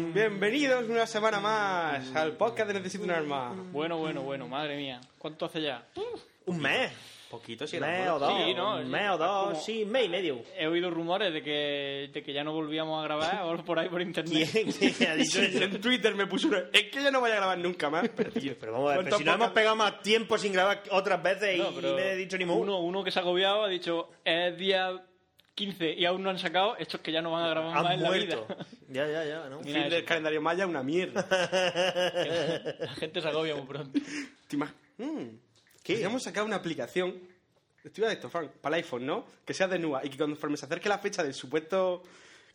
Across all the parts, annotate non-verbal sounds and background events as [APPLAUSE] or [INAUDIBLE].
Bienvenidos una semana más al podcast de Necesito un arma. Bueno, bueno, bueno, madre mía. ¿Cuánto hace ya? Un mes. Poquito, si mes o dos. Sí, ¿no? Un mes o dos, Como- sí, un mes y medio. He oído rumores de que, de que ya no volvíamos a grabar [LAUGHS] o por ahí por internet. ¿Quién, quién ha dicho [LAUGHS] Sí, eso? en Twitter me puso una... Es que yo no voy a grabar nunca más. Pero, tío, Pero vamos a ver, pero ¿cuántos si nos hemos pegado más tiempo sin grabar otras veces No, y no he dicho ni uno, uno que se ha agobiado ha dicho es día 15 y aún no han sacado, estos que ya no van a grabar más Han en la muerto. vida. [LAUGHS] Ya, ya, ya, ¿no? Mira Fin del calendario maya, una mierda. [LAUGHS] La gente se agobia muy pronto. ¿Te imag- Mm, Podríamos sacar una aplicación. Estudia esto, Frank, para el iPhone, ¿no? Que sea de NUA y que conforme se acerque la fecha del supuesto.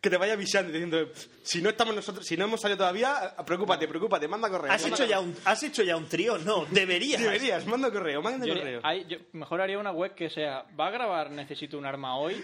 Que te vaya avisando diciendo, si no estamos nosotros, si no hemos salido todavía, preocúpate, preocúpate, manda correo. ¿Has manda hecho, ya correo. un, ¿Has hecho ya un trío? No, deberías. Deberías, manda correo, manda Yo, correo. hay- yo mejor haría una web que sea, ¿va a grabar Necesito un arma hoy?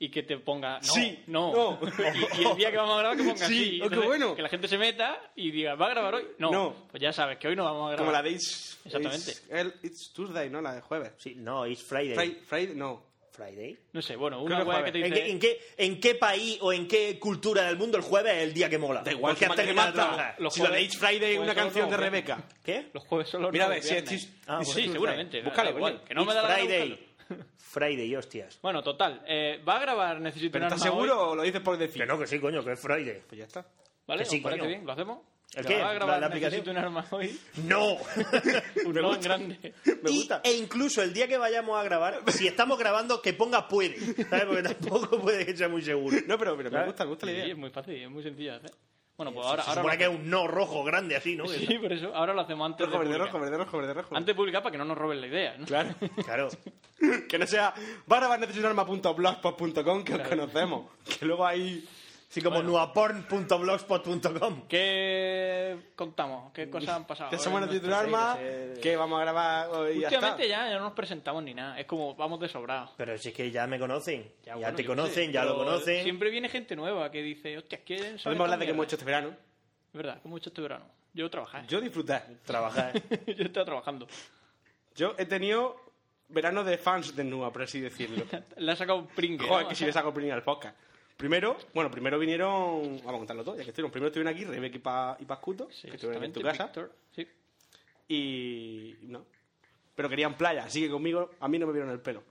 Y que te ponga, no, Sí, no. no. [LAUGHS] Y, y el día que vamos a grabar que ponga Sí, sí. qué bueno. Que la gente se meta y diga, ¿va a grabar hoy? No. No. Pues ya sabes que hoy no vamos a grabar. Como la de It's, Exactamente. It's, el- It's Tuesday, ¿no? La de jueves. Sí, no, it's Friday. Friday, Friday, no. Friday. No sé, bueno, una que que te ¿En dice... qué, en, qué, ¿En qué país o en qué cultura del mundo el jueves es el día que mola? Da igual, Porque has que trabajar. Los si lo de It's Friday es una canción de Rebeca. ¿Qué? Los jueves son los Mira a ver, si es- Ah, sí, bueno, seguramente. Búscalo, igual, que no me da la Friday. Friday, hostias. Bueno, total. eh, ¿Va a grabar Necesito ¿Pero un estás arma hoy? seguro o lo dices por decir? Que no, que sí, coño, que es Friday. Pues ya está. ¿Vale? Que sí, ¿Os parece coño. bien? ¿Lo hacemos? ¿El ¿Va qué? a ¿La- grabar la aplicación? Necesito un arma hoy? ¡No! [LAUGHS] Un no grande. [LAUGHS] Me Y- gusta. e incluso el día que vayamos a grabar, si estamos grabando, que ponga puede. ¿Sabes? Porque tampoco puede que sea muy seguro. No, pero, pero me gusta, me gusta la Sí, idea. es muy fácil, es muy sencillo de hacer. Bueno, pues ahora, Se ahora supone lo que es un no rojo grande así, ¿no? [LAUGHS] Sí, por eso. Ahora lo hacemos antes Rojo, de verde, rojo, verde, rojo, verde, rojo. Antes de publicar para que no nos roben la idea, ¿no? Claro. [LAUGHS] Claro. [LAUGHS] que no sea barabarnecesitarma.blogspot.com que os conocemos. Que luego hay... Así como nuaporn.blogspot.com. ¿Qué contamos? ¿Qué cosas han pasado? [LAUGHS] Que somos nuestra- arma, que vamos a grabar hoy y ya está. Últimamente ya, ya no nos presentamos ni nada. Es como vamos de sobrado. Pero si es que ya me conocen. Ya, bueno, te conocen, sé, ya lo conocen. Siempre viene gente nueva que dice, hostia, ¿quién sabe Podemos hablar de que hemos mierda?". hecho este verano. Es verdad, que hemos hecho este verano. Yo trabajé. Yo disfruté. Trabajar. [LAUGHS] Yo estaba trabajando. Yo he tenido verano de fans de Nua, por así decirlo. [LAUGHS] Le ha sacado un pringue. Joder, ¿no? que si le saco opinión al podcast. Primero, bueno, primero vinieron, vamos a contarlo todo, ya que estuvieron. Primero estuvieron aquí Rebeca y, pa, y Pascuto, Sí, que estuvieron en tu casa. Víctor. Sí. Y no. Pero querían playa, así que conmigo a mí no me vieron el pelo.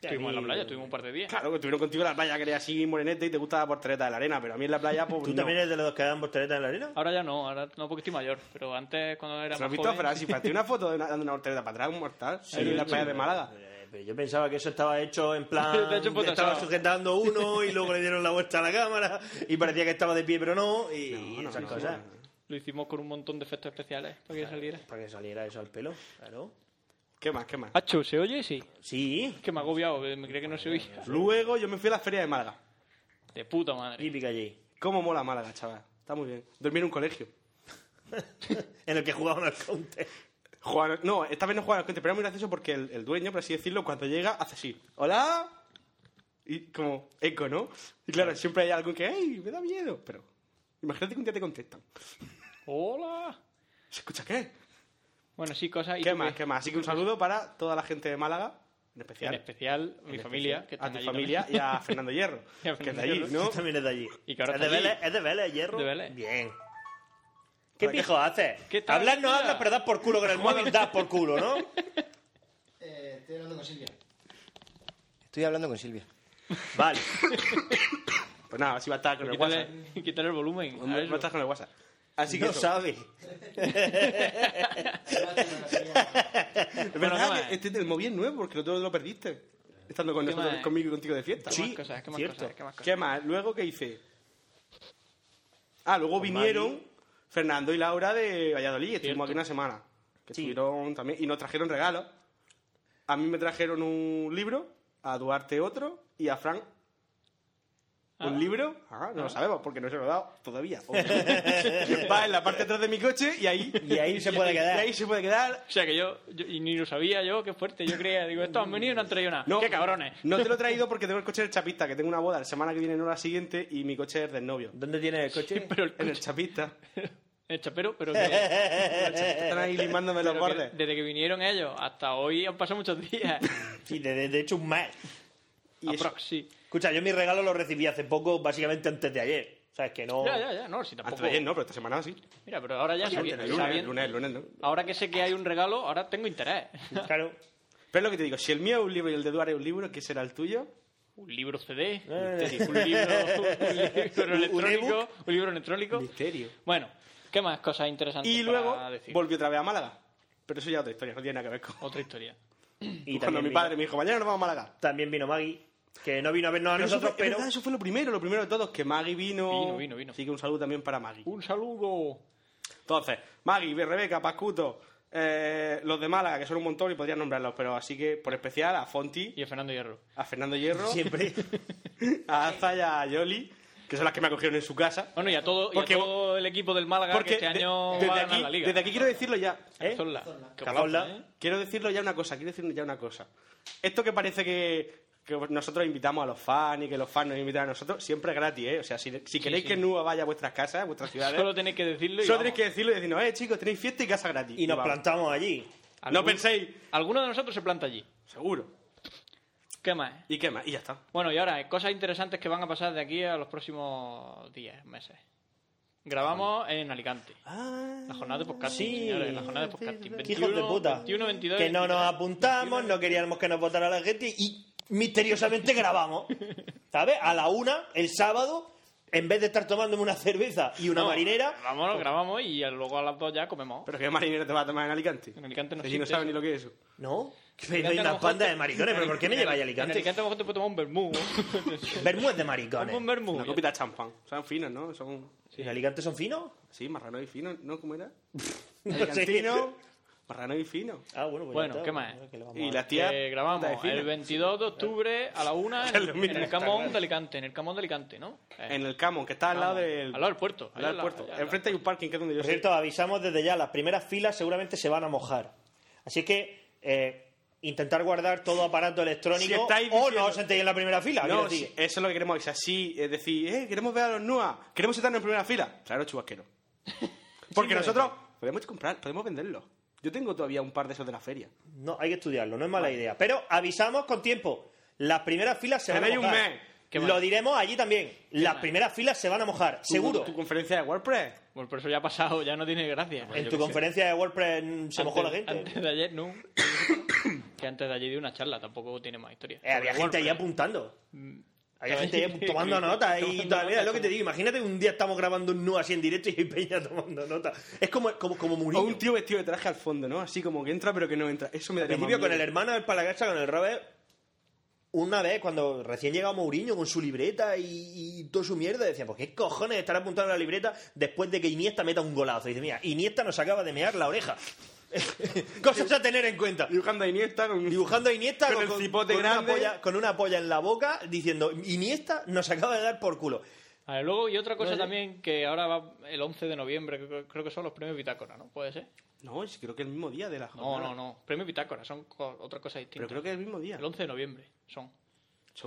Estuvimos en la playa, estuvimos un par de días. Claro, que estuvieron contigo en la playa, que eres así morenete y te gusta la portereta de la arena, pero a mí en la playa, pues ¿Tú no. también eres de los que dan volteretas en la arena? Ahora ya no, ahora no porque estoy mayor. Pero antes, cuando era ¿Se lo has visto, joven... Fran? Si para una foto de una, dando una portereta para atrás, un mortal. ahí en la playa de Málaga. Pero yo pensaba que eso estaba hecho en plan. [LAUGHS] Hecho estaba sujetando uno [LAUGHS] y luego le dieron la vuelta a la cámara y parecía que estaba de pie, pero no. Y, No, y no, esas no, cosas. Lo hicimos con un montón de efectos especiales para que saliera. Para que saliera eso al pelo, claro. ¿Qué más, qué más? Hacho, ¿se oye? Sí. Sí, Es que me ha agobiado, me cree que no se oía. Luego yo me fui a la feria de Málaga. De puta madre. típica allí. ¿Cómo mola Málaga, chaval? Está muy bien. Dormí en un colegio. [LAUGHS] En el que jugaban al counter. Jugar- no, esta vez no jugaban al counter, pero era muy gracioso porque el, el dueño, por así decirlo, cuando llega, hace así. ¡Hola! Y como eco, ¿no? Y claro, siempre hay algo que, ¡ay, me da miedo! Pero imagínate que un día te contestan. Hola. ¿Se escucha qué? Bueno, sí, cosas. ¿y ¿Qué más? ¿Qué más? Así que un saludo para toda la gente de Málaga, en especial. En especial, mi en familia. especial, Que a tu allí familia también. y a [LAUGHS] Fernando Hierro, Y a que es de allí, Hierro. ¿no? También es de allí. Y que ahora ¿Es de allí. Vélez? ¿Es de Vélez, hierro? De Vélez. Bien. ¿Qué pijo haces? ¿Qué tal, Hablar no hablas, pero das por culo con el móvil, das por culo, ¿no? [LAUGHS] Eh, estoy hablando con Silvia. Estoy hablando con Silvia. Vale. [COUGHS] Pues nada, así va a estar con el WhatsApp. Quítale, quítale el volumen. a Va a estar con el WhatsApp. Así que no eso. sabe. [LAUGHS] Verdad que este es el móvil nuevo porque el otro lo perdiste. Estando con ¿Qué nosotros, más? conmigo y contigo de fiesta. ¿Qué más cosas? ¿Qué más cierto. cosas? ¿Qué más cosas? ¿Qué más? Luego, ¿qué hice? Ah, luego vinieron Fernando y Laura de Valladolid. Estuvimos aquí una semana. Que Sí. estuvieron también. Y nos trajeron regalos. A mí me trajeron un libro, a Duarte otro y a Frank ¿Un libro? Ah, no lo sabemos porque no se lo he dado todavía. [LAUGHS] Va en la parte de atrás de mi coche y ahí, Y ahí se puede quedar. y ahí se puede quedar. O sea que yo, yo- y ni lo sabía yo, qué fuerte. Yo creía, digo, estos han venido y no han traído nada. ¡Qué cabrones! No te lo he traído porque tengo el coche del chapista, que tengo una boda la semana que viene, no la siguiente, y mi coche es del novio. ¿Dónde tienes el coche? Pero el, [LAUGHS] En el chapista. El chapero, pero que, [LAUGHS] Están ahí limándome los bordes. desde que vinieron ellos hasta hoy han pasado muchos días. [LAUGHS] Sí, de, de hecho un mes. Y eso- Aprox, sí. Escucha, yo mi regalo lo recibí hace poco, básicamente antes de ayer. O sea, es que no... Ya, ya, ya, no, si tampoco. Antes de ayer no, pero esta semana sí. Mira, pero ahora ya sabi- El lunes, el sabiendo- lunes, el lunes, ¿no? Ahora que sé que hay un regalo, ahora tengo interés. [LAUGHS] Claro. Pero es lo que te digo, si el mío es un libro y el de Eduardo es un libro, ¿qué será el tuyo? un libro CD, Eh. un libro, un libro Un electrónico, un libro electrónico. Misterio. Bueno, ¿qué más cosas interesantes Y para luego decir? volvió otra vez a Málaga. Pero eso ya es otra historia, no tiene nada que ver con... Otra historia. Y [LAUGHS] Cuando mi vino- padre me dijo, mañana nos vamos a Málaga. También vino Maggie, que no vino a vernos a Pero eso nosotros, fue- pero... verdad, eso fue lo primero, lo primero de todos, que Maggie vino. Vino, vino, vino. Así que un saludo también para Maggie. Un saludo. Entonces, Maggie, Rebeca, Pascuto, eh, los de Málaga, que son un montón y podrían nombrarlos, pero así que por especial a Fonti, Y a Fernando Hierro. a Fernando Hierro, Siempre. [LAUGHS] a Aza y a Yoli, que son las que me acogieron en su casa. Bueno, y a todo, y a Porque- todo el equipo del Málaga que este de- año desde, va a ganar aquí, la liga. desde aquí quiero decirlo ya. ¿Eh? Cazorla. Cazorla. ¿eh? Quiero decirlo ya una cosa, quiero decir ya una cosa. Esto que parece que, que nosotros invitamos a los fans y que los fans nos invitan a nosotros, siempre es gratis, ¿eh? O sea, si, si queréis sí. que Nua vaya a vuestras casas, a vuestras ciudades, Solo tenéis que decirlo y solo vamos. tenéis que decirlo y decirnos, eh, chicos, tenéis fiesta y casa gratis. Y nos vamos. plantamos allí. No penséis, Alguno de nosotros se planta allí. seguro. ¿Qué más? ¿Y qué más? Y ya está. Bueno, y ahora, cosas interesantes que van a pasar de aquí a los próximos días, meses. Grabamos en Alicante. La jornada de podcasting, Sí. señores, la jornada de podcasting. Hijos de puta. 21, 22, que no nos 23. apuntamos, no queríamos que nos votara la gente y misteriosamente grabamos. [LAUGHS] ¿Sabes? A la una, el sábado, en vez de estar tomándome una cerveza y una No, marinera, Vámonos, grabamos y luego a las dos ya comemos. ¿Pero qué marinero te va a tomar en Alicante? En Alicante no Que si no existe sabes ni eso. lo que es eso. ¿no? Que Alicante a lo una mejor te- de maricones, pero ¿por qué me lleváis a En Alicante? Alicante a lo mejor te puedes tomar un vermú. [LAUGHS] Vermú es de maricones. un vermú. Una copita de champán. Son finos, ¿no? Son... ¿En Alicante son finos? Sí, marrano y fino, ¿no? ¿Cómo era? [LAUGHS] No sé. Alicantino, marrano y fino. Ah, bueno, pues Bueno, ya está, ¿qué más? pues, ¿qué le vamos a Y dar? las tías... Eh, grabamos el 22 de octubre a la una [LAUGHS] en, el- en el Camón de Alicante. En el Camón de Alicante, ¿no? Eh, En el Camon, que está al lado Camón. del... Al lado del puerto. Al lado del puerto. Enfrente hay un parking que es donde yo Por soy. cierto, avisamos desde ya, las primeras filas seguramente se van a mojar. Así que eh, intentar guardar todo aparato electrónico Si estáis o no diciendo- os sentéis en la primera fila. No, eso es lo que queremos avisar. Sí, es decir, eh, queremos ver a los NUA, queremos sentarnos en primera fila. Claro, chubasquero. [LAUGHS] Porque nosotros podemos comprar, podemos venderlos. Yo tengo todavía un par de esos de la feria. No, hay que estudiarlo, no es mala idea. Pero avisamos con tiempo. Las primeras filas se van a un mojar. mes. ¿Qué Lo diremos allí también. Las primeras filas se van a mojar, Tu- seguro. Tu, conferencia de WordPress. Bueno, por eso ya ha pasado, ya no tiene gracia. en tu conferencia de WordPress mm, se mojó la gente. Antes de ayer, no. [COUGHS] que antes de ayer di una charla, tampoco tiene más historia. Eh, había gente ahí apuntando. Había gente [LAUGHS] tomando notas y todavía es lo que te digo. Imagínate un día estamos grabando un nu así en directo y hay peña tomando notas. Es como, como, como O Murillo. un tío vestido de traje al fondo, ¿no? Así como que entra pero que no entra. Eso me Al daría principio con el hermano del Palagacha, con el Robert, una vez cuando recién llegaba Mourinho con su libreta y, y toda su mierda, decía, ¿por qué cojones estar apuntando la libreta después de que Iniesta meta un golazo? Y dice, mira, Iniesta nos acaba de mear la oreja. [LAUGHS] Cosas a tener en cuenta. Dibujando a Iniesta con... Dibujando a Iniesta Con el cipote una grande. polla, con una polla en la boca diciendo, Iniesta nos acaba de dar por culo. A ver, luego, y otra cosa No también que ahora va el 11 de noviembre, creo, que son los premios Bitácora, ¿no? ¿Puede ser? No, sí, creo que el mismo día de la No, jornada. no, no. Premios Bitácora, son co- otra cosa distinta. Pero creo que es el mismo día. El 11 de noviembre son.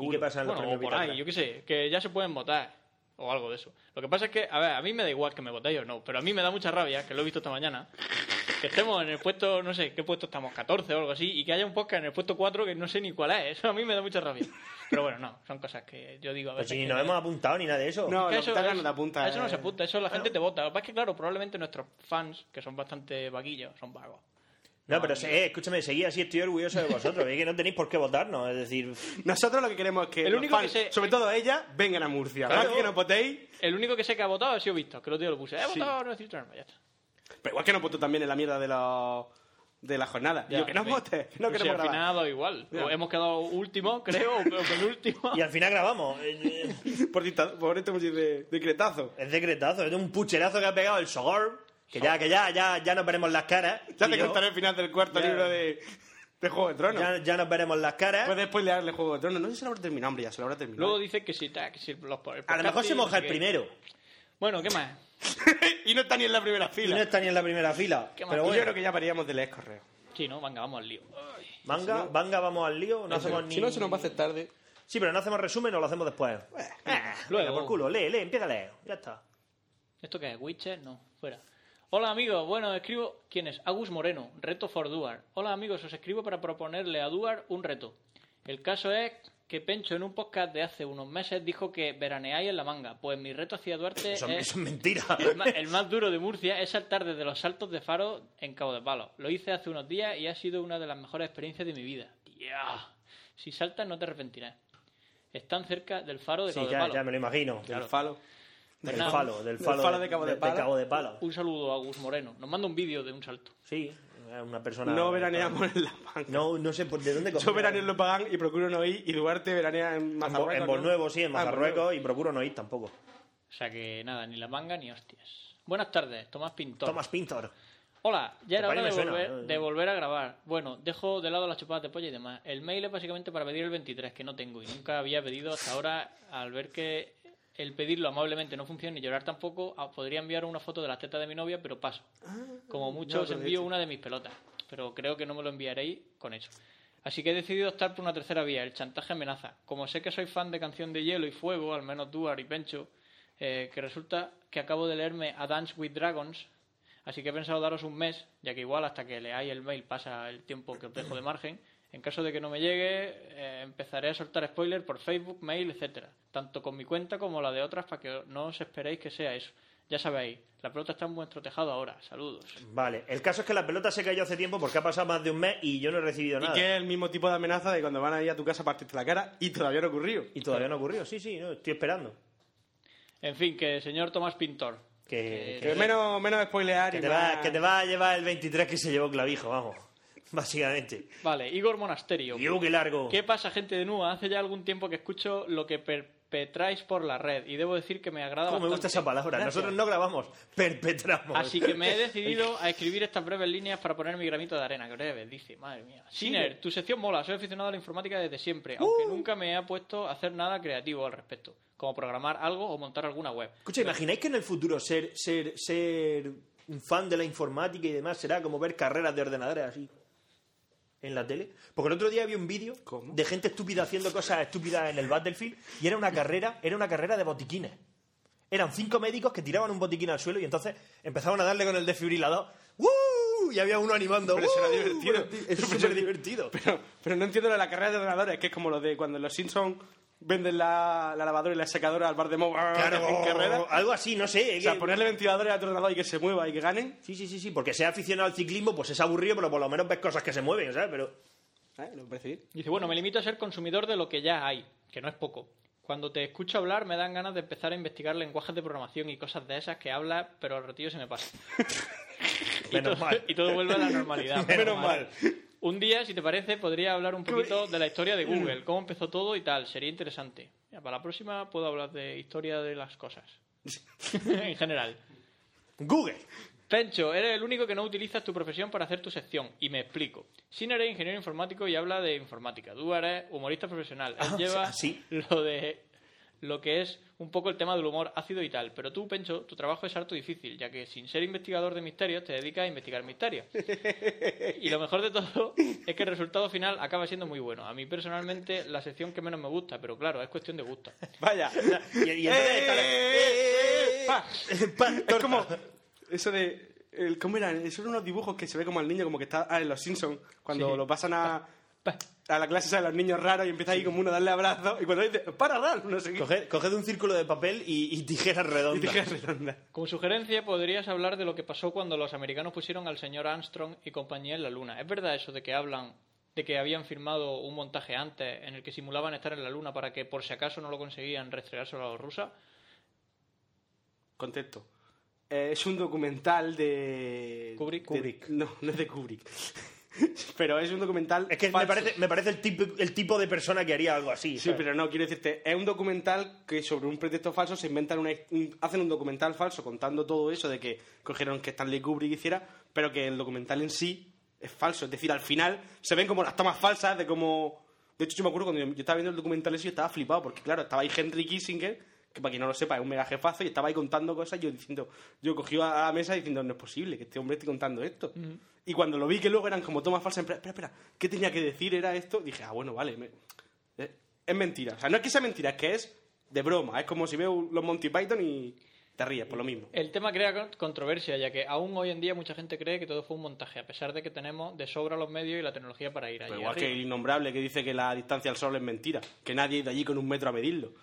¿Y qué pasa en los Bueno, o premios por ahí, Bitácora? yo qué sé, que ya se pueden votar o algo de eso. Lo que pasa es que, a ver, a mí me da igual que me votéis o no, pero a mí me da mucha rabia, que lo he visto esta mañana, que estemos en el puesto, no sé, ¿qué puesto estamos? 14 o algo así, y que haya un podcast en el puesto 4 que no sé ni cuál es. Eso a mí me da mucha rabia. Pero bueno, no, son cosas que yo digo a Pues veces. si ni nos hemos apuntado ni nada de eso. No, eso, que te eso- no te apunta. eso no eh. se apunta, eso la gente te vota. Lo que pasa es que, claro, probablemente nuestros fans, que son bastante vaguillos, son vagos. No, pero eh, escúchame, seguí así, estoy orgulloso de vosotros. Es que no tenéis por qué votarnos. Es decir, [LAUGHS] Nosotros lo que queremos es que El los único que fans, sobre todo ella, vengan a Murcia. Claro. Más que nos votéis, El único que sé que ha votado ha sido Víctor, que el otro día lo puse. He Sí. votado, no decir ya está. pero igual que nos votó también en la mierda de los de la jornada. Ya, Yo que nos sí. votes, que no Pues sí, queremos al final grabar. ha dado igual. Ya. O hemos quedado último, creo, o penúltimo. [LAUGHS] y al final grabamos. [LAUGHS] Eh, eh, Por, dicta- por este mucho de decretazo. Es decretazo, es un pucherazo que ha pegado el Sogor. Que ya, que ya, ya, ya nos veremos las caras. Ya te y yo. contaré el final del cuarto Ya. libro de... De Juego de Tronos. Ya, ya nos veremos las caras. Puedes spoilearle Juego de Tronos. No sé si se lo habrá terminado, hombre, ya se lo habrá terminado. Luego dice que si, ta- que si los, el a lo mejor se moja el primero. Bueno, ¿qué más? [LAUGHS] y no está ni en la primera Y fila. no está ni en la primera fila. Pero Y yo creo que ya paríamos de leer correo. Sí, ¿no? Venga, vamos al lío. manga, manga, vamos al lío. No hacemos ni... Si no, se nos va a hacer tarde. Sí, pero no hacemos resumen o lo hacemos después. Luego. venga, por culo, lee, lee, empieza a leer. Ya está. ¿Esto qué es? ¿Witcher? No, fuera. Hola amigos, bueno, escribo... ¿Quién es? Agus Moreno, reto for Duar. Hola amigos, os escribo para proponerle a Duar un reto. El caso es que Pencho en un podcast de hace unos meses dijo que veraneáis en la manga. Pues mi reto hacia Duarte Eso, es... eso es mentira. El más, el más duro de Murcia es saltar desde los saltos de faro en Cabo de Palo. Lo hice hace unos días y ha sido una de las mejores experiencias de mi vida. ¡Tía! Si saltas no te arrepentirás. Están cerca del faro de Sí, Cabo de ya, Palo. ya me lo imagino. Claro. El falo. Del falo, del del falo, falo de Cabo de Palo. Cabo de Palo. Un saludo a Agus Moreno. Nos manda un vídeo de un salto. Sí, es una persona... No veraneamos en la manga. No, no sé por de dónde Yo veraneo en Lo Pagán y procuro no ir. Y Duarte veranea en En, Mazarruecos. en ¿no? Bornuevo, sí, en Ah, Bornuevo. y procuro no ir tampoco. O sea que nada, ni la manga ni hostias. Buenas tardes, Tomás Pintor. Tomás Pintor. Hola, ya era hora de volver, ¿no? de volver a grabar. Bueno, dejo de lado las chupadas de polla y demás. El mail es básicamente para pedir el 23, que no tengo y nunca había pedido hasta ahora. Al ver que el pedirlo amablemente no funciona y llorar tampoco, ah, podría enviar una foto de las tetas de mi novia, pero paso. Como mucho os envío una de mis pelotas, pero creo que no me lo enviaréis con eso. Así que he decidido optar por una tercera vía, el chantaje amenaza. Como sé que soy fan de Canción de Hielo y Fuego, al menos Duar y Pencho, eh, que resulta que acabo de leerme A Dance with Dragons, así que he pensado daros un mes, ya que igual hasta que leáis el mail pasa el tiempo que os dejo de margen. En caso de que no me llegue, eh, empezaré a soltar spoilers por Facebook, mail, etcétera, tanto con mi cuenta como la de otras, para que no os esperéis que sea eso. Ya sabéis, la pelota está en vuestro tejado ahora. Saludos. Vale, el caso es que la pelota se cayó hace tiempo porque ha pasado más de un mes y yo no he recibido Y nada. que es el mismo tipo de amenaza de cuando van a ir a tu casa a partirte la cara y todavía no ha ocurrido. Y todavía no ha ocurrido. Sí, sí, no, estoy esperando. En fin, que señor Tomás Pintor. Que, Que menos, menos spoilear que y te más- va, que te va a llevar el 23 que se llevó Clavijo, vamos. [LAUGHS] Básicamente. Vale, Igor Monasterio. Y uh, qué largo. ¿Qué pasa, gente de NUA? Hace ya algún tiempo que escucho lo que perpetráis por la red y debo decir que me agrada Cómo me bastante. gusta esa palabra. Gracias. Nosotros no grabamos, perpetramos. Así que me he [LAUGHS] decidido a escribir estas breves líneas para poner mi granito de arena. Que breves, dice, madre mía. Siner, tu sección mola. Soy aficionado a la informática desde siempre, aunque Uh. nunca me he puesto a hacer nada creativo al respecto, como programar algo o montar alguna web. Escucha, ¿imagináis que en el futuro ser, ser, ser un fan de la informática y demás será como ver carreras de ordenadores así? En la tele. Porque el otro día había un vídeo de gente estúpida haciendo cosas estúpidas en el Battlefield y era una carrera, era una carrera de botiquines. Eran cinco médicos que tiraban un botiquín al suelo y entonces empezaban a darle con el desfibrilador. ¡Uh! Y había uno animando. Pero eso era divertido. Bueno, Eso es súper divertido. Pero, pero no entiendo lo de la carrera de ordenadores, que es como lo de cuando los Simpsons venden la, la lavadora y la secadora al bar de Moe Claro, en carrera. algo así, no sé. O sea, que- ponerle ventiladores a tu ordenador y que se mueva y que ganen. Sí, sí, sí, sí, porque sea aficionado al ciclismo, pues es aburrido, pero por lo menos ves cosas que se mueven, ¿sabes? Pero ¿Eh? ¿Lo parece bien? Dice, bueno, me limito a ser consumidor de lo que ya hay, que no es poco. Cuando te escucho hablar me dan ganas de empezar a investigar lenguajes de programación y cosas de esas que hablas, pero al ratillo se me pasa. [LAUGHS] y, Menos todo, mal. y todo vuelve a la normalidad. [LAUGHS] Menos mal. Un día, si te parece, podría hablar un poquito de la historia de Google, cómo empezó todo y tal. Sería interesante. Ya, para la próxima puedo hablar de historia de las cosas. [LAUGHS] en general. Google. Pencho, eres el único que no utilizas tu profesión para hacer tu sección. Y me explico. Sin eres ingeniero informático y habla de informática. Tú eres humorista profesional. Él Ah, lleva sí. lo de lo que es un poco el tema del humor ácido y tal. Pero tú, Pencho, tu trabajo es harto difícil, ya que sin ser investigador de misterios te dedicas a investigar misterios. [LAUGHS] Y lo mejor de todo es que el resultado final acaba siendo muy bueno. A mí personalmente la sección que menos me gusta, pero claro, es cuestión de gusto. Vaya. Y, y entonces está la- ¡Eh! Pa. Pa, [LAUGHS] Es torta. como eso de el, ¿cómo eran? Esos eran unos dibujos que se ve como al niño como que está ah, en los Simpsons cuando lo pasan a, Pa. A la clase de los niños raros y empieza ahí como uno a darle abrazos y cuando dice para rar no sé qué Coged, coged un círculo de papel y, y tijeras y redondas. tijeras redondas. Como sugerencia, podrías hablar de lo que pasó cuando los americanos pusieron al señor Armstrong y compañía en la Luna. ¿Es verdad eso de que hablan de que habían firmado un montaje antes en el que simulaban estar en la Luna para que, por si acaso no lo conseguían, restregárselo a los rusos? Contexto. Eh, es un documental de Kubrick. de- Kubrick. no, no es de Kubrick. [LAUGHS] Pero es un documental Es que me parece, me parece el, tipo, el tipo de persona que haría algo así. Sí, ¿sabes? pero no, quiero decirte, es un documental que sobre un pretexto falso se inventan una, un- hacen un documental falso contando todo eso de que cogieron que Stanley Kubrick hiciera, pero que el documental en sí es falso. Es decir, al final se ven como las tomas falsas de cómo... De hecho, yo me acuerdo cuando yo estaba viendo el documental ese, yo estaba flipado, porque claro, estaba ahí Henry Kissinger, que para quien no lo sepa es un mega jefazo, y estaba ahí contando cosas, y yo diciendo, yo cogí a la mesa diciendo, no es posible que este hombre esté contando esto. Y cuando lo vi que luego eran como tomas falsas, en plan, espera, espera, ¿qué tenía que decir? ¿Era esto? Dije, ah, bueno, vale, me- eh, es mentira. O sea, no es que sea mentira, es que es de broma. Es como si veo los Monty Python y te ríes por lo mismo. El tema crea con- controversia, ya que aún hoy en día mucha gente cree que todo fue un montaje, a pesar de que tenemos de sobra los medios y la tecnología para ir allí. Pero igual arriba. que el innombrable que dice que la distancia al sol es mentira, que nadie ha ido allí con un metro a medirlo.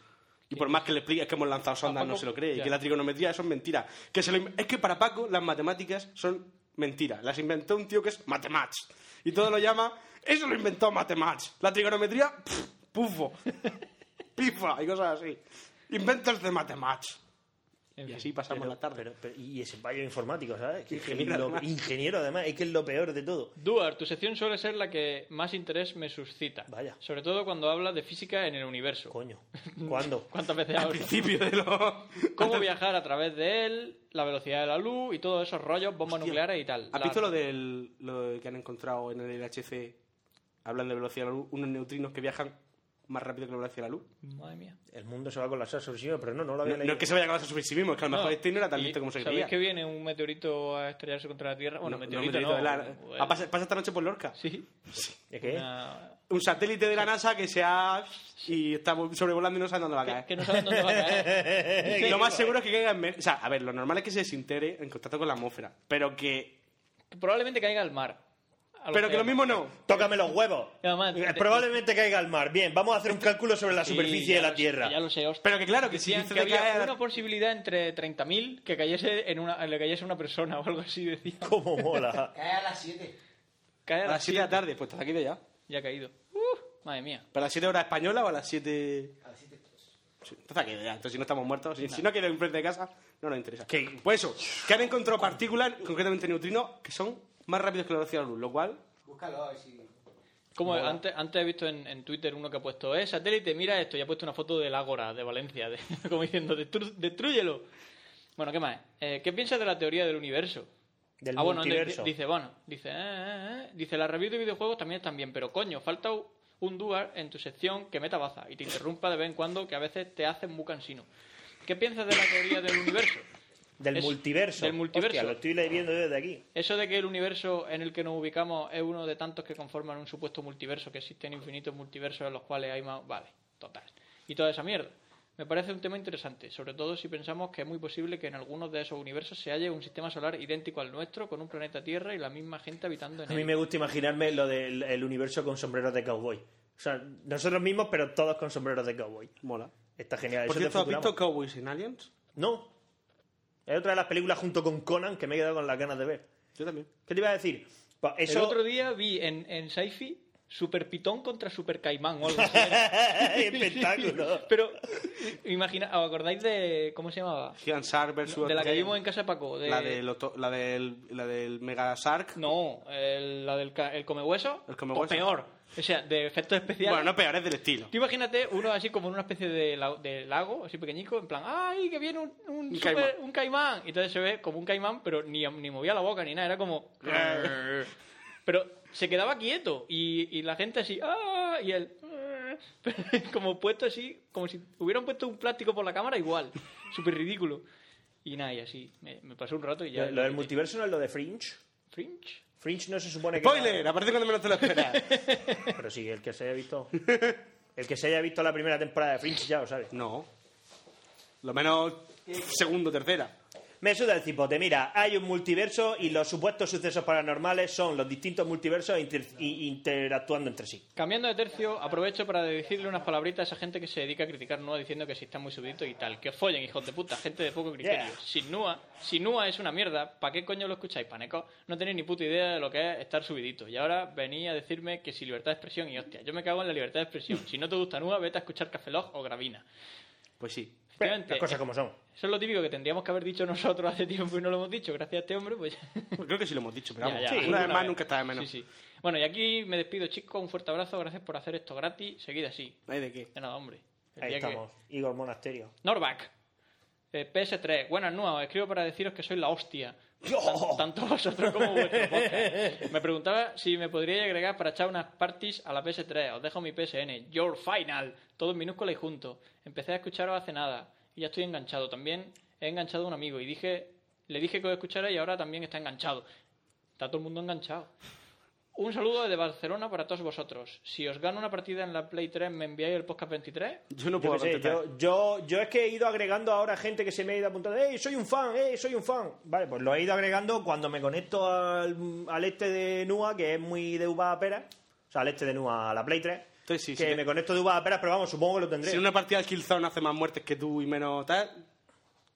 Y por más que le expliques que hemos lanzado sondas, Paco? no se lo cree. Y que la trigonometría eso es mentira. Que se lo in- es que para Paco las matemáticas son mentiras. Las inventó un tío que es Matemats. Y todo lo llama, eso lo inventó Matemats. La trigonometría, pff, pufo. [LAUGHS] Pifa y cosas así. Inventos de Matemats. En Y fin. así pasamos Pero- la tarde. pero- pero- y ese payo informático, ¿sabes? Que- Ingeniero, lo- además. ingeniero, además, es que es lo peor de todo. Duar, tu sección suele ser la que más interés me suscita. Vaya. Sobre todo cuando hablas de física en el universo. Coño. [LAUGHS] ¿Cuándo? ¿Cuántas veces Al hablo? principio de lo... [LAUGHS] Cómo viajar a través de él, la velocidad de la luz y todos esos rollos, bombas Hostia. nucleares y tal. ¿Has La- visto lo, del, lo que han encontrado en el LHC, hablando de velocidad de la luz, unos neutrinos que viajan más rápido que la velocidad de la luz? Madre mía. El mundo se va a colapsar sobre sí mismo, pero no, no lo No, había no leído. es que se vaya a acabar sobre sí mismo, es que a lo mejor No, este no era tan y listo como se ¿Sabéis creía. que viene un meteorito a estrellarse contra la Tierra? Bueno, No, no, meteorito no. de la- pues, Ah, pasa, pasa esta noche por Lorca. Sí. ¿Es que? Una- Un satélite de la NASA que se ha... y está sobrevolando y no sabe dónde va a caer. que no saben dónde va a caer. [LAUGHS] Lo más seguro es que caiga en... mer- O sea, a ver, lo normal es que se desintegre en contacto con la atmósfera, pero. Que Probablemente caiga al mar. Pero que lo mismo no. [LAUGHS] Tócame los huevos. Además, Eh, te- Probablemente caiga al mar. Bien, vamos a hacer un cálculo sobre la Sí, superficie ya de la lo sé, Tierra. Ya lo sé, hostia. Pero que claro, que si Decían dice que de había caer... una posibilidad entre 30.000 que cayese en una, le cayese una persona o algo así, decía. ¿Cómo mola? [LAUGHS] Cae a las 7. Cae A las 7 de la tarde, pues está aquí de ya. Ya ha caído. Uh, madre mía. ¿Pero a las 7 horas española o a las 7...? A las 7. Sí, entonces aquí de ya. Entonces si no estamos muertos, si, si no quieren enfrente de casa, no nos interesa. Que- Pues eso, que han encontrado partículas, concretamente neutrinos, que son más rápidos que la velocidad de la luz, lo cual... Búscalo a ver si. Como antes, antes he visto en, en Twitter uno que ha puesto, eh, satélite, mira esto, y ha puesto una foto del Ágora de Valencia, de- [LAUGHS] como diciendo, "Destru- destrúyelo. Bueno, ¿qué más? Eh, ¿Qué piensas de la teoría del universo? Del ah, bueno, multiverso. dice, bueno, dice, eh, eh, eh, dice, las reviews de videojuegos también están bien, pero coño, falta un duar en tu sección que meta baza y te interrumpa de vez en cuando, que a veces te hacen muy cansino. ¿Qué piensas de la teoría del universo? Del Es- multiverso. del multiverso. Hostia, lo estoy leyendo desde aquí. Eso de que el universo en el que nos ubicamos es uno de tantos que conforman un supuesto multiverso, que existen infinitos multiversos en los cuales hay más... Vale, total. Y toda esa mierda. Me parece un tema interesante, sobre todo si pensamos que es muy posible que en algunos de esos universos se halle un sistema solar idéntico al nuestro, con un planeta Tierra y la misma gente habitando en A mí él. me gusta imaginarme lo del el universo con sombreros de cowboy. O sea, nosotros mismos, pero todos con sombreros de cowboy. Mola. Está genial. Por cierto, ¿has visto Cowboys in Aliens? No. Es otra de las películas junto con Conan que me he quedado con las ganas de ver. Yo también. ¿Qué te iba a decir? El otro día vi en, en Sci-Fi Super Pitón contra Super Caimán o algo así. [LAUGHS] Espectáculo. [LAUGHS] Pero, imagina, ¿os acordáis de... ¿Cómo se llamaba? Shark versus... De la que vimos en casa de Paco. De... La, del la, del, la del Mega Shark. No, el- la del ca- el come hueso. El come pues hueso. peor. O sea, de efectos especiales. Bueno, no peor, es del estilo. Tú imagínate uno así como en una especie de, la- de lago, así pequeñico, en plan, ¡ay, que viene un, un, super- caimán. un caimán! Y entonces se ve como un caimán, pero ni, ni movía la boca ni nada, era como... [LAUGHS] pero se quedaba quieto y, y la gente así, ¡ah! Y él... [LAUGHS] como puesto así, como si hubieran puesto un plástico por la cámara, igual. [LAUGHS] Súper ridículo. Y nada, y así. Me, me pasó un rato y ya... Lo, lo del multiverso no es lo de Fringe. Fringe. Fringe no se supone que... ¡Spoiler! Aparece cuando menos te lo esperas. [LAUGHS] Pero sí, el que se haya visto... El que se haya visto la primera temporada de Fringe ya lo sabe. no. Lo menos segundo, tercera. Me suda el cipote. Mira, hay un multiverso y los supuestos sucesos paranormales son los distintos multiversos inter- interactuando entre sí. Cambiando de tercio, aprovecho para decirle unas palabritas a esa gente que se dedica a criticar NUA diciendo que si están muy subiditos y tal. Que os follen, hijos de puta, gente de poco criterio. Yeah. Si NUA, si NUA es una mierda, ¿para qué coño lo escucháis, paneco? No tenéis ni puta idea de lo que es estar subidito. Y ahora venía a decirme que si libertad de expresión y hostia, yo me cago en la libertad de expresión. Si no te gusta NUA, vete a escuchar Café Lock o Gravina. Pues sí. Efectivamente, Las cosas como son. Eso es lo típico que tendríamos que haber dicho nosotros hace tiempo y no lo hemos dicho. Gracias a este hombre, pues... Creo que sí lo hemos dicho, pero Ya, vamos. ya, una vez más vez. nunca está de menos. Sí, sí. Bueno, y aquí me despido, chicos. Un fuerte abrazo. Gracias por hacer esto gratis. Seguid así. No hay de qué. De nada, hombre. El Ahí que- estamos. Igor Monasterio. Norback. Eh, PS3. Buenas nuevas. Escribo para deciros que soy la hostia. Tan- tanto vosotros como vuestro. Me preguntaba si me podríais agregar para echar unas parties a la PS3. Os dejo mi PSN. Your Final. Todo en minúscula y junto. Empecé a escucharos hace nada. Y ya estoy enganchado. También he enganchado a un amigo. Y dije, le dije que os escuchara y ahora también está enganchado. Está todo el mundo enganchado. Un saludo desde Barcelona para todos vosotros. Si os gano una partida en la Play 3, ¿me enviáis el podcast 23? Yo no puedo sé, yo, yo, yo es que he ido agregando ahora gente que se me ha ido apuntando. ¡Eh, soy un fan! ¡Eh, soy un fan! Vale, pues lo he ido agregando cuando me conecto al, al este de NUA, que es muy de uva a pera. O sea, al este de NUA, a la Play 3. Entonces, sí, que sí, me conecto de uva a pera, pero vamos, supongo que lo tendré. Si una partida al Killzone hace más muertes que tú y menos tal,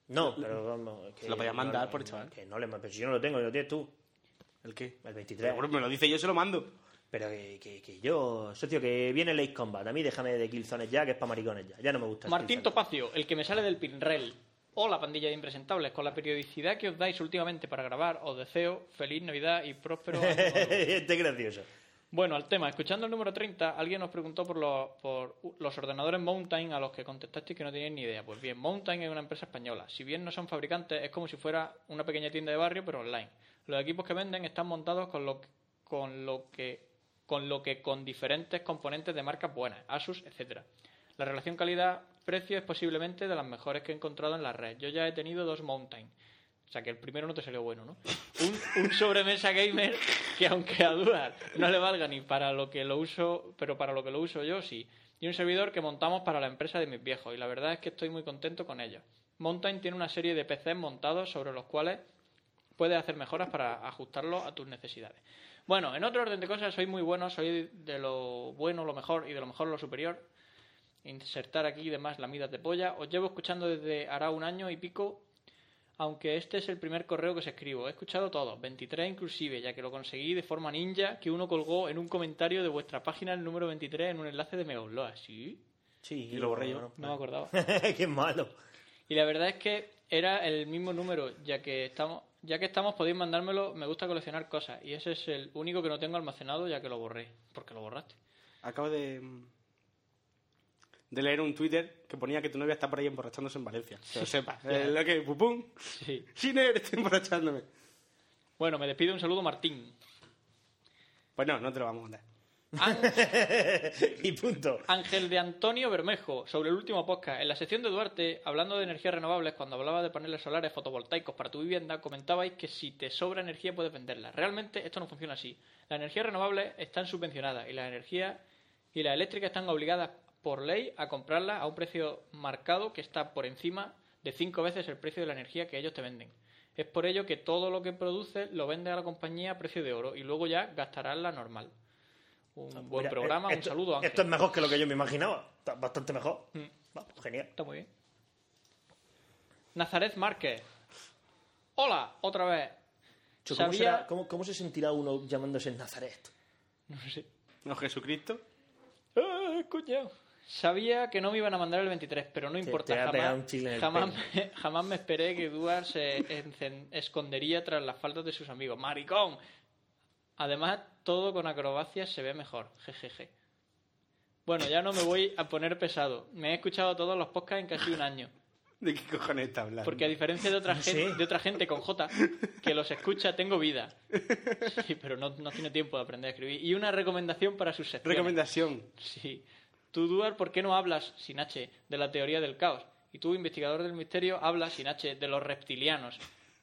No, pero vamos. es que Se lo podías mandar no, por el chaval. Que no le pero si yo no lo tengo, lo tienes tú. ¿El qué? El 23. Bueno, me lo dice yo, se lo mando. Pero que, que, que yo, socio, que viene el Ace Combat. A mí déjame de Killzones ya, que es para maricones ya. Ya no me gusta. el Martín. Topacio, el que me sale del Pinrel. Hola, pandilla de impresentables. Con la periodicidad que os dais últimamente para grabar, os deseo feliz Navidad y próspero año nuevo. [LAUGHS] este es gracioso. Bueno, al tema. Escuchando el número 30, alguien nos preguntó por los, por los ordenadores Mountain a los que contestasteis que no teníais ni idea. Pues bien, Mountain es una empresa española. Si bien no son fabricantes, es como si fuera una pequeña tienda de barrio, pero online. Los equipos que venden están montados con lo, con lo que con lo que con diferentes componentes de marcas buenas, Asus, etcétera. La relación calidad-precio es posiblemente de las mejores que he encontrado en la red. Yo ya he tenido dos Mountain. O sea que el primero no te salió bueno, ¿no? Un, sobremesa gamer que aunque a Duar no le valga ni para lo que lo uso, pero para lo que lo uso yo sí. Y un servidor que montamos para la empresa de mis viejos. Y la verdad es que estoy muy contento con ellos. Mountain tiene una serie de PCs montados sobre los cuales puedes hacer mejoras para ajustarlo a tus necesidades. Bueno, en otro orden de cosas, soy muy bueno, soy de lo bueno lo mejor y de lo mejor lo superior. Insertar aquí demás lamidas de polla. Os llevo escuchando desde hará un año y pico, aunque este es el primer correo que os escribo. He escuchado todos, 23 inclusive, ya que lo conseguí de forma ninja, que uno colgó en un comentario de vuestra página el número 23 en un enlace de Megaupload. ¿Sí? Sí, Y lo borré yo. No me acordaba. [LAUGHS] Qué malo. Y la verdad es que era el mismo número, ya que estamos, ya que estamos podéis mandármelo, me gusta coleccionar cosas y ese es el único que no tengo almacenado ya que lo borré, porque lo borraste. Acabo de, de leer un Twitter que ponía que tu novia está por ahí emborrachándose en Valencia. Que lo sepa. [LAUGHS] Eh, lo que, pupum. Sí. [LAUGHS] Estoy emborrachándome. Bueno, me despido un saludo Martín. Pues no, no te lo vamos a mandar. [LAUGHS] y punto. Ángel de Antonio Bermejo, sobre el último podcast. En la sección de Duarte, hablando de energías renovables, cuando hablaba de paneles solares fotovoltaicos para tu vivienda, comentabais que si te sobra energía puedes venderla. Realmente esto no funciona así. Las energías renovables están subvencionadas y las energías y las eléctricas están obligadas por ley a comprarlas a un precio marcado que está por encima de cinco veces el precio de la energía que ellos te venden. Es por ello que todo lo que produces lo vende a la compañía a precio de oro y luego ya gastarás la normal. Un buen Mira, programa, eh, un saludo, Ángel. Esto es mejor que lo que yo me imaginaba. Está bastante mejor. Mm. Va, pues genial. Está muy bien. Nazaret Márquez. Hola, otra vez. ¿Cómo, Sabía- será- cómo- cómo se sentirá uno llamándose Nazaret? No sé. No, Jesucristo. ¡Ah, coño! Sabía que no me iban a mandar el 23, pero no importa. te jamás, un jamás, me, jamás me esperé que Duar se escondería tras las faltas de sus amigos. ¡Maricón! Además, todo con acrobacias se ve mejor. Jejeje. Bueno, ya no me voy a poner pesado. Me he escuchado todos los podcasts en casi un año. [LAUGHS] ¿De qué cojones está hablando? Porque a diferencia de otra, No gente, sé. de otra gente con J que los escucha, tengo vida. Sí, pero no, no tiene tiempo de aprender a escribir. Y una recomendación para sus secciones. Recomendación. Sí. Tú, Duar, ¿por qué no hablas, sin H, de la teoría del caos? Y tú, investigador del misterio, hablas, sin H, de los reptilianos.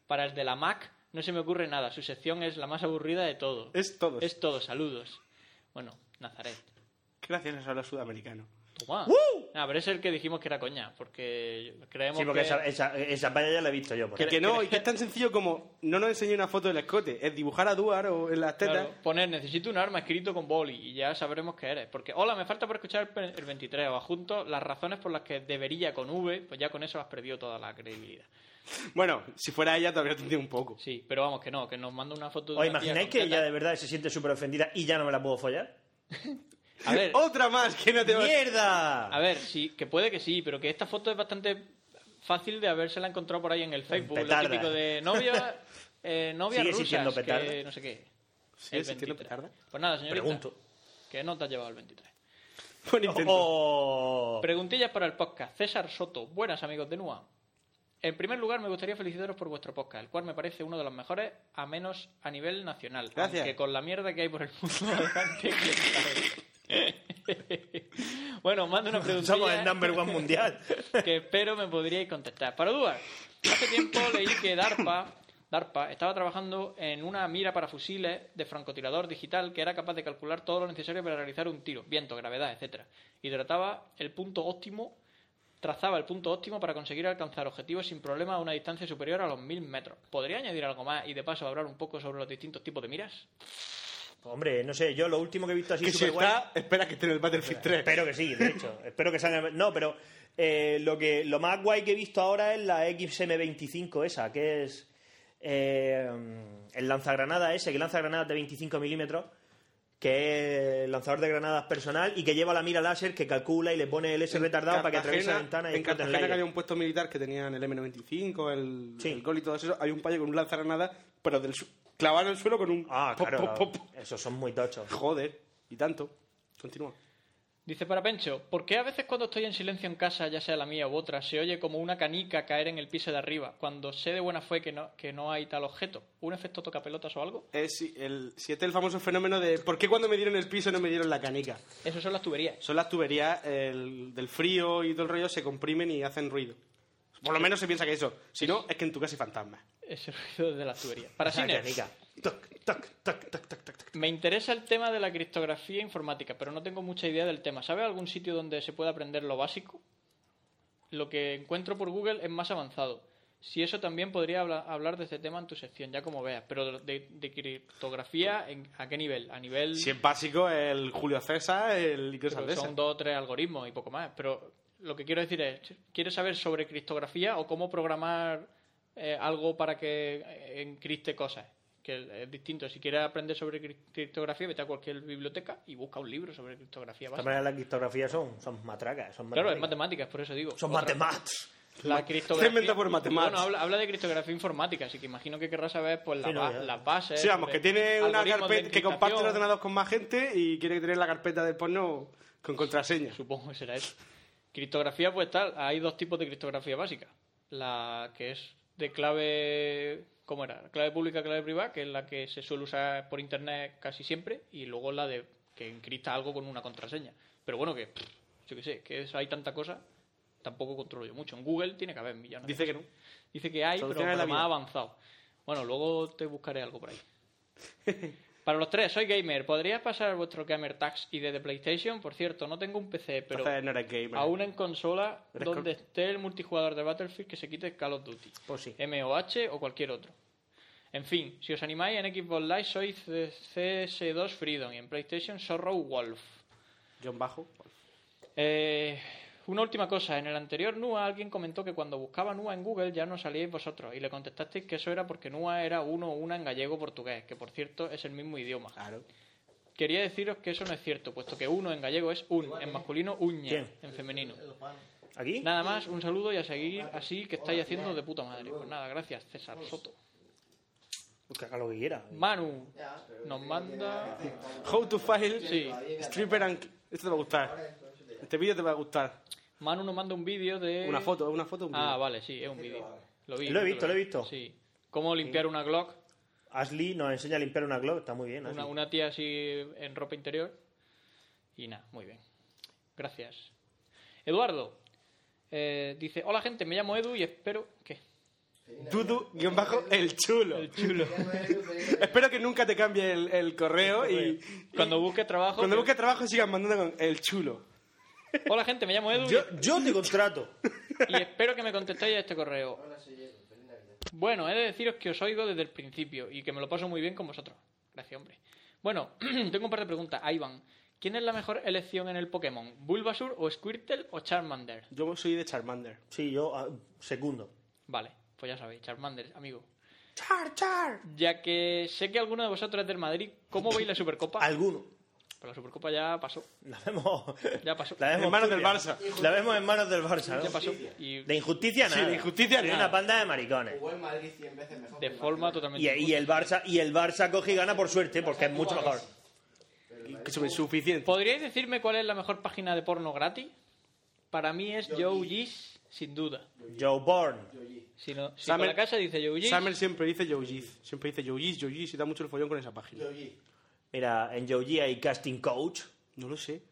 Para el de la Mac no se me ocurre nada. Su sección es la más aburrida de todo. Es todo. Es todo, saludos. Bueno, Nazaret. Gracias a los sudamericanos. Toma. Ah, pero es el que dijimos que era coña, porque creemos Sí, porque que... esa, esa, ya la he visto yo. por Que, no, y que es tan sencillo como no nos enseñe una foto del escote, es dibujar a Duar o en las tetas. Claro, poner necesito un arma escrito con boli y ya sabremos qué eres. Porque, hola, me falta por escuchar el pe- el 23 o adjunto las razones por las que debería con V, pues ya con eso has perdido toda la credibilidad. Bueno, si fuera ella todavía tendría un poco. Sí, pero vamos, que no, que nos manda una foto de ¿Os una imagináis que ella de verdad se siente súper ofendida y ya no me la puedo follar? [LAUGHS] A ver, Otra más que no te va ¡Mierda! a ver, sí, que puede que sí, pero que esta foto es bastante fácil de habérsela encontrado por ahí en el Facebook. Lo Petarda. típico de novia, [LAUGHS] eh, novia Sigue rusas, existiendo que no sé qué. ¿Sigue El existiendo 23. petarda? Pues nada, señorita. Pregunto. ¿Qué no te has llevado el 23? Buen intento. Oh. Preguntillas para el podcast. César Soto. Buenas, amigos de NUA. En primer lugar, me gustaría felicitaros por vuestro podcast, el cual me parece uno de los mejores, a menos a nivel nacional. Gracias. Aunque con la mierda que hay por el mundo delante, quién sabe. bueno, mando una pregunta. Somos el number one mundial. [LAUGHS] que espero me podríais contestar. Para dudas, hace tiempo leí que DARPA, DARPA estaba trabajando en una mira para fusiles de francotirador digital que era capaz de calcular todo lo necesario para realizar un tiro, viento, gravedad, etcétera, y trataba el punto óptimo trazaba el punto óptimo para conseguir alcanzar objetivos sin problema a una distancia superior a los 1000 metros. ¿Podría añadir algo más y de paso hablar un poco sobre los distintos tipos de miras? Hombre, no sé, yo lo último que he visto así Que si guay... espera que esté en el Battlefield 3. Espero que sí, de hecho. [LAUGHS] Espero que salga. No, pero eh, lo que lo más guay que he visto ahora es la XM25 esa, que es eh, el lanzagranada ese, que lanza granadas de 25 milímetros, que es lanzador de granadas personal y que lleva la mira láser que calcula y le pone el S retardado para que atraviese la ventana y En Cartagena que había un puesto militar que tenían el M95, el, Sí. el Gol y todo eso, hay un payo con un lanzagranada, pero del clavado en el suelo con un... Ah, pop, claro. pop, pop. Esos son muy tochos. Joder, y tanto. Continúa. Dice para Pencho, ¿por qué a veces cuando estoy en silencio en casa, ya sea la mía u otra, se oye como una canica caer en el piso de arriba, cuando sé de buena fe que no, que no hay tal objeto? ¿Un efecto tocapelotas o algo? Es el, si este es el famoso fenómeno de ¿por qué cuando me dieron el piso no me dieron la canica? Eso son las tuberías. Son las tuberías el- del frío y todo el rollo se comprimen y hacen ruido. Por lo menos se piensa que eso. Si no, es que en tu casa hay fantasmas. Ese ruido de las tuberías. Para [LAUGHS] Esa Siner, canica. Toc, toc, toc, toc, toc, toc, toc. me interesa el tema de la criptografía informática, pero no tengo mucha idea del tema. ¿Sabe algún sitio donde se pueda aprender lo básico? Lo que encuentro por Google es más avanzado. Si eso también podría habla- hablar de este tema en tu sección, ya como veas. Pero de, de criptografía, ¿en- ¿a qué nivel? A nivel... Si es básico, el Julio César el, son dos o tres algoritmos y poco más. Pero lo que quiero decir es, ¿quieres saber sobre criptografía o cómo programar eh, algo para que eh, encripte cosas? Que es distinto. Si quieres aprender sobre cri- criptografía, vete a cualquier biblioteca y busca un libro sobre criptografía básica. maneras, las criptografías son, son matracas. Son Claro, es matemáticas. matemáticas, por eso digo. Son matemáticas. La criptografía. por matemáticas. Bueno, habla, habla de criptografía informática, así que imagino que querrás saber pues, la Sí, no, las bases. Sí, vamos, que tiene una carpeta que comparte el encriptación. ordenador con más gente y quiere tener la carpeta del porno con contraseña. Supongo que será eso. Criptografía, pues tal, hay dos tipos de criptografía básica. La que es de clave, ¿cómo era? Clave pública, clave privada, que es la que se suele usar por internet casi siempre, y luego la de que encripta algo con una contraseña. Pero bueno, que pff, yo qué sé, que es- hay tanta cosa, tampoco controlo yo mucho. En Google tiene que haber millones. de Dice que no. Dice que hay, pero, de pero más avanzado. Bueno, luego te buscaré algo por ahí. [LAUGHS] Para los tres, soy gamer. ¿Podrías pasar vuestro gamer tags y de PlayStation? Por cierto, no tengo un PC, pero Entonces no eres gamer. aún en consola Eres donde esté el multijugador de Battlefield que se quite Call of Duty. Pues sí. MOH o cualquier otro. En fin, si os animáis, en Xbox Live soy C- CS2 Freedom y en PlayStation Sorrow Wolf. John Bajo. Eh, una última cosa. En el anterior NUA alguien comentó que cuando buscaba NUA en Google ya no salíais vosotros y le contestasteis que eso era porque NUA era uno o una en gallego o portugués, que por cierto es el mismo idioma. Claro. Quería deciros que eso no es cierto, puesto que uno en gallego es un, en masculino uña, ¿Quién? en femenino. ¿Aquí? Nada más, un saludo y a seguir así que estáis haciendo de puta madre. Pues nada, gracias, César Soto. Pues que haga lo que quiera. Manu nos manda. How to file Sí, stripper and... Esto te va a gustar. Este vídeo te va a gustar. Manu nos manda un vídeo de. Una foto, una foto, un vídeo. Ah, vale, sí, es un vídeo. Lo vi. Lo he visto, que lo he visto. Sí. Cómo limpiar una Glock. Ashley nos enseña a limpiar una Glock. Está muy bien. Una, una tía así en ropa interior. Y nada, muy bien. Gracias. Eduardo eh, dice: Hola gente, me llamo Edu y espero. ¿Qué? Dudu, guion bajo, el chulo. El chulo. Espero que nunca te cambie el, el correo y Cuando busques trabajo. cuando que- busques trabajo sigas mandando con el chulo. Hola gente, me llamo Edu Yo, yo te contrato. y espero que me contestéis a este correo. Bueno, he de deciros que os oigo desde el principio y que me lo paso muy bien con vosotros. Gracias, hombre. Bueno, [CLEARS THROAT] tengo un par de preguntas. A Iván, ¿quién es la mejor elección en el Pokémon? ¿Bulbasur o Squirtle o Charmander? Yo soy de Charmander. Sí, yo ah, segundo. Vale, pues ya sabéis, Charmander, amigo. Char, char. Ya que sé que alguno de vosotros es del Madrid, ¿cómo veis la Supercopa? Alguno. Pero la Supercopa ya pasó, La vemos. ya pasó. La vemos En manos del. Barça. La vemos en manos del Barça. ¿no? Ya pasó. Y De injusticia Sí, nada. de injusticia nada. una panda de maricones. Jugó el Madrid 100 veces mejor. de forma totalmente... Y, y el Barça y el Barça coge y gana por suerte porque es mucho mejor. Que es suficiente. ¿Podríais decirme cuál es la mejor página de porno gratis? Para mí es Joe Gis, sin duda. Joe Bourne. Si, no, si por la casa dice Youjis, Summer siempre dice Youjis. Siempre dice Youjis, Youjis y da mucho el follón con esa página. Mira, en Yogi hay casting coach. No lo sé.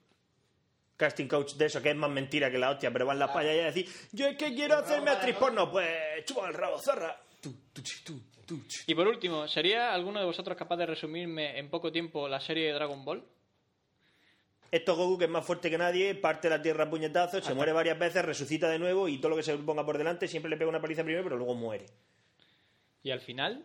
Casting coach de eso, que es más mentira que la hostia, pero van las payas y a decir, yo es que quiero hacerme actriz porno, pues chupa el rabo, zorra. Tú, tú, chi, tú, tú, chi. Y por último, ¿sería alguno de vosotros capaz de resumirme en poco tiempo la serie de Dragon Ball? Esto Goku, que es más fuerte que nadie, parte la tierra a puñetazos, se muere varias veces, resucita de nuevo y todo lo que se ponga por delante siempre le pega una paliza primero, pero luego muere. Y al final,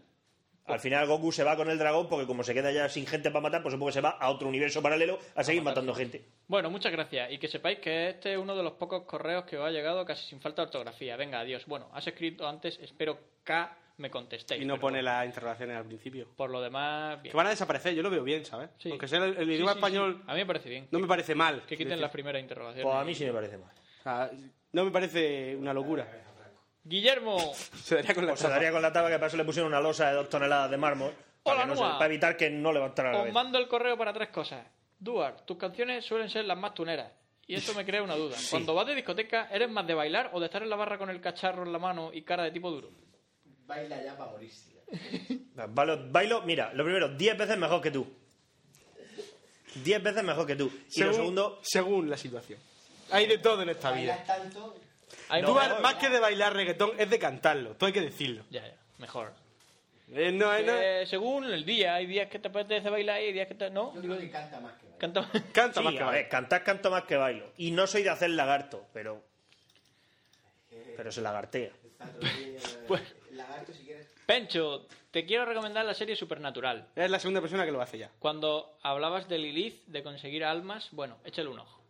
Al final Goku se va con el dragón porque como se queda ya sin gente para matar, pues supongo que se va a otro universo paralelo a seguir matando gente. Bueno, muchas gracias. Y que sepáis que este es uno de los pocos correos que os ha llegado casi sin falta de ortografía. Venga, adiós. Bueno, has escrito antes, espero que me contestéis. Y no pone las interrogaciones al principio. Por lo demás, bien. Que van a desaparecer, yo lo veo bien, ¿sabes? Sí. Aunque sea el, idioma sí, español, sí. A mí me parece bien. no me parece mal. Que quiten Decir, las primeras interrogaciones. Pues a mí sí me parece mal. o sea, no me parece una locura. Guillermo, [LAUGHS] Se daría con la se daría con la taba que para eso le pusieron una losa de dos toneladas de mármol para, Hola, que no se- Nua. para evitar que no levantara la os cabeza. mando el correo para tres cosas. Duar, tus canciones suelen ser las más tuneras. Y eso me crea una duda. [LAUGHS] Cuando vas de discoteca, ¿eres más de bailar o de estar en la barra con el cacharro en la mano y cara de tipo duro? Baila ya para morirse. Bailo, bailo, mira, lo primero, 10 veces mejor que tú. 10 veces mejor que tú. Y lo segundo, según la situación. Hay de todo en esta vida. Tanto. Hay Tú, más que de bailar reggaetón, es de cantarlo. Todo hay que decirlo. Ya, ya, mejor. Eh, no, eh, no- Eh, según el día, hay días que te apetece bailar y hay días que te... No, Yo digo, creo que canta más que baila. canta... Canta sí, más que a ver, bailar. cantar canto más que bailo. Y no soy de hacer lagarto, pero. Pero se lagartea. Pues- el lagarto, si quieres. Pencho, te quiero recomendar la serie Supernatural. Es la segunda persona que lo hace ya. Cuando hablabas de Lilith, de conseguir almas, bueno, échale un ojo.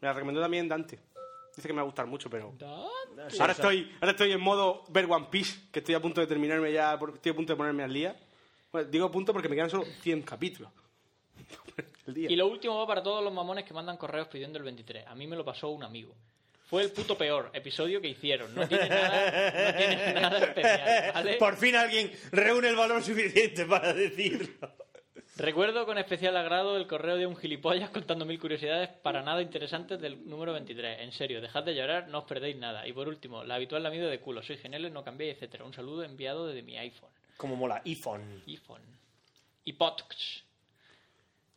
Me la recomendó también Dante. Dice que me va a gustar mucho, pero. Ahora, estoy, ahora estoy en modo ver One Piece, que estoy a punto de terminarme ya, estoy a punto de ponerme al día. Bueno, digo a punto porque me quedan solo 100 capítulos. [LAUGHS] el día. Y lo último va para todos los mamones que mandan correos pidiendo el 23. A mí me lo pasó un amigo. Fue el puto peor episodio que hicieron. No tiene nada, no tiene nada especial, ¿vale? Por fin alguien reúne el valor suficiente para decirlo. Recuerdo con especial agrado el correo de un gilipollas contando mil curiosidades para nada interesantes del número 23. En serio, dejad de llorar, no os perdéis nada. Y por último, la habitual lamido de culo. Soy genial, no cambiéis, etcétera. Un saludo enviado desde mi iPhone. Como mola, iPhone. iPhone. Y Potx.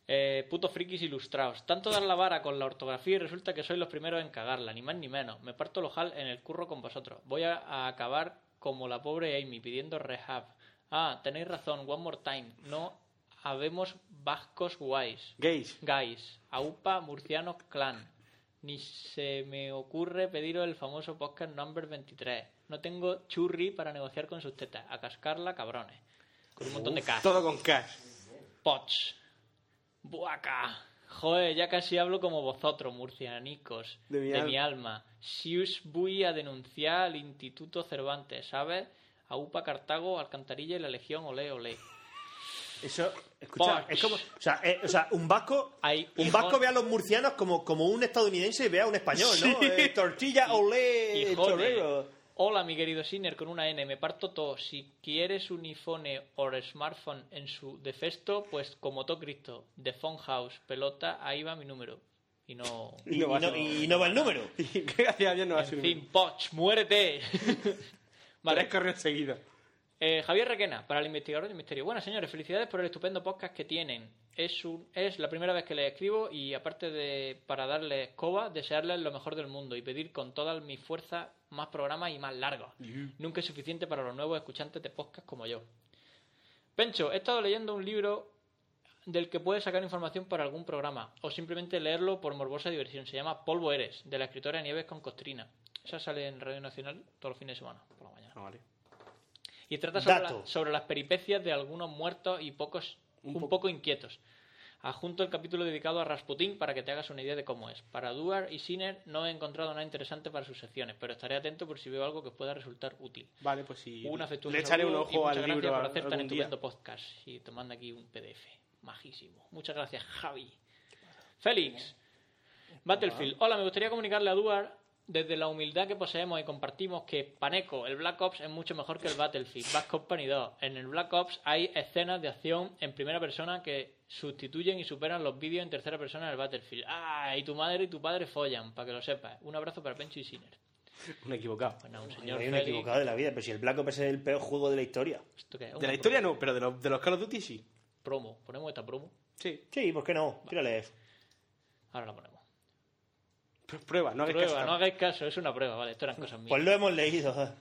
Eh, putos frikis ilustrados. Tanto dar la vara con la ortografía y resulta que sois los primeros en cagarla, ni más ni menos. Me parto el ojal en el curro con vosotros. Voy a, a acabar como la pobre Amy pidiendo rehab. Ah, tenéis razón, one more time. No habemos vascos guays. Gays. Guys, AUPA, murcianos, clan. Ni se me ocurre pediros el famoso podcast number 23. No tengo churri para negociar con sus tetas. A cascarla, cabrones. Con un montón de cash. Todo con cash. Poch. Buaca. Joder, ya casi hablo como vosotros, murcianicos. De mi de al- mi alma. Si os voy a denunciar al Instituto Cervantes, ¿sabes? A UPA Cartago, Alcantarilla y la Legión, olé, olé. Eso, escucha, es como. O sea, eh, o sea un vasco. Hay Un hijos- vasco ve a los murcianos como, como un estadounidense ve a un español, ¿no? Eh, tortilla, olé, chorrero. Hola, mi querido Sinner, con una N, me parto todo. Si quieres un iPhone o smartphone en su defecto, pues como todo Cristo, de Phone House, pelota, ahí va mi número. Y no... Y, No va y no, y va el número. [LAUGHS] Y gracias a Dios no va a En ser fin, Poch, muérete. [LAUGHS] vale, Tres correos seguidos. Eh, Javier Requena, para el investigador del misterio. Bueno, señores, felicidades por el estupendo podcast que tienen. Es, un, es la primera vez que les escribo y aparte de para darles coba, desearles lo mejor del mundo y pedir con toda mi fuerza más programas y más largos. Nunca es suficiente para los nuevos escuchantes de podcast como yo. Pencho, he estado leyendo un libro del que puedes sacar información para algún programa o simplemente leerlo por morbosa diversión. Se llama Polvo Eres, de la escritora Nieves con Costrina. Esa sale en Radio Nacional todos los fines de semana, por la mañana. Ah, vale. Y trata sobre, Dato. la- sobre las peripecias de algunos muertos y pocos un, po- poco inquietos. Adjunto el capítulo dedicado a Rasputín para que te hagas una idea de cómo es. Para Duar y Sinner no he encontrado nada interesante para sus secciones, pero estaré atento por si veo algo que pueda resultar útil. Vale, pues sí. Un afectuoso Le echaré un y ojo muchas al gracias libro por hacer tan estupendo podcast. Y te manda aquí un PDF. Majísimo. Muchas gracias, Javi. Félix. Battlefield. Hola, me gustaría comunicarle a Duar desde la humildad que poseemos y compartimos que Paneco, el Black Ops, es mucho mejor que el Battlefield. Bad Company 2. En el Black Ops hay escenas de acción en primera persona que sustituyen y superan los vídeos en tercera persona del Battlefield. Ah, y tu madre y tu padre follan, para que lo sepas. Un abrazo para Pencho y Sinner. Un equivocado. Nada, un señor hay un equivocado de la vida, pero si el Black Ops es el peor juego de la historia. ¿Esto qué es? De la historia no, pero de los, de los Call of Duty sí. Promo. Ponemos esta promo. Sí. Sí, ¿por qué no? Tírale eso. Ahora la ponemos. Pues [LAUGHS] prueba, no hagáis Prueba, caso. no hagáis caso, es una prueba, vale, esto eran cosas mías. Pues lo hemos leído.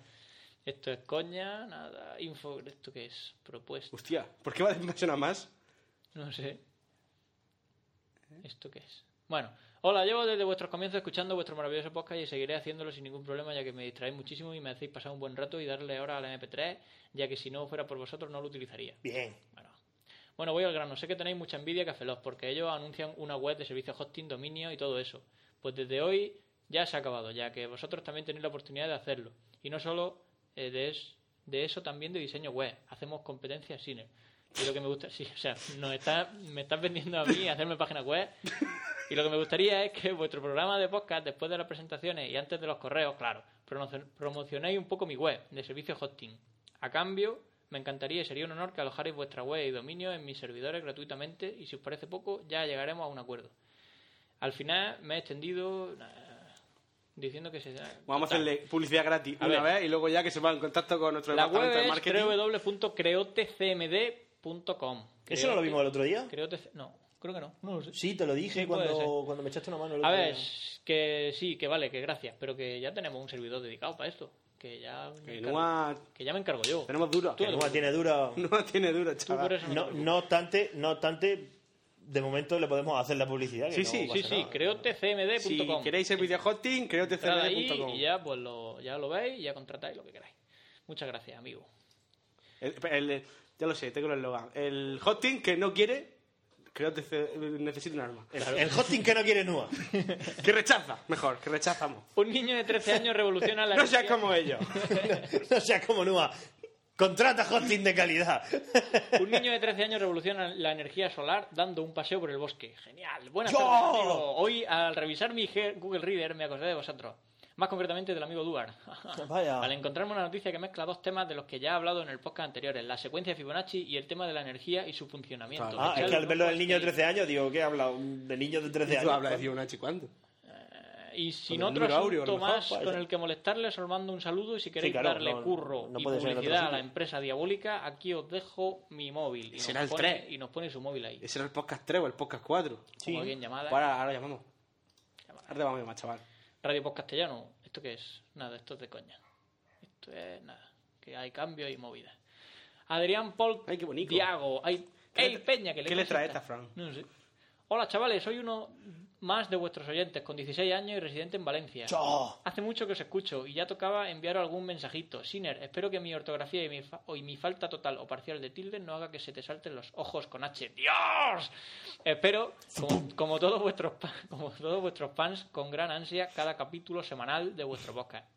Esto es coña, nada, info, ¿esto qué es? Propuesta, Hostia, ¿por qué va de una más? no sé. ¿Esto qué es? Bueno, hola, llevo desde vuestros comienzos escuchando vuestro maravilloso podcast y seguiré haciéndolo sin ningún problema ya que me distraéis muchísimo y me hacéis pasar un buen rato y darle ahora al MP3 ya que si no fuera por vosotros no lo utilizaría. Bien. Bueno. Bueno, voy al grano. Sé que tenéis mucha envidia Cafelos porque ellos anuncian una web de servicio hosting, dominio y todo eso. Pues desde hoy ya se ha acabado, ya que vosotros también tenéis la oportunidad de hacerlo. Y no solo eh, de, de eso, también de diseño web. Hacemos competencias cine. Y lo que me gusta, [LAUGHS] sí, o sea, nos me estás vendiendo a mí hacerme páginas web. Y lo que me gustaría es que vuestro programa de podcast, después de las presentaciones y antes de los correos, claro, promocio- promocionéis un poco mi web de servicio hosting. A cambio, me encantaría y sería un honor que alojarais vuestra web y dominio en mis servidores gratuitamente y si os parece poco, ya llegaremos a un acuerdo. Al final me he extendido nah, diciendo que se... Vamos a hacerle publicidad gratis A una ver. vez y luego ya que se ponga en contacto con nuestro La web de marketing. www.creotecmd.com. ¿Eso no lo vimos el otro día? Creote- No, creo que no. No lo sé. Sí, te lo dije Sí, cuando, cuando me echaste una mano. el A otro ver, día. que sí, que vale, que gracias, pero que ya tenemos un servidor dedicado para esto. Que ya, me Que encargo, Nua- que ya me encargo yo. Tenemos. Tú Que Numa tiene dura. [LAUGHS] No tiene duro, Tú chaval. no, No, no obstante, no obstante, de momento le podemos hacer la publicidad. que Sí, no sí, Sí, sí, nada. creotecmd.com. Si queréis servicio hosting, creo que Entrad ahí cmd.com. y ya, pues lo, ya lo veis y ya contratáis lo que queráis. Muchas gracias, amigo. El- el- ya lo sé, tengo el eslogan. El hosting que no quiere, creo que ce- necesita un arma. El, el hosting que no quiere Nua. [LAUGHS] Que rechaza, mejor, que rechazamos. Un niño de 13 años revoluciona la No seas como ellos. [LAUGHS] no seas como Nua. Contrata hosting de calidad. Un niño de 13 años revoluciona la energía solar dando un paseo por el bosque. Genial. Buenas ¡Yo! tardes, amigo. Hoy, al revisar mi Google Reader, me acordé de vosotros. Más concretamente del amigo Duar. [LAUGHS] Vaya. Al encontrarme una noticia que mezcla dos temas de los que ya he hablado en el podcast anteriores, la secuencia de Fibonacci y el tema de la energía y su funcionamiento. Ah, es que al verlo del niño de este 13 años, digo, ¿qué he hablado? ¿De niños de 13 ¿Tú años? hablas de Fibonacci cuándo? Y sin otro asunto mejor, más con ser. el que molestarles, os mando un saludo y si queréis claro, darle no- curro no y publicidad a la empresa diabólica, aquí os dejo mi móvil. Y nos, Será el pone, 3. y nos pone su móvil ahí. Ese era el podcast 3 o el podcast 4. Como bien llamada. Pues ahora, ahora llamamos. Ahora te vamos a llamar, chaval. Radio Post Castellano. ¿Esto qué es? Nada, esto es de coña. Esto es nada. Que hay cambios y movidas. Adrián Paul Ay, qué bonito. Diago. Ay, ¿Qué ¡Ey, le- Peña! Que qué le trae esta, Fran? No sé. Hola, chavales. Soy uno más de vuestros oyentes, con 16 años y residente en Valencia. ¡Cho! Hace mucho que os escucho y ya tocaba enviaros algún mensajito. Siner, espero que mi ortografía y mi, fa- y mi falta total o parcial de tilde no haga que se te salten los ojos con H. ¡Dios! Espero, como, como todos vuestros [LAUGHS] como todos vuestros fans, con gran ansia cada capítulo semanal de vuestro podcast.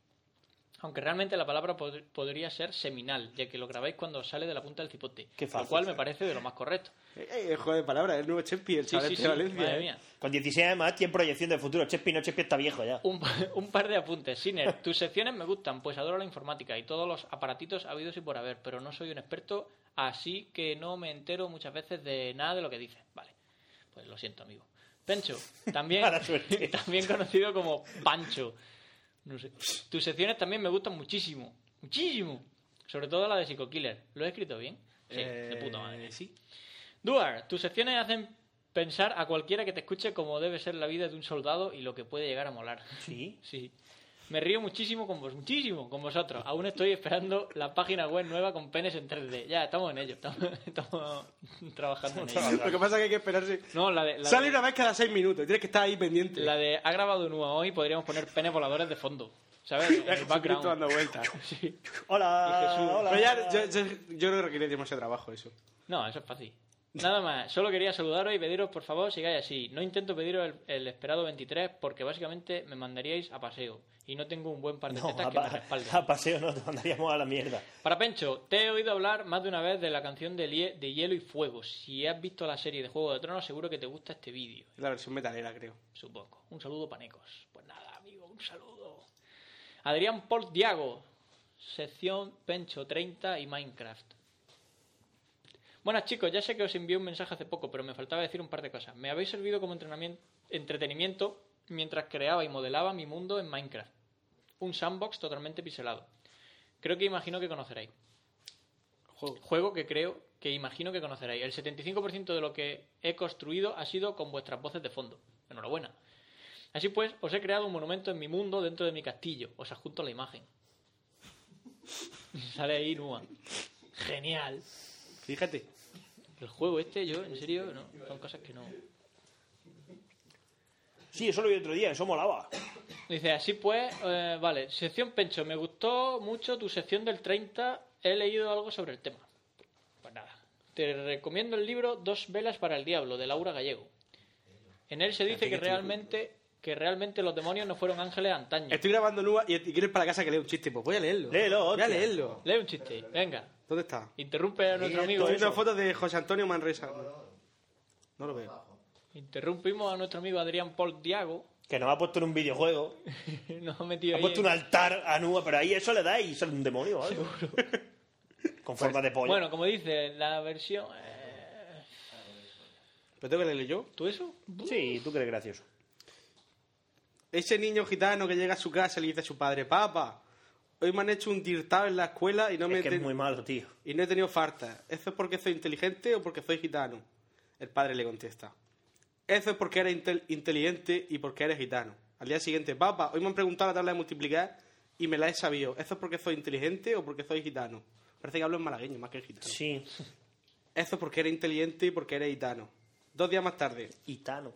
Aunque realmente la palabra pod- podría ser seminal, ya que lo grabáis cuando sale de la punta del cipote. Qué fácil, lo cual me parece de lo más correcto. Eh, eh, el juego de palabras, el nuevo Chespi, el Sí, chaval sí, sí, de Valencia. madre eh. mía. Con 16 años más tiene proyección del futuro. Chespi no, Chespi está viejo ya. Un, un par de apuntes. Siner, tus secciones me gustan, pues adoro la informática y todos los aparatitos habidos y por haber, pero no soy un experto, así que no me entero muchas veces de nada de lo que dices. Vale, pues lo siento, amigo. Pencho, también, [LAUGHS] [LAUGHS] también conocido como Pancho. No sé. Tus secciones también me gustan muchísimo, muchísimo. Sobre todo la de Psycho Killer. ¿Lo he escrito bien? Sí, de puta madre. Eh, Sí. Duar, tus secciones hacen pensar a cualquiera que te escuche cómo debe ser la vida de un soldado y lo que puede llegar a molar. Sí. [LAUGHS] Sí. Me río muchísimo con vos, muchísimo con vosotros. Aún estoy esperando la página web nueva con penes en 3D. Ya, estamos en ello. Estamos, [LAUGHS] estamos trabajando en ello. Lo que pasa es que hay que esperarse. No, la de, la, Sale de, una vez cada 6 minutos, tienes que estar ahí pendiente. la de ha grabado Nua hoy podríamos poner penes voladores de fondo. ¿Sabes? En el [LAUGHS] background. dando vueltas. Sí. Hola, hola. Pero ya, yo, yo, yo creo que requiere demasiado trabajo eso. No, eso es fácil. Nada más, solo quería saludaros y pediros por favor sigáis así. No intento pediros el, el esperado 23 porque básicamente me mandaríais a paseo y no tengo un buen par de No, tetas a, que me respalden. a paseo no, te mandaríamos a la mierda. Para Pencho, te he oído hablar más de una vez de la canción de, Lie- de Hielo y Fuego. Si has visto la serie de Juego de Tronos, seguro que te gusta este vídeo, Es la versión metalera, creo. supongo. Un saludo, panecos. Pues nada, amigo, un saludo. Adrián Paul Diago, sección Pencho 30 y Minecraft. Buenas chicos, ya sé que os envié un mensaje hace poco, pero me faltaba decir un par de cosas. Me habéis servido como entrenamiento, entretenimiento mientras creaba y modelaba mi mundo en Minecraft. un sandbox totalmente pixelado. Creo que imagino que conoceréis. Juego. que creo que imagino que conoceréis. El 75% de lo que he construido ha sido con vuestras voces de fondo. Enhorabuena. Así pues, os he creado un monumento en mi mundo dentro de mi castillo. Os adjunto la imagen. [LAUGHS] Sale ahí Nua. Genial. Fíjate. El juego este, yo, en serio, no. Son cosas que no. Sí, eso lo vi otro día, eso molaba. Dice, así pues, eh, vale, sección Pencho, me gustó mucho tu sección del 30, he leído algo sobre el tema. Pues nada, te recomiendo el libro Dos velas para el diablo, de Laura Gallego. En él se dice que realmente que realmente los demonios no fueron ángeles antaño. Estoy grabando Nua y quieres para la casa que lea un chiste. Pues voy a leerlo. Léelo, Voy a leerlo. Lee un chiste, venga. ¿Dónde está? Interrumpe a nuestro amigo. Estoy viendo fotos de José Antonio Manresa. No lo veo. Interrumpimos a nuestro amigo Adrián Paul Diago. Que nos ha puesto en un videojuego. [LAUGHS] Nos ha metido Ha ahí puesto un altar a Nua, pero ahí eso le da y sale un demonio o algo. [LAUGHS] Con forma de pollo. Bueno, como dice la versión... eh, ¿Pero tengo que leerlo yo? ¿Tú eso? Sí, tú crees gracioso. Ese niño gitano que llega a su casa y le dice a su padre, papá, hoy me han hecho un tirtado en la escuela y no me Es que ten- es muy malo, tío. y no he tenido falta. ¿Eso es porque soy inteligente o porque soy gitano? El padre le contesta. Eso es porque eres intel- inteligente y porque eres gitano. Al día siguiente, papá, hoy me han preguntado la tabla de multiplicar y me la he sabido. ¿Eso es porque soy inteligente o porque soy gitano? Parece que hablo en malagueño más que en gitano. Sí. Eso es porque eres inteligente y porque eres gitano. Dos días más tarde, Gitano.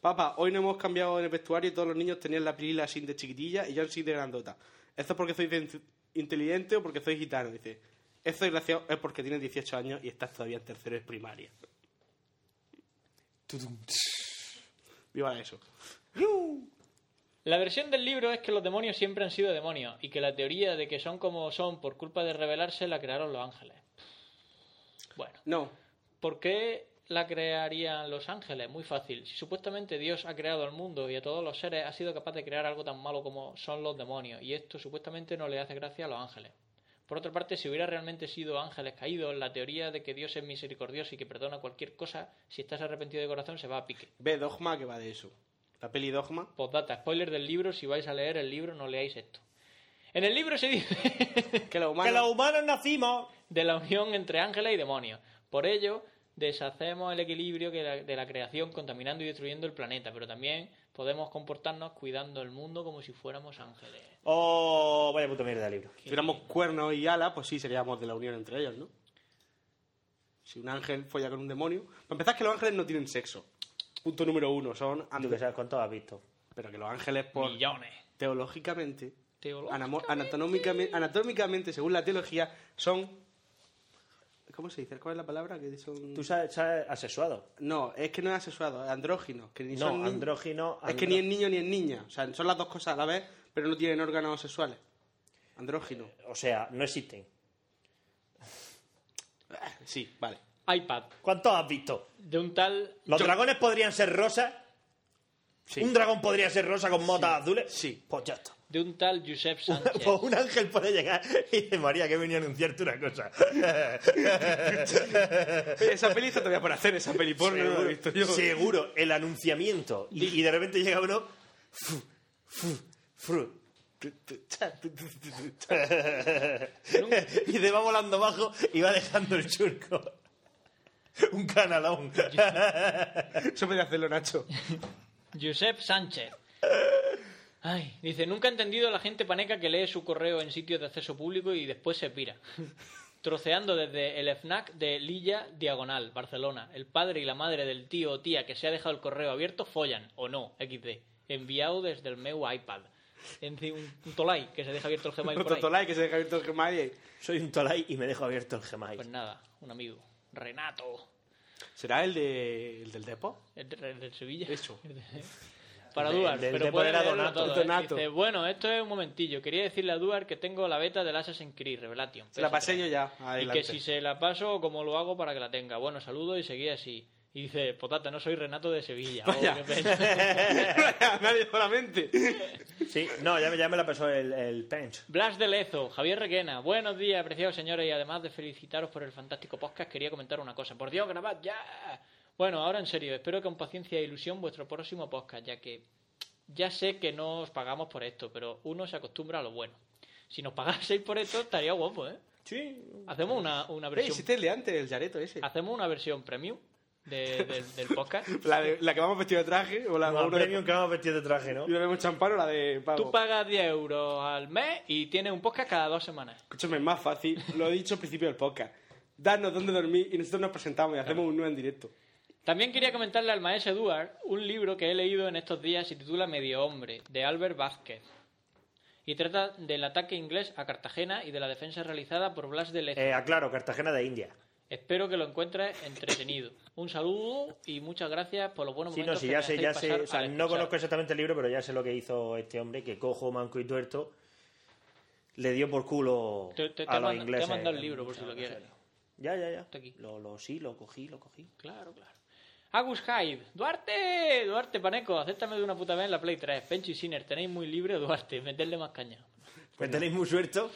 Papá, hoy no hemos cambiado en el vestuario y todos los niños tenían la pilila así de chiquitilla y yo así de grandota. ¿Esto es porque soy de- inteligente o porque soy gitano? Dice. Esto desgraciado es porque tienes 18 años y estás todavía en tercero de primaria. Viva eso. La versión del libro es que los demonios siempre han sido demonios y que la teoría de que son como son por culpa de rebelarse la crearon los ángeles. Bueno, No. ¿por qué la crearían los ángeles? Muy fácil. Si supuestamente Dios ha creado al mundo y a todos los seres, ha sido capaz de crear algo tan malo como son los demonios y esto supuestamente no le hace gracia a los ángeles. Por otra parte, si hubiera realmente sido ángeles caídos, la teoría de que Dios es misericordioso y que perdona cualquier cosa, si estás arrepentido de corazón, se va a pique. Ve Dogma que va de eso. La peli Dogma. Postdata, spoiler del libro, si vais a leer el libro, no leáis esto. En el libro se dice [LAUGHS] Que los Que los humanos nacimos. de la unión entre ángeles y demonios. Por ello, deshacemos el equilibrio que la- de la creación contaminando y destruyendo el planeta, pero también podemos comportarnos cuidando el mundo como si fuéramos ángeles. Oh, vaya puta mierda de libro. Si tuviéramos cuernos y alas, pues sí, seríamos de la unión entre ellos, ¿no? Si un ángel folla con un demonio... Para empezar, que los ángeles no tienen sexo. Punto número uno. Son... Tú que sabes cuánto has visto. Pero que los ángeles, por... Millones. teológicamente, Teológicamente. anamo- anatómicamente, anatómicamente, según la teología, son... ¿Cómo se dice? ¿Cuál es la palabra? Que son... Tú sabes, sabes asexuado. No, es que no es asexuado, es andrógino. Que ni No, son andrógino. Es que ni es niño ni es niña. O sea, son las dos cosas a la vez, pero no tienen órganos sexuales. Andrógino. O sea, no existen. Ah, Sí, vale. iPad, ¿Cuántos has visto? de un tal... ¿Los Yo- dragones podrían ser rosas? Sí. ¿Un dragón podría ser rosa con motas azules? Sí. Pues ya está. De un tal Josep Sánchez. Pues [LAUGHS] un ángel puede llegar y dice, María, que he venido a anunciarte una cosa. Oye, [LAUGHS] esa peli está todavía por hacer, esa peli porno, no la he visto yo. Seguro, el anunciamiento. Y, y de repente llega uno... fu, fu, fru. [LAUGHS] y te va volando bajo y va dejando el surco. Un canalón. Eso podría hacerlo Nacho. Josep Sánchez. Ay, dice, nunca he entendido a la gente paneca que lee su correo en sitios de acceso público y después se pira. [LAUGHS] Troceando desde el FNAC de Lilla Diagonal, Barcelona. El padre y la madre del tío o tía que se ha dejado el correo abierto follan, o no, XD. Enviado desde el meu iPad. En fin, un, un tolai que se deja abierto el Gmail [LAUGHS] por Otro tolai que se deja abierto el Gmail. Soy un tolai y me dejo abierto el Gmail. Pues nada, un amigo. Renato. ¿Será el, de, el del Depo? El de- el del Sevilla. Eso. [LAUGHS] El de- Duar, el del pero puede era leerlo Donato. todo, ¿eh? Donato. Dice, bueno, esto es un momentillo. Quería decirle a Duar que tengo la beta del Assassin's Creed Revelation. Se la PS3. pasé yo ya. Y Adelante. que si se la paso, como lo hago para que la tenga. Bueno, saludo y seguí así. Y dice, potata, no soy Renato de Sevilla. Oh, qué pena. [LAUGHS] Nadie solamente. Sí, no, ya me, ya me la pasó el, el Pench. Blas de Lezo, Javier Requena. Buenos días, apreciados señores, y además de felicitaros por el fantástico podcast, quería comentar una cosa. Por Dios, grabad ya. Bueno, ahora en serio, espero que con paciencia e ilusión vuestro próximo podcast, ya que Ya sé que no os pagamos por esto, pero uno se acostumbra a lo bueno. Si nos pagaseis por esto, estaría guapo, ¿eh? Sí. Hacemos una, una Eh, versión... hiciste el de antes, el Yareto ese. Hacemos una versión premium de- del- del podcast. [LAUGHS] La, de- la que vamos vestido de traje o la una de- premium que vamos vestido de traje, ¿no? y la vemos champán o la de pago. Tú pagas 10 euros al mes y tienes un podcast cada dos semanas. Escúchame, es más fácil. Lo he dicho al principio del podcast. Danos dónde dormir y nosotros nos presentamos y hacemos un nuevo en directo. También quería comentarle al maestro Eduard un libro que he leído en estos días se titula Medio Hombre, de Albert Vázquez. Y trata del ataque inglés a Cartagena y de la defensa realizada por Blas de Lezo. Eh, aclaro, Cartagena de India. Espero que lo encuentres entretenido. Un saludo y muchas gracias por los buenos Sí, no, momentos sí, que ya me sé, hacéis ya sé. pasar O sea, al no conozco exactamente el libro, pero ya sé lo que hizo este hombre, que cojo, manco y tuerto le dio por culo Te, te- te a he los mand- te he ingleses. mandado el libro por si lo quieres. Ya, ya, ya. Está aquí. Lo, lo, sí, lo cogí, lo cogí. Claro, claro. Agus Hyde, Duarte, Duarte Paneco, acéptame de una puta vez en la Play 3. Pencho y Sinner, tenéis muy libre Duarte, meterle más caña. Pues tenéis muy suerto.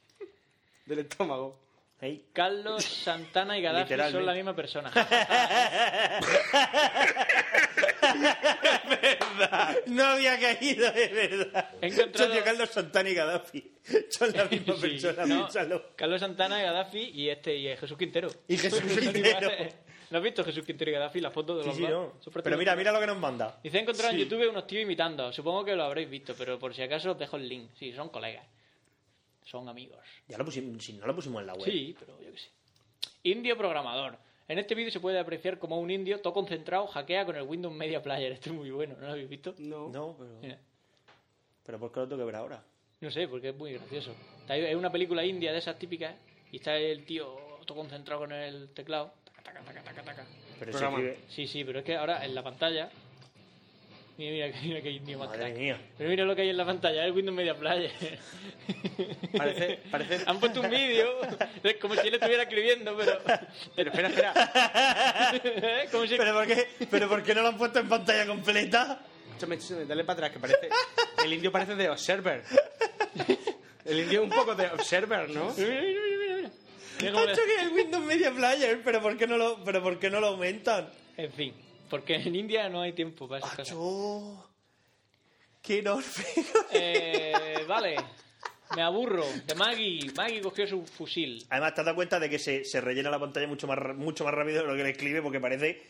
[LAUGHS] Del estómago. Ey. Carlos Santana y Gaddafi son la misma persona. [LAUGHS] No había caído, es verdad. He encontrado- Carlos Santana y Gaddafi. Son la [LAUGHS] misma Sí, persona, no. Carlos Santana y Gaddafi y este y Jesús Quintero. Y Jesús Quintero. ¿No has visto Jesús Quintero y Gaddafi? La foto de Sí, los sí, dos. no. Pero mira, mira lo que nos manda. Dice, he encontrado Sí. en YouTube unos tíos imitando. Supongo que lo habréis visto, pero por si acaso os dejo el link. Sí, son colegas. Son amigos. Ya lo pusimos, si no lo pusimos en la web. Sí, pero yo qué sé. Indio programador. En este vídeo se puede apreciar como un indio todo concentrado hackea con el Windows Media Player. Esto es muy bueno, ¿no lo habéis visto? No. No, pero. Mira. Pero ¿por qué lo tengo que ver ahora? No sé, porque es muy gracioso. Es una película india de esas típicas y está el tío todo concentrado con el teclado. Taca, taca, taca, taca, taca. Pero se Programa. escribe. Sí, sí, pero es que ahora en la pantalla... Mira, mira, mira qué indio más Madre crack. mía. Pero mira lo que hay en la pantalla, es el Windows Media Player. Parece- parece- [LAUGHS] Han puesto un vídeo, es como si él estuviera escribiendo, pero... Pero espera, espera. [LAUGHS] ¿Eh? Como si... ¿Pero por, qué, ¿Pero por qué no lo han puesto en pantalla completa? Dale para atrás, que parece. El indio parece de Observer. El indio un poco de Observer, ¿no? Mira, mira, que es el Windows Media Player, pero ¿por qué no lo, pero por qué no lo aumentan? En fin, porque en India no hay tiempo para esas cosas. Qué enorme. Eh, [LAUGHS] vale, me aburro. De Maggie. Maggie cogió su fusil. Además, te has dado cuenta de que se, se rellena la pantalla mucho más, mucho más rápido de lo que le escribe porque parece.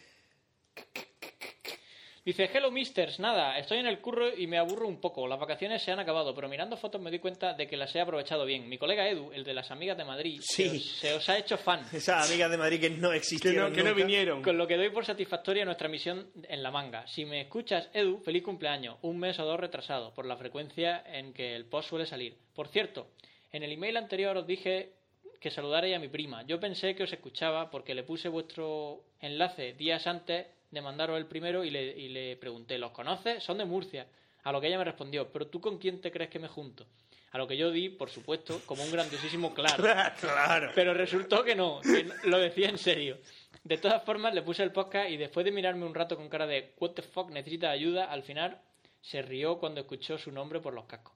Dice, hello misters, nada, estoy en el curro y me aburro un poco. Las vacaciones se han acabado, pero mirando fotos me di cuenta de que las he aprovechado bien. Mi colega Edu, el de las amigas de Madrid, Sí. se, os, se os ha hecho fan. [LAUGHS] Esas amigas de Madrid que no Que existieron. no, que no vinieron. Con lo que doy por satisfactoria nuestra misión en la manga. Si me escuchas, Edu, feliz cumpleaños. Un mes o dos retrasado, por la frecuencia en que el post suele salir. Por cierto, en el email anterior os dije que saludarais a mi prima. Yo pensé que os escuchaba porque le puse vuestro enlace días antes de mandaros el primero y le, y le pregunté, ¿los conoces? Son de Murcia. A lo que ella me respondió, ¿pero tú con quién te crees que me junto? A lo que yo di, por supuesto, como un grandiosísimo claro. [LAUGHS] claro. Pero resultó que no, que no- lo decía en serio. De todas formas, le puse el podcast y después de mirarme un rato con cara de ¿What the fuck? ¿Necesita ayuda? Al final se rió cuando escuchó su nombre por los cascos.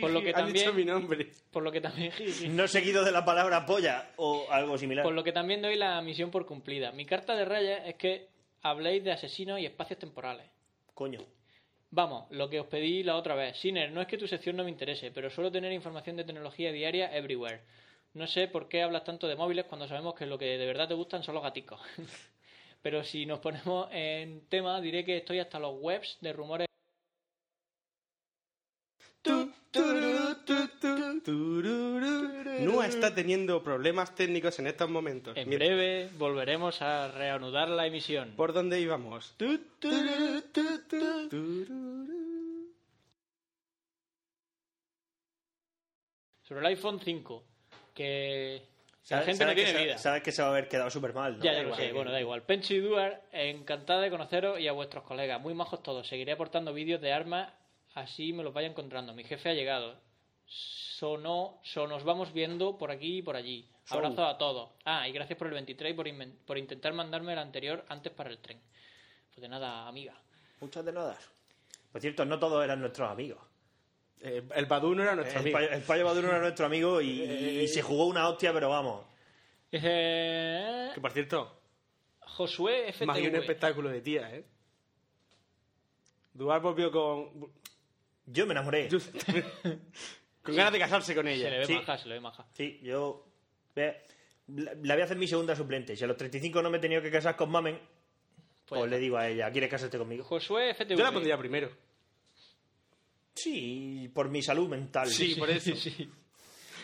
Por lo que también- dicho mi nombre. Por lo que también... [LAUGHS] No seguido de la palabra polla o algo similar. Por lo que también doy la misión por cumplida. Mi carta de reyes es que habléis de asesinos y espacios temporales. Coño. Vamos, lo que os pedí la otra vez. Siner, no es que tu sección no me interese, pero suelo tener información de tecnología diaria everywhere. No sé por qué hablas tanto de móviles cuando sabemos que lo que de verdad te gustan son los gaticos. pero si nos ponemos en tema, diré que estoy hasta los webs de rumores. Está teniendo problemas técnicos en estos momentos. En Mientras- breve volveremos a reanudar la emisión. ¿Por dónde íbamos? Sobre el iPhone 5, que la ¿Sabes- gente no que tiene vida. Sabes que se va a haber quedado súper mal, ¿no? Ya, Da igual. Bueno, da igual. Pencho y Duar, encantada de conoceros y a vuestros colegas. Muy majos todos. Seguiré aportando vídeos de armas, así me los vaya encontrando. Mi jefe ha llegado. Sonó, so nos vamos viendo por aquí y por allí. So. Abrazo a todos. Ah, y gracias por el 23 y por, por intentar mandarme el anterior antes para el tren. Pues de nada, amiga. Muchas de nada. Por cierto, no todos eran nuestros amigos. Eh, el Badu no era nuestro El amigo. payo, el payo Baduro era nuestro amigo y, y se jugó una hostia, pero vamos. Dice... Que por cierto, Josué más que un FTV. espectáculo de tía, ¿eh? Duar volvió con. Yo me enamoré. [LAUGHS] con ganas de casarse con Se ella. le ve Sí. maja, se le ve maja. Sí, yo. la voy a hacer mi segunda suplente. Si a los 35 no me he tenido que casar con Mamen, Pues pues, le digo a ella, ¿quieres casarte conmigo? Josué FTV. Yo la pondría primero. Sí, por mi salud mental. Sí, por eso. sí.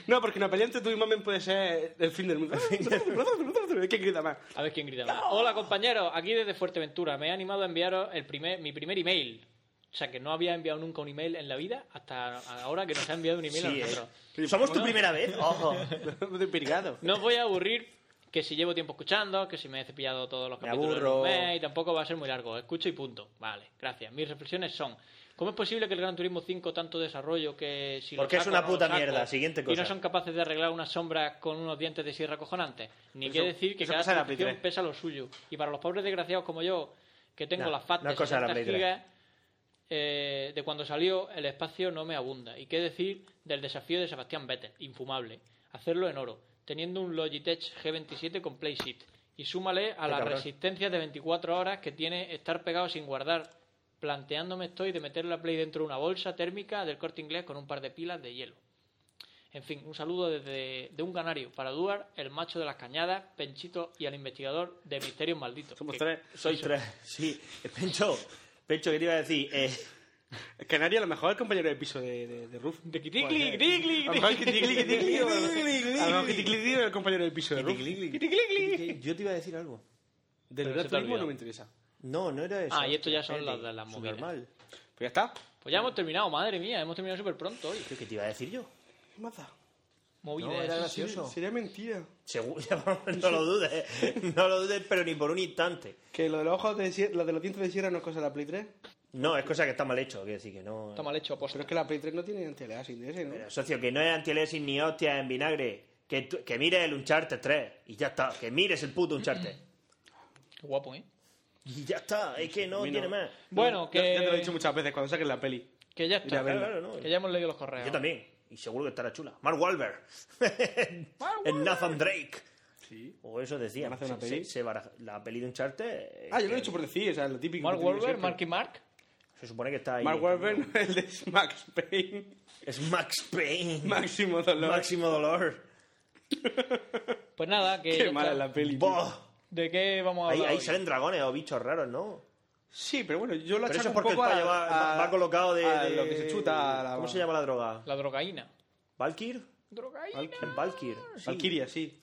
No, porque una pelea entre tú y Mamen puede ser el fin del mundo. [LAUGHS] [LAUGHS] ¿Quién grita más? A ver quién grita más. Hola compañeros, aquí desde Fuerteventura. Me he animado a enviaros el primer, mi primer email. O sea, que no había enviado nunca un email en la vida hasta ahora que nos ha enviado un email a nosotros. eh. ¿Somos tu primera vez? [LAUGHS] Ojo. [LAUGHS] No os voy a aburrir que si llevo tiempo escuchando, que si me he cepillado todos los Me capítulos un mes y tampoco va a ser muy largo. Escucho y punto. Vale, gracias. Mis reflexiones son... ¿Cómo es posible que el Gran Turismo 5 tanto desarrollo que si lo Porque es saco, una no lo puta saco, mierda. Siguiente Y cosa. no son capaces de arreglar unas sombras con unos dientes de sierra cojonantes. Ni Eso- decir que cada 3. pesa lo suyo. Y para los pobres desgraciados como yo, que tengo No, las FAT no de es la 60 Play 3. gigas, eh, de cuando salió, el espacio no me abunda. ¿Y qué decir del desafío de Sebastián Vettel? Infumable. Hacerlo en oro, teniendo un Logitech G27 con PlaySeat. Y súmale a Qué la cabrón. resistencia de 24 horas que tiene estar pegado sin guardar. Planteándome estoy de meter la Play dentro de una bolsa térmica del corte inglés con un par de pilas de hielo. En fin, un saludo desde de un canario para Duar, el macho de las cañadas, Penchito y al investigador de Misterios Malditos. Somos tres. Soy tres. Sí. Pencho, Pencho, ¿qué te iba a decir? Eh, a lo mejor es el compañero de piso de, de, de Ruf. De Kitikli, Kitikli, A lo mejor que Tigli, que Tigli, a lo mejor es el compañero de piso de Ruf. yo te iba a decir algo. Del Gran Turismo no me interesa. No, no era eso. Ah, y esto ya son las de las. Normal. Pues ya está. Pues ya hemos terminado, madre mía, hemos terminado súper pronto hoy. ¿Qué, te iba a decir yo? ¿Qué más da? Movidas. No, era Sí, gracioso. Sería mentira. Seguro, [LAUGHS] no lo dudes. No lo dudes, pero ni por un instante. Que lo de los ojos de sierra, lo de los dientes de sierra no es cosa de la Play 3. No, es cosa que está mal hecho. Quiero decir que no. Está mal hecho Pero aposta. es que la Play 3 no tiene anti-aliasing de ese, ¿no? Pero, socio, que no es antielesis ni hostia en vinagre. Que, que mires el Uncharted 3 y ya está. Que mires el puto Uncharted. Qué guapo, ¿eh? Y ya está. Es que no tiene más. Bueno, Ya- Ya te lo he que, dicho muchas veces cuando saquen la peli. que ya está. verla. Claro, no. Que ya hemos leído los correos. Yo también. Y seguro que estará chula. Mark Wahlberg. [LAUGHS] en Nathan Drake. Sí. O eso decía. ¿Van a hacer una peli? se- se baraja- la peli de Uncharted. eh, Ah, yo lo he dicho por decir, o sea, lo típico. Mark Wahlberg, siempre. Marky Mark. Se supone que está ahí. Mark Wahlberg, el de Max Payne. Es Max Payne. Máximo dolor. Máximo dolor. Pues nada, que. Qué mala está. la peli. tío. ¿De qué vamos a Ahí, hablar? ahí hoy? salen dragones o bichos raros, ¿no? Sí, pero bueno, yo lo Pero eso es un porque el poco payo a- va, a- va colocado de, a de- lo que se chuta a la- ¿Cómo se llama la droga? La drogaína. ¿Valkyr? Drogaína. Valkyr. Sí. Valkyria, sí.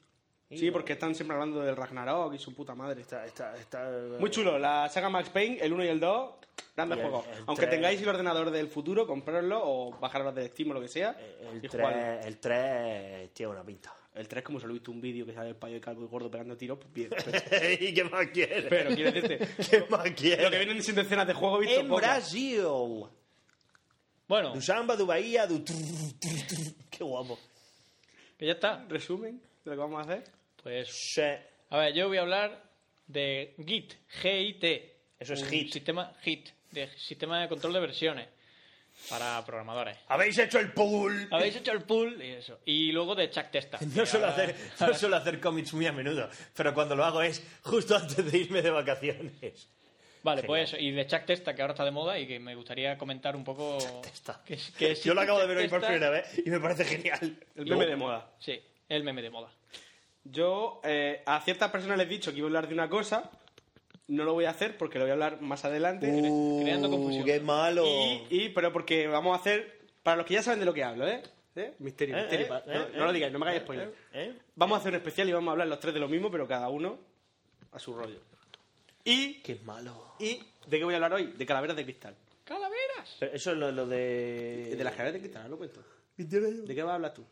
Sí, porque están siempre hablando del Ragnarok y su puta madre. Está, está, está... Muy chulo, la saga Max Payne, el 1 y el 2, grandes el- juegos. el Aunque tres. tengáis el ordenador del futuro, comprarlo o bajarlo de Steam o lo que sea. El y jugarlo. 3, el 3 tiene una pinta. El 3, como solo he visto un vídeo que sale el payo calvo y gordo pegando tiros, pues bien. Pero, [LAUGHS] ¿Y qué más quieres? pero quiero decirte, [LAUGHS] ¿Qué más lo que quieres? vienen siendo escenas de juego visto En. Brasil. Bueno, Du samba, du bahía, du... Qué guapo. que ya está. Resumen de lo que vamos a hacer. Pues. Sí. A ver, yo voy a hablar de Git. G-I-T. Eso es Un Git. Sistema Git. De sistema de control de versiones. Para programadores. ¿Habéis hecho el pool? Habéis hecho el pool y eso. Y luego de Chuck Testa. No suelo, ahora- hacer, [LAUGHS] no suelo hacer cómics muy a menudo, pero cuando lo hago es justo antes de irme de vacaciones. Vale, Genial. pues eso. Y de Chuck Testa, que ahora está de moda y que me gustaría comentar un poco. Testa. Que, que Yo lo acabo de ver hoy Chuck por primera vez y me parece genial. El meme de moda. Sí, el meme de moda. Yo eh, a ciertas personas les he dicho que iba a hablar de una cosa. No lo voy a hacer porque lo voy a hablar más adelante. creando confusión. Uh, ¡Qué malo! Y, y- pero porque vamos a hacer. Para los que ya saben de lo que hablo, ¿eh? ¿Eh? Misterio, Eh, misterio. eh, no, eh, no lo digáis, no me hagáis eh, spoiler. ¿Eh? Vamos a hacer un especial y vamos a hablar los tres de lo mismo, pero cada uno a su rollo. Y. ¡Qué malo! ¿Y de qué voy a hablar hoy? De calaveras de cristal. ¡Calaveras! Pero Eso es lo, lo de... De las calaveras de cristal, ahora lo cuento. ¿De qué vas a hablar tú?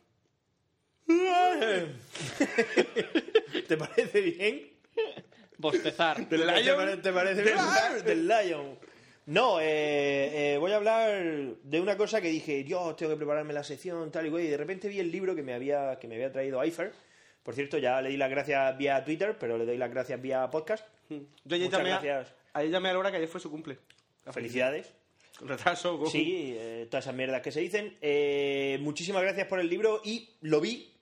[LAUGHS] ¿Te parece bien? Bostezar. ¿Del ¿Te Lion? pare- ¿Te parece bien? Del Lion. No, eh, eh, voy a hablar de una cosa que dije, yo tengo que prepararme la sección, tal y güey, y de repente vi el libro que me había, que me había traído Eifer. Por cierto, ya le di las gracias vía Twitter, pero le doy las gracias vía podcast. Yo ayer Muchas llamé, a, gracias. ayer llamé a Laura que ayer fue su cumple. Felicidades. Con retraso, con... Sí, eh, todas esas mierdas que se dicen. Eh, muchísimas gracias por el libro y lo vi.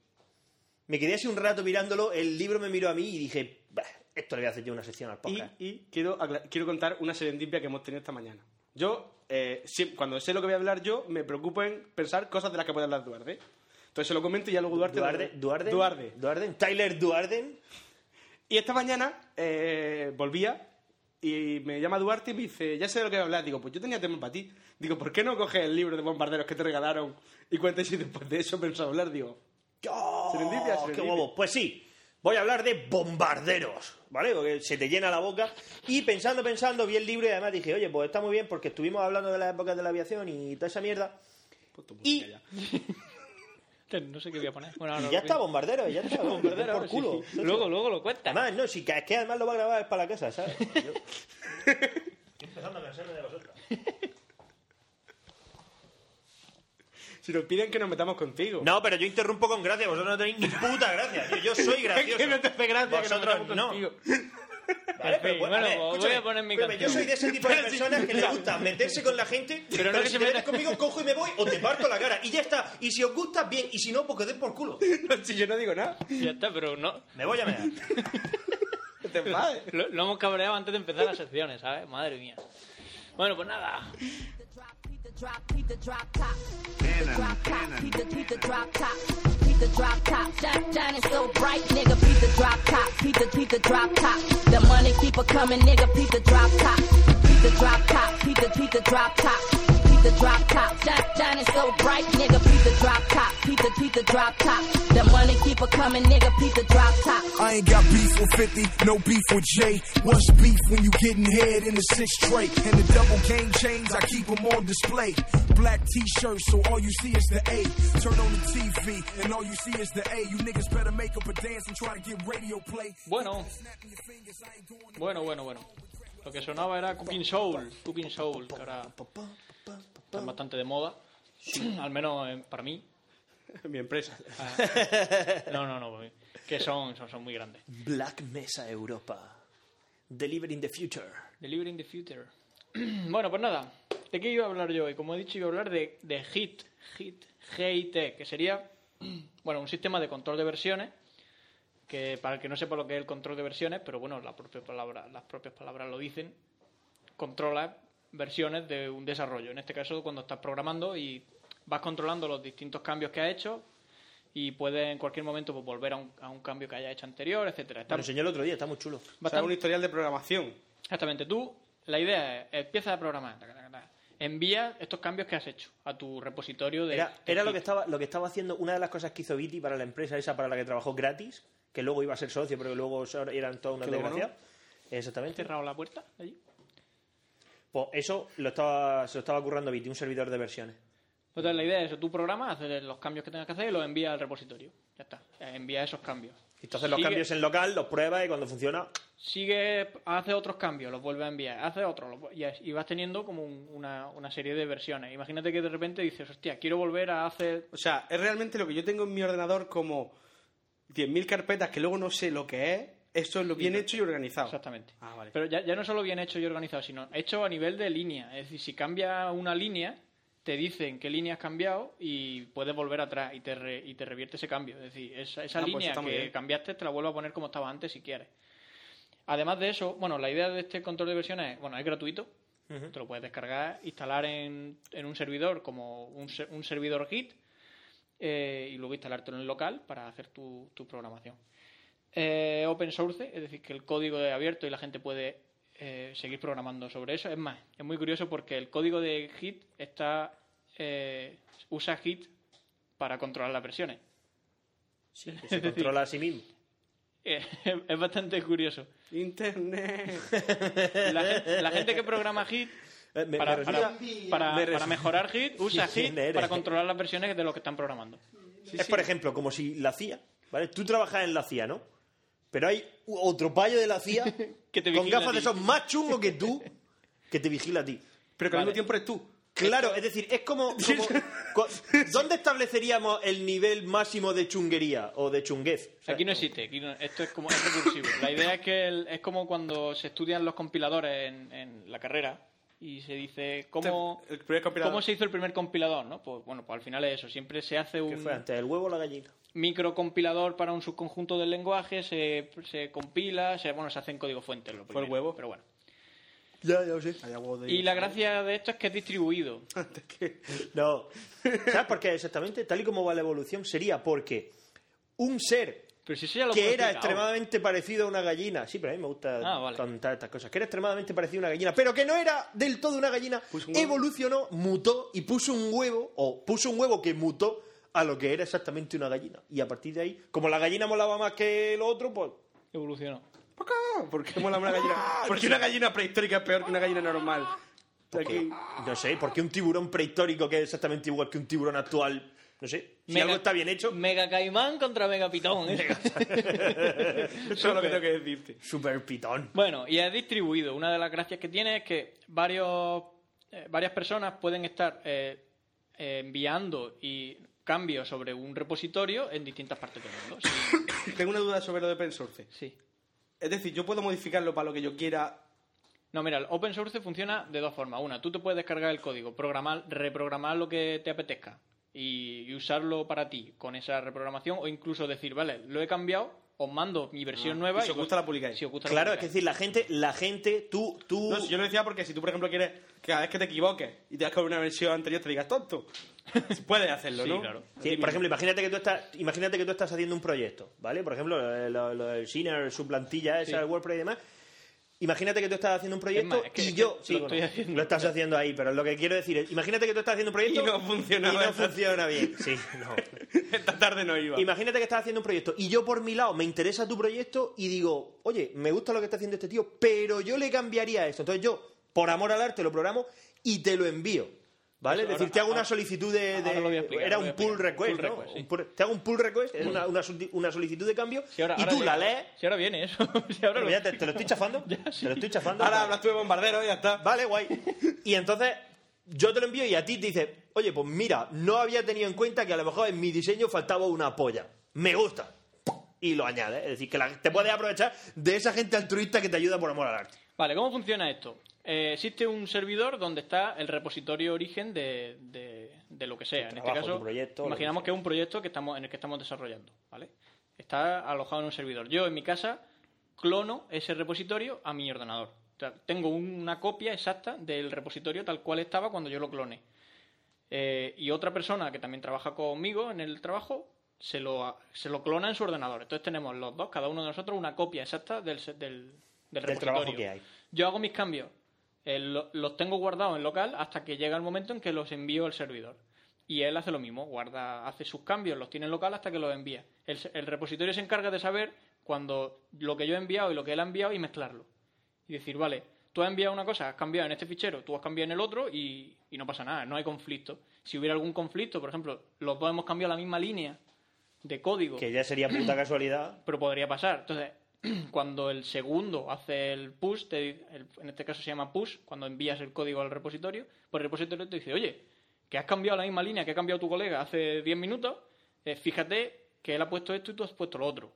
Me quedé así un rato mirándolo, el libro me miró a mí y dije, "Bah, esto le voy a hacer yo una sección al Y, podcast. y quiero, acla- quiero contar una serendipia que hemos tenido esta mañana. Yo, eh, cuando sé lo que voy a hablar yo, me preocupo en pensar cosas de las que puede hablar Duarte. Entonces se lo comento y ya luego Duarte... Duarde, Duarden, Duarte. Duarden, Tyler Duarden. Y esta mañana eh, volvía y me llama Duarte y me dice, ya sé de lo que voy a hablar. Digo, pues yo tenía tema para ti. Digo, ¿por qué no coges el libro de bombarderos que te regalaron y cuentas si después de eso pensaba hablar? Digo, ¡Oh, Serendipia, ¡Qué serendipia. huevo! Pues sí, voy a hablar de bombarderos, ¿vale? Porque se te llena la boca. Y pensando, pensando, vi el libro y además dije, oye, pues está muy bien porque estuvimos hablando de las épocas de la aviación y toda esa mierda. pues tu Y- ya. [LAUGHS] No sé qué voy a poner. Bueno, Y ya está, bombardero, ya está. [LAUGHS] Bombardero, por culo. sí. Luego, luego lo cuenta. Además, no, si, que- es que además lo va a grabar para la casa, ¿sabes? Yo- [LAUGHS] Estoy empezando a cansarme de vosotros. Si nos piden que nos metamos contigo. No, pero yo interrumpo con gracia, vosotros no tenéis ni puta gracia. tío. Yo soy [LAUGHS] gracioso. que no te hace gracia que nos Vosotros no. contigo. Vale, pero bueno, pues escúchame, voy a poner mi. Yo soy de ese tipo de [LAUGHS] personas que le gusta meterse con la gente, pero, no que si te metes conmigo, cojo y me voy o te parto la cara. Y ya está. Y si os gusta, bien. Y si no, pues que den por culo. [LAUGHS] si yo no digo nada, Ya está, pero no. Me voy a mear. no te. Lo, lo hemos cabreado antes de empezar las secciones, ¿sabes? Madre mía. Bueno, pues nada. Drop, keep the drop top. Keep the drop top, keep the, keep the drop top. Keep the drop top, shine, shining so bright, nigga. Keep the drop top, keep the, keep the drop top. The money keep a coming, nigga. Keep the drop top. Keep the drop top, keep the, keep the drop top. Keep the drop top, shine, shining so bright, nigga. Keep the drop top, keep the, keep the drop top. The money keep a coming, nigga. Keep the drop top. I ain't got beef with 50, no beef with Jay. What's beef when you getting head in the six tray? And the double game chains, I keep them on display. Black t-shirts, so all you see is the A. Turn on the TV, and all you see is the A. You niggas better make up a dance and try to get radio play. Bueno. Bueno, bueno, bueno. Lo que sonaba era Cooking Soul. Cooking Soul, que ahora está bastante de moda. [CLEARS THROAT] Al menos eh, para mí. Mi empresa. No, no, no. Que son, son, son muy grandes. Black Mesa Europa. Delivering the future. Delivering the Future. [CLEARS THROAT] bueno, pues nada. ¿De qué iba a hablar yo hoy? Como he dicho, iba a hablar de, de HIT. HIT. GIT. Que sería, [CLEARS THROAT] bueno, un sistema de control de versiones. Que para el que no sepa lo que es el control de versiones, pero bueno, la propia palabra, las propias palabras lo dicen. Controla versiones de un desarrollo. En este caso, cuando estás programando y vas controlando los distintos cambios que has hecho y puedes en cualquier momento pues, volver a un, a un cambio que hayas hecho anterior, etcétera. Me Está lo enseñó el otro día, está muy chulo. O sea, bastante- un historial de programación. Exactamente. Tú, la idea es, empiezas a programar, taca, taca, taca, envía estos cambios que has hecho a tu repositorio de... Era, era lo que estaba lo que estaba haciendo una de las cosas que hizo Viti para la empresa esa para la que trabajó gratis, que luego iba a ser socio, pero que luego eran toda una desgracia. Exactamente. cerrado la puerta allí. Pues eso lo estaba, se lo estaba currando Viti, un servidor de versiones. Entonces la idea es eso, tú programas, haces los cambios que tengas que hacer y los envías al repositorio. Ya está, envía esos cambios. Y entonces los Sigue- cambios en local, los pruebas y cuando funciona, Sigue, hace otros cambios, los vuelve a enviar, hace otros, y, vas teniendo como un- una, una serie de versiones. Imagínate que de repente dices, hostia, quiero volver a hacer... O sea, es realmente lo que yo tengo en mi ordenador como 10.000 carpetas que luego no sé lo que es. Esto es lo bien hecho y organizado. Exactamente. Ah, vale. Pero ya, ya no solo bien hecho y organizado, sino hecho a nivel de línea. Es decir, si cambia una línea, te dicen qué línea has cambiado y puedes volver atrás y te, re- y te revierte ese cambio. Es decir, esa, esa Ah, pues línea que cambiaste te la vuelvo a poner como estaba antes si quieres. Además de eso, bueno, la idea de este control de versiones, bueno, es gratuito. Te lo puedes descargar, instalar en, en un servidor como un, un servidor Git eh, y luego instalártelo en el local para hacer tu, tu programación. Eh, open source, es decir, que el código es abierto y la gente puede eh, seguir programando sobre eso. Es más, es muy curioso porque el código de Git está eh, usa Git para controlar las versiones. sí, que [LAUGHS] se controla a sí mismo. Eh, [LAUGHS] es bastante curioso. Internet. [LAUGHS] La, gen- la gente que programa Git Eh, me- para, me para- resulta- para- me para resu- mejorar Git usa ¿Quién Git para controlar las versiones de lo que están programando. es, por ejemplo, como si la CIA, ¿vale? Tú trabajas en la CIA, ¿no? Pero hay otro payo de la CIA [LAUGHS] Que te con gafas de esos más chungos que tú que te vigila a ti. Pero que al Vale. mismo tiempo eres tú. Claro, es decir, es como... [LAUGHS] como- co- ¿Dónde estableceríamos el nivel máximo de chunguería o de chunguez? O sea, Aquí no existe, aquí no- esto es como es recursivo. La idea es que el- es como cuando se estudian los compiladores en, en la carrera y se dice cómo, El cómo se hizo el primer compilador, ¿no? Pues bueno, pues al final es eso. Siempre se hace ¿Qué un fue antes, el huevo o la gallina? microcompilador para un subconjunto del lenguaje, se, se compila, se, bueno, se hace en código fuente. Lo Fue el primero, huevo. Pero bueno. Ya, ya lo sé. Y la gracia de esto es que es distribuido. [LAUGHS] No. ¿Sabes por qué exactamente? Tal y como va la evolución, sería porque un ser Pero si eso ya lo que era extremadamente parecido a una gallina. Sí, pero a mí me gusta Ah, vale. contar estas cosas. Que era extremadamente parecido a una gallina, pero que no era del todo una gallina. Un evolucionó, mutó y puso un huevo, o puso un huevo que mutó a lo que era exactamente una gallina. Y a partir de ahí, como la gallina molaba más que lo otro, pues. Evolucionó. ¿Por qué mola una gallina? [LAUGHS] Porque una gallina prehistórica es peor que una gallina normal. porque- no sé, porque un tiburón prehistórico que es exactamente igual que un tiburón actual. No sé, si Mega- algo está bien hecho. Mega Caimán contra Mega Pitón. ¿eh? [LAUGHS] Eso es lo que tengo que decirte. Super pitón. Bueno, y es distribuido. Una de las gracias que tiene es que varios, eh, varias personas pueden estar eh, eh, enviando y cambios sobre un repositorio en distintas partes del mundo. Sí, [COUGHS] Tengo una duda sobre lo de open source. sí. Es decir, yo puedo modificarlo para lo que yo quiera. No, mira, el open source funciona de dos formas. Una, tú te puedes descargar el código, programar, reprogramar lo que te apetezca y, y usarlo para ti con esa reprogramación o incluso decir, vale, lo he cambiado, os mando mi versión nueva y si os gusta la publicáis. Si os gusta la Claro, es que publicáis. decir, la gente, la gente, tú, tú. No, si yo lo decía porque si tú, por ejemplo, quieres que cada vez que te equivoques y te das con una versión anterior te digas tonto, [LAUGHS] puedes hacerlo, Sí, ¿no? claro. Sí, por ejemplo, imagínate que tú estás, imagínate que tú estás haciendo un proyecto, ¿vale? Por ejemplo, lo, lo- lo del Sinner, su plantilla, esa, Sí. el WordPress y demás. Imagínate que tú estás haciendo un proyecto Es más, es que- y es yo que sí, lo bueno, estoy haciendo. lo estás haciendo ahí, pero lo que quiero decir es, imagínate que tú estás haciendo un proyecto Y no funciona y no funciona bien. [LAUGHS] Sí, no. [LAUGHS] Esta tarde no iba. Imagínate que estás haciendo un proyecto y yo por mi lado me interesa tu proyecto y digo, oye, me gusta lo que está haciendo este tío, pero yo le cambiaría esto. Entonces yo, por amor al arte, lo programo y te lo envío. ¿Vale? Es decir, ahora- te hago una solicitud de... explicar, era un pull request, Pull ¿no? request, sí. Un pull- te hago un pull request, es una, una solicitud de cambio Si ahora- y tú la lees... Si ahora viene eso. [LAUGHS] Si ahora Pero lo- ya te, te lo estoy chafando. [LAUGHS] Te lo estoy chafando. Ahora hablas tú de bombardero y ya está. Vale, guay. [LAUGHS] Y entonces yo te lo envío y a ti te dice, oye, pues mira, no había tenido en cuenta que a lo mejor en mi diseño faltaba una polla. Me gusta. Y lo añades. Es decir, que la- te puedes aprovechar de esa gente altruista que te ayuda por amor al arte. Vale, ¿cómo funciona esto? Eh, existe un servidor donde está el repositorio origen de, de- de lo que sea. En este caso, proyecto, imaginamos que es un proyecto que estamos, en el que estamos desarrollando. ¿vale? Está alojado en un servidor. Yo, en mi casa, clono ese repositorio a mi ordenador. O sea, tengo una copia exacta del repositorio tal cual estaba cuando yo lo cloné. Eh, y otra persona que también trabaja conmigo en el trabajo se lo, se lo clona en su ordenador. Entonces tenemos los dos, cada uno de nosotros, una copia exacta del, del, del Del repositorio. trabajo que hay. Yo hago mis cambios, eh, lo- los tengo guardados en local hasta que llega el momento en que los envío al servidor. Y él hace lo mismo, guarda, hace sus cambios, los tiene en local hasta que los envía. El repositorio se encarga de saber cuando lo que yo he enviado y lo que él ha enviado y mezclarlo. Y decir, vale, tú has enviado una cosa, has cambiado en este fichero, tú has cambiado en el otro y, y no pasa nada, no hay conflicto. Si hubiera algún conflicto, por ejemplo, los dos hemos cambiado la misma línea de código Que ya sería puta [CLEARS THROAT] casualidad. pero podría pasar. Entonces, [CLEARS THROAT] cuando el segundo hace el push, te- el- en este caso se llama push, cuando envías el código al repositorio, pues el repositorio te dice, oye, que has cambiado la misma línea que ha cambiado tu colega hace 10 minutos, eh, fíjate que él ha puesto esto y tú has puesto lo otro.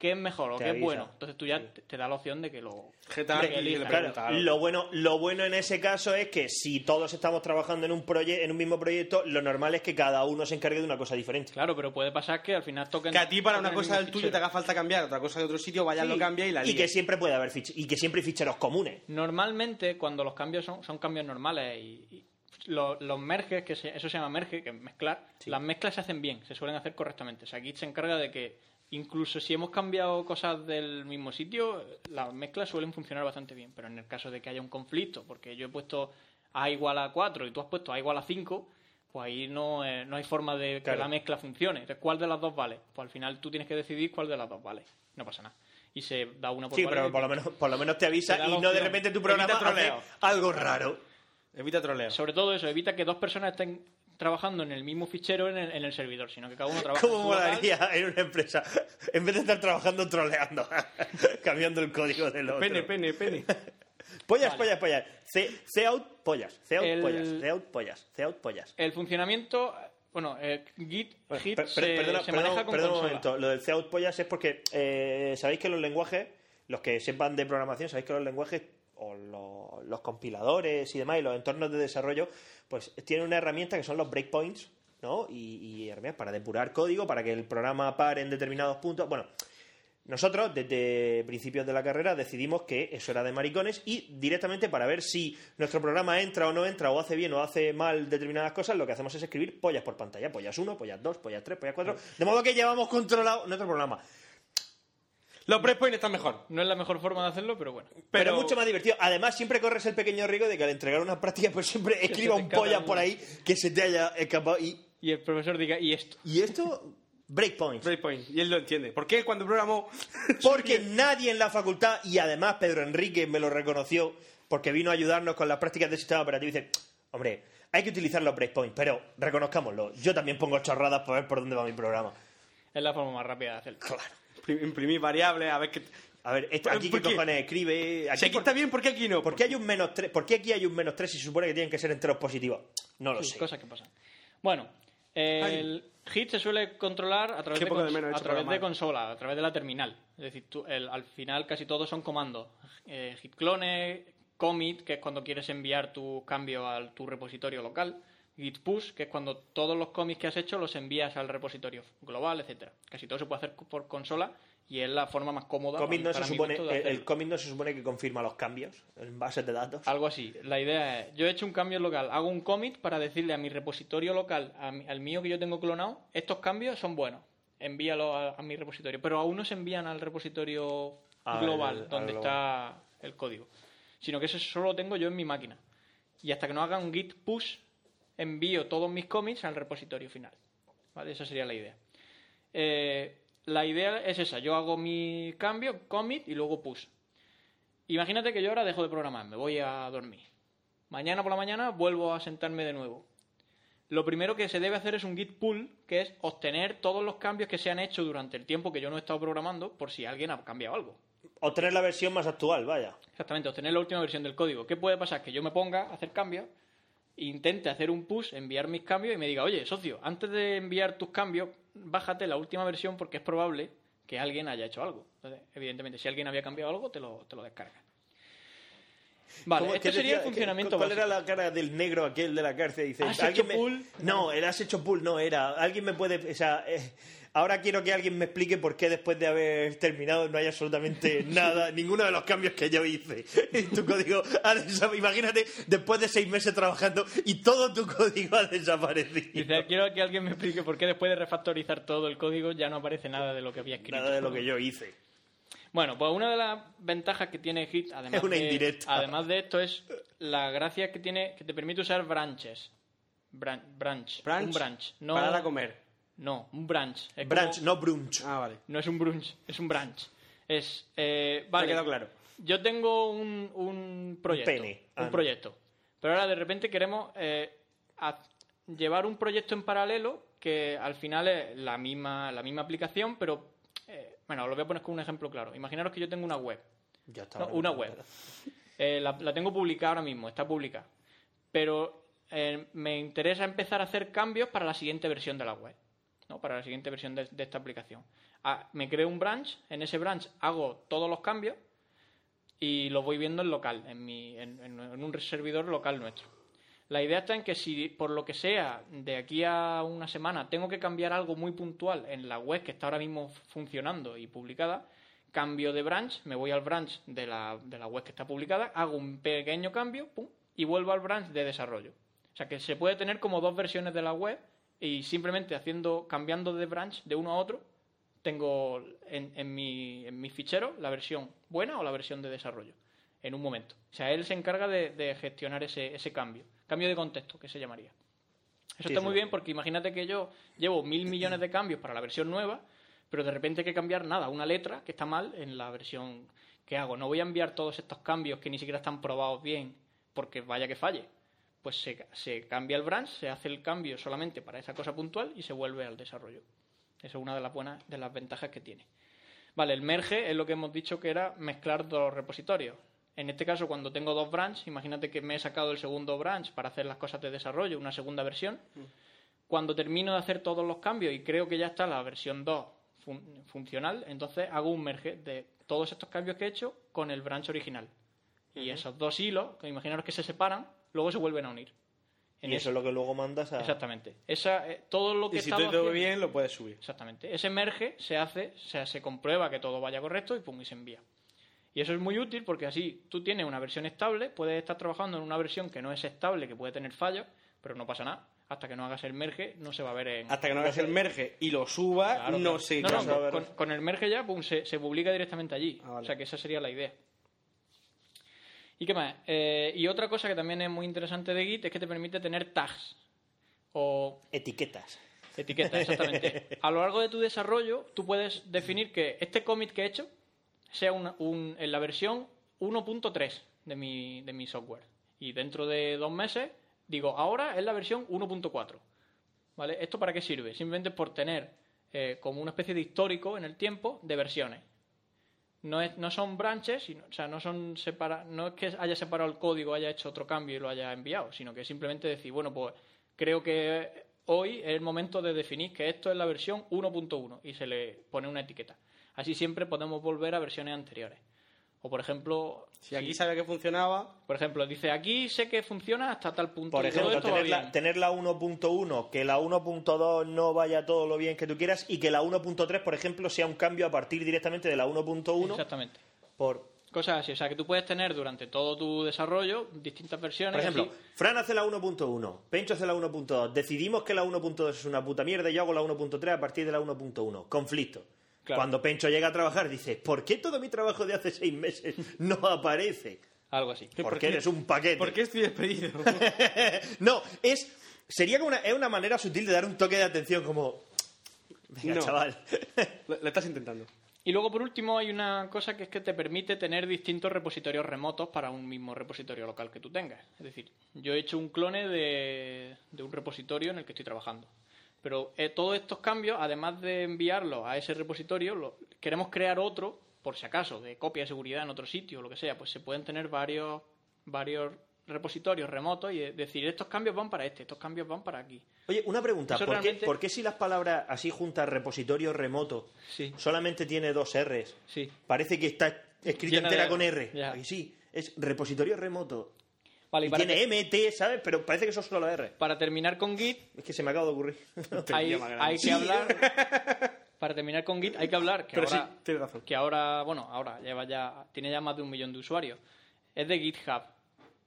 ¿Qué es mejor o qué es bueno? Entonces tú ya te, te da la opción de que lo... Aquí, que le Claro, lo bueno, lo bueno en ese caso es que si todos estamos trabajando en un proye- en un mismo proyecto, lo normal es que cada uno se encargue de una cosa diferente. Claro, pero puede pasar que al final toquen... Que a ti para una cosa del tuyo te haga falta cambiar, otra cosa de otro sitio, vayas, lo Sí, cambia y la y que siempre puede haber fich- y que siempre hay ficheros comunes. Normalmente, cuando los cambios son, son cambios normales y, y lo- los, merges, que se- eso se llama merge, que es mezclar, las mezclas se hacen bien, se suelen hacer correctamente. O sea, aquí se encarga de que incluso si hemos cambiado cosas del mismo sitio, las mezclas suelen funcionar bastante bien. Pero en el caso de que haya un conflicto, porque yo he puesto A igual a 4 y tú has puesto A igual a 5, pues ahí no, eh, no hay forma de que Claro. la mezcla funcione. Entonces, ¿cuál de las dos vale? Pues al final tú tienes que decidir cuál de las dos vale. No pasa nada. Y se da una por Sí, pero por lo menos, por lo menos te avisa Te y no de repente tu programa hace troleo. algo raro. Evita troleo. Sobre todo eso, evita que dos personas estén trabajando en el mismo fichero en el, en el servidor, sino que cada uno trabaja en ¿Cómo local. molaría en una empresa? En vez de estar trabajando troleando, [LAUGHS] cambiando el código del otro. Pene, pene, pene. Pollas, pollas, pollas. C, C out, pollas. C out, El- pollas. C out, pollas. C out, pollas. El funcionamiento, bueno, eh, Git, Bueno, Git per- per- se, perdona, se perdona- maneja con perdona un momento. Lo del C out pollas es porque eh, sabéis que los lenguajes, los que sepan de programación, sabéis que los lenguajes o lo- los compiladores y demás y los entornos de desarrollo, pues tienen una herramienta que son los breakpoints, ¿no? Y herramientas para depurar código, para que el programa pare en determinados puntos. Bueno, Nosotros, desde principios de la carrera, decidimos que eso era de maricones y directamente para ver si nuestro programa entra o no entra, o hace bien o hace mal determinadas cosas, lo que hacemos es escribir pollas por pantalla. Pollas 1, pollas 2, pollas 3, pollas 4. De modo que llevamos controlado nuestro programa. Los breakpoints están mejor. No es la mejor forma de hacerlo, pero bueno. Pero, mucho más divertido. Además, siempre corres el pequeño riesgo de que al entregar una práctica, pues siempre escriba un algo. por ahí que se te haya escapado. Y, Y el profesor diga, ¿y esto? y esto, breakpoints. Breakpoint. Y él lo entiende. ¿Por qué cuando programó... [LAUGHS] Porque nadie en la facultad, y además Pedro Enrique me lo reconoció, porque vino a ayudarnos con las prácticas del sistema operativo, y dice, hombre, hay que utilizar los breakpoints, pero reconozcámoslo, yo también pongo chorradas para ver por dónde va mi programa. Es la forma más rápida de hacerlo. Claro. Imprimir variables, a ver qué... A ver, esto, aquí ¿Por qué cojones escribe... Si aquí por- está bien, ¿por qué aquí no? ¿Por qué hay un menos 3? ¿Por qué aquí hay un menos 3 si se supone que tienen que ser enteros positivos? No lo Sí, sé. cosas que pasan. Bueno, el hit se suele controlar a través, de, cons- de a través de programar. consola, a través de la terminal. Es decir, tú- el- al final casi todos son comandos. Eh, hit clone, commit, que es cuando quieres enviar tu cambio a tu repositorio local. Git push, que es cuando todos los commits que has hecho los envías al repositorio global, etcétera. Casi todo se puede hacer por consola y es la forma más cómoda. No para se supone, el, el commit no se supone que confirma los cambios en bases de datos. Algo así. La idea es, yo he hecho un cambio local, hago un commit para decirle a mi repositorio local, a mi- al mío que yo tengo clonado, estos cambios son buenos, envíalo a, a mi repositorio. Pero aún no se envían al repositorio Al- global, al donde global. está el código. Sino que eso solo lo tengo yo en mi máquina. Y hasta que no haga un git push, envío todos mis commits al repositorio final. ¿Vale? Esa sería la idea. Eh, la idea es esa, yo hago mi cambio, commit y luego push. Imagínate que yo ahora dejo de programar, me voy a dormir. Mañana por la mañana vuelvo a sentarme de nuevo. Lo primero que se debe hacer es un git pull, que es obtener todos los cambios que se han hecho durante el tiempo que yo no he estado programando, por si alguien ha cambiado algo. Obtener la versión más actual, vaya. Exactamente, obtener la última versión del código. ¿Qué puede pasar? Que yo me ponga a hacer cambios, intente hacer un push, enviar mis cambios y me diga, oye, socio, antes de enviar tus cambios, bájate la última versión porque es probable que alguien haya hecho algo. Entonces, evidentemente, si alguien había cambiado algo, te lo, te lo descargas. Vale, ¿Cómo- este qué sería el funcionamiento ¿Cuál básico. era la cara del negro aquel de la cárcel? Dice, ¿Has ¿alguien hecho me- pull? No, era has hecho pull, no era. Alguien me puede... O sea, eh, ahora quiero que alguien me explique por qué después de haber terminado no hay absolutamente [LAUGHS] nada, ninguno de los cambios que yo hice. Y tu código ha desaparecido. Imagínate, después de seis meses trabajando y todo tu código ha desaparecido. Dice, quiero que alguien me explique por qué después de refactorizar todo el código ya no aparece nada de lo que había escrito. Nada de lo que yo hice. Bueno, pues una de las ventajas que tiene Git, además, de, además de esto, es la gracia que tiene que te permite usar branches. Bran- branch. Branch, Un branch. No, Para a comer. No, un branch. Es Branch, como- no brunch. Ah, vale. No es un brunch, es un branch. Es, eh, Me ha vale, quedado claro. yo tengo un, un proyecto. pene. Un no. proyecto. Pero ahora de repente queremos eh, llevar un proyecto en paralelo que al final es la misma, la misma aplicación, pero eh, bueno, lo voy a poner con un ejemplo claro. Imaginaros que yo tengo una web. Ya está. No, una web. [LAUGHS] Eh, la, la tengo publicada ahora mismo, está publicada. Pero eh, me interesa empezar a hacer cambios para la siguiente versión de la web. ¿No? Para la siguiente versión de, esta aplicación. Ah, me creo un branch, en ese branch hago todos los cambios y los voy viendo en local, en un servidor local nuestro. La idea está en que si por lo que sea de aquí a una semana tengo que cambiar algo muy puntual en la web que está ahora mismo funcionando y publicada, cambio de branch, me voy al branch de la, de la web que está publicada, hago un pequeño cambio pum, y vuelvo al branch de desarrollo. O sea que se puede tener como dos versiones de la web y simplemente haciendo, cambiando de branch de uno a otro, tengo en, en mi, en mi fichero la versión buena o la versión de desarrollo en un momento. O sea, él se encarga de, de gestionar ese, ese cambio. Cambio de contexto, que se llamaría. Eso Sí, está sí. muy bien porque imagínate que yo llevo mil millones de cambios para la versión nueva, pero de repente hay que cambiar nada, una letra que está mal en la versión que hago. No voy a enviar todos estos cambios que ni siquiera están probados bien porque vaya que falle. Pues se, se cambia el branch, se hace el cambio solamente para esa cosa puntual y se vuelve al desarrollo. Esa es una de las buenas, de las ventajas que tiene. Vale, el merge es lo que hemos dicho que era mezclar dos repositorios. En este caso, cuando tengo dos branches, imagínate que me he sacado el segundo branch para hacer las cosas de desarrollo, una segunda versión. Cuando termino de hacer todos los cambios y creo que ya está la versión 2 fun- funcional, entonces hago un merge de todos estos cambios que he hecho con el branch original. Y esos dos hilos, que imaginaros que se separan, luego se vuelven a unir. En y eso es lo que luego mandas a... Exactamente. Esa, eh, todo lo que Y si todo haciendo- bien, lo puedes subir. Exactamente. Ese merge se hace, o sea, se comprueba que todo vaya correcto y pum, y se envía. Y eso es muy útil porque así tú tienes una versión estable, puedes estar trabajando en una versión que no es estable, que puede tener fallos, pero no pasa nada. Hasta que no hagas el merge, no se va a ver en. Hasta que no hagas el merge y lo suba, Claro, no claro. se No, no, no se va a ver. con, con el merge ya, pum, se, se publica directamente allí. Ah, vale. O sea que esa sería la idea. ¿Y qué más? Eh, y otra cosa que también es muy interesante de Git es que te permite tener tags. O Etiquetas. Etiqueta, exactamente. [LAUGHS] A lo largo de tu desarrollo, tú puedes definir que este commit que he hecho sea una- un- en la versión 1.3 de mi, de mi software. Y dentro de dos meses, digo, ahora es la versión 1.4. ¿Vale? ¿Esto para qué sirve? Simplemente por tener eh, como una especie de histórico en el tiempo de versiones. No, es, no son branches, o sea, no, son separa, no es que haya separado el código, haya hecho otro cambio y lo haya enviado, sino que simplemente decir, bueno, pues creo que hoy es el momento de definir que esto es la versión 1.1 y se le pone una etiqueta. Así siempre podemos volver a versiones anteriores. O por ejemplo, Si aquí sabía que funcionaba, por ejemplo, dice aquí sé que funciona hasta tal punto. Por ejemplo, tener la, tener la 1.1, que la 1.2 no vaya todo lo bien que tú quieras y que la 1.3, por ejemplo, sea un cambio a partir directamente de la 1.1 Exactamente. por... Cosas así, o sea, que tú puedes tener durante todo tu desarrollo distintas versiones. Por ejemplo, así. Fran hace la 1.1, Pencho hace la 1.2, decidimos que la 1.2 es una puta mierda y yo hago la 1.3 a partir de la 1.1. Conflicto. Claro. Cuando Pencho llega a trabajar dice, ¿por qué todo mi trabajo de hace seis meses no aparece? Algo así. Porque eres un paquete. ¿por qué estoy despedido? [LAUGHS] no, es sería como una, es una manera sutil de dar un toque de atención como... Venga, No. chaval. [LAUGHS] lo, lo estás intentando. Y luego, por último, hay una cosa que es que te permite tener distintos repositorios remotos para un mismo repositorio local que tú tengas. Es decir, yo he hecho un clone de, de un repositorio en el que estoy trabajando. Pero eh, todos estos cambios, además de enviarlos a ese repositorio, lo- queremos crear otro, por si acaso, de copia de seguridad en otro sitio o lo que sea. Pues se pueden tener varios, varios repositorios remotos y eh, decir, estos cambios van para este, estos cambios van para aquí. Oye, una pregunta. ¿Por, realmente- qué, por qué si las palabras así juntas repositorio remoto Sí. solamente tiene dos R's? Sí. Parece que está escrita Llena entera de- con R. ya. Aquí sí, es repositorio remoto. Vale, y y para, tiene M, T, ¿sabes? Pero parece que son solo R. para terminar con Git, Es que se me acaba de ocurrir. [LAUGHS] hay, hay que hablar [LAUGHS] para terminar con Git hay que hablar que Pero ahora sí, tienes razón. que ahora bueno ahora lleva ya tiene ya más de un millón de usuarios es de GitHub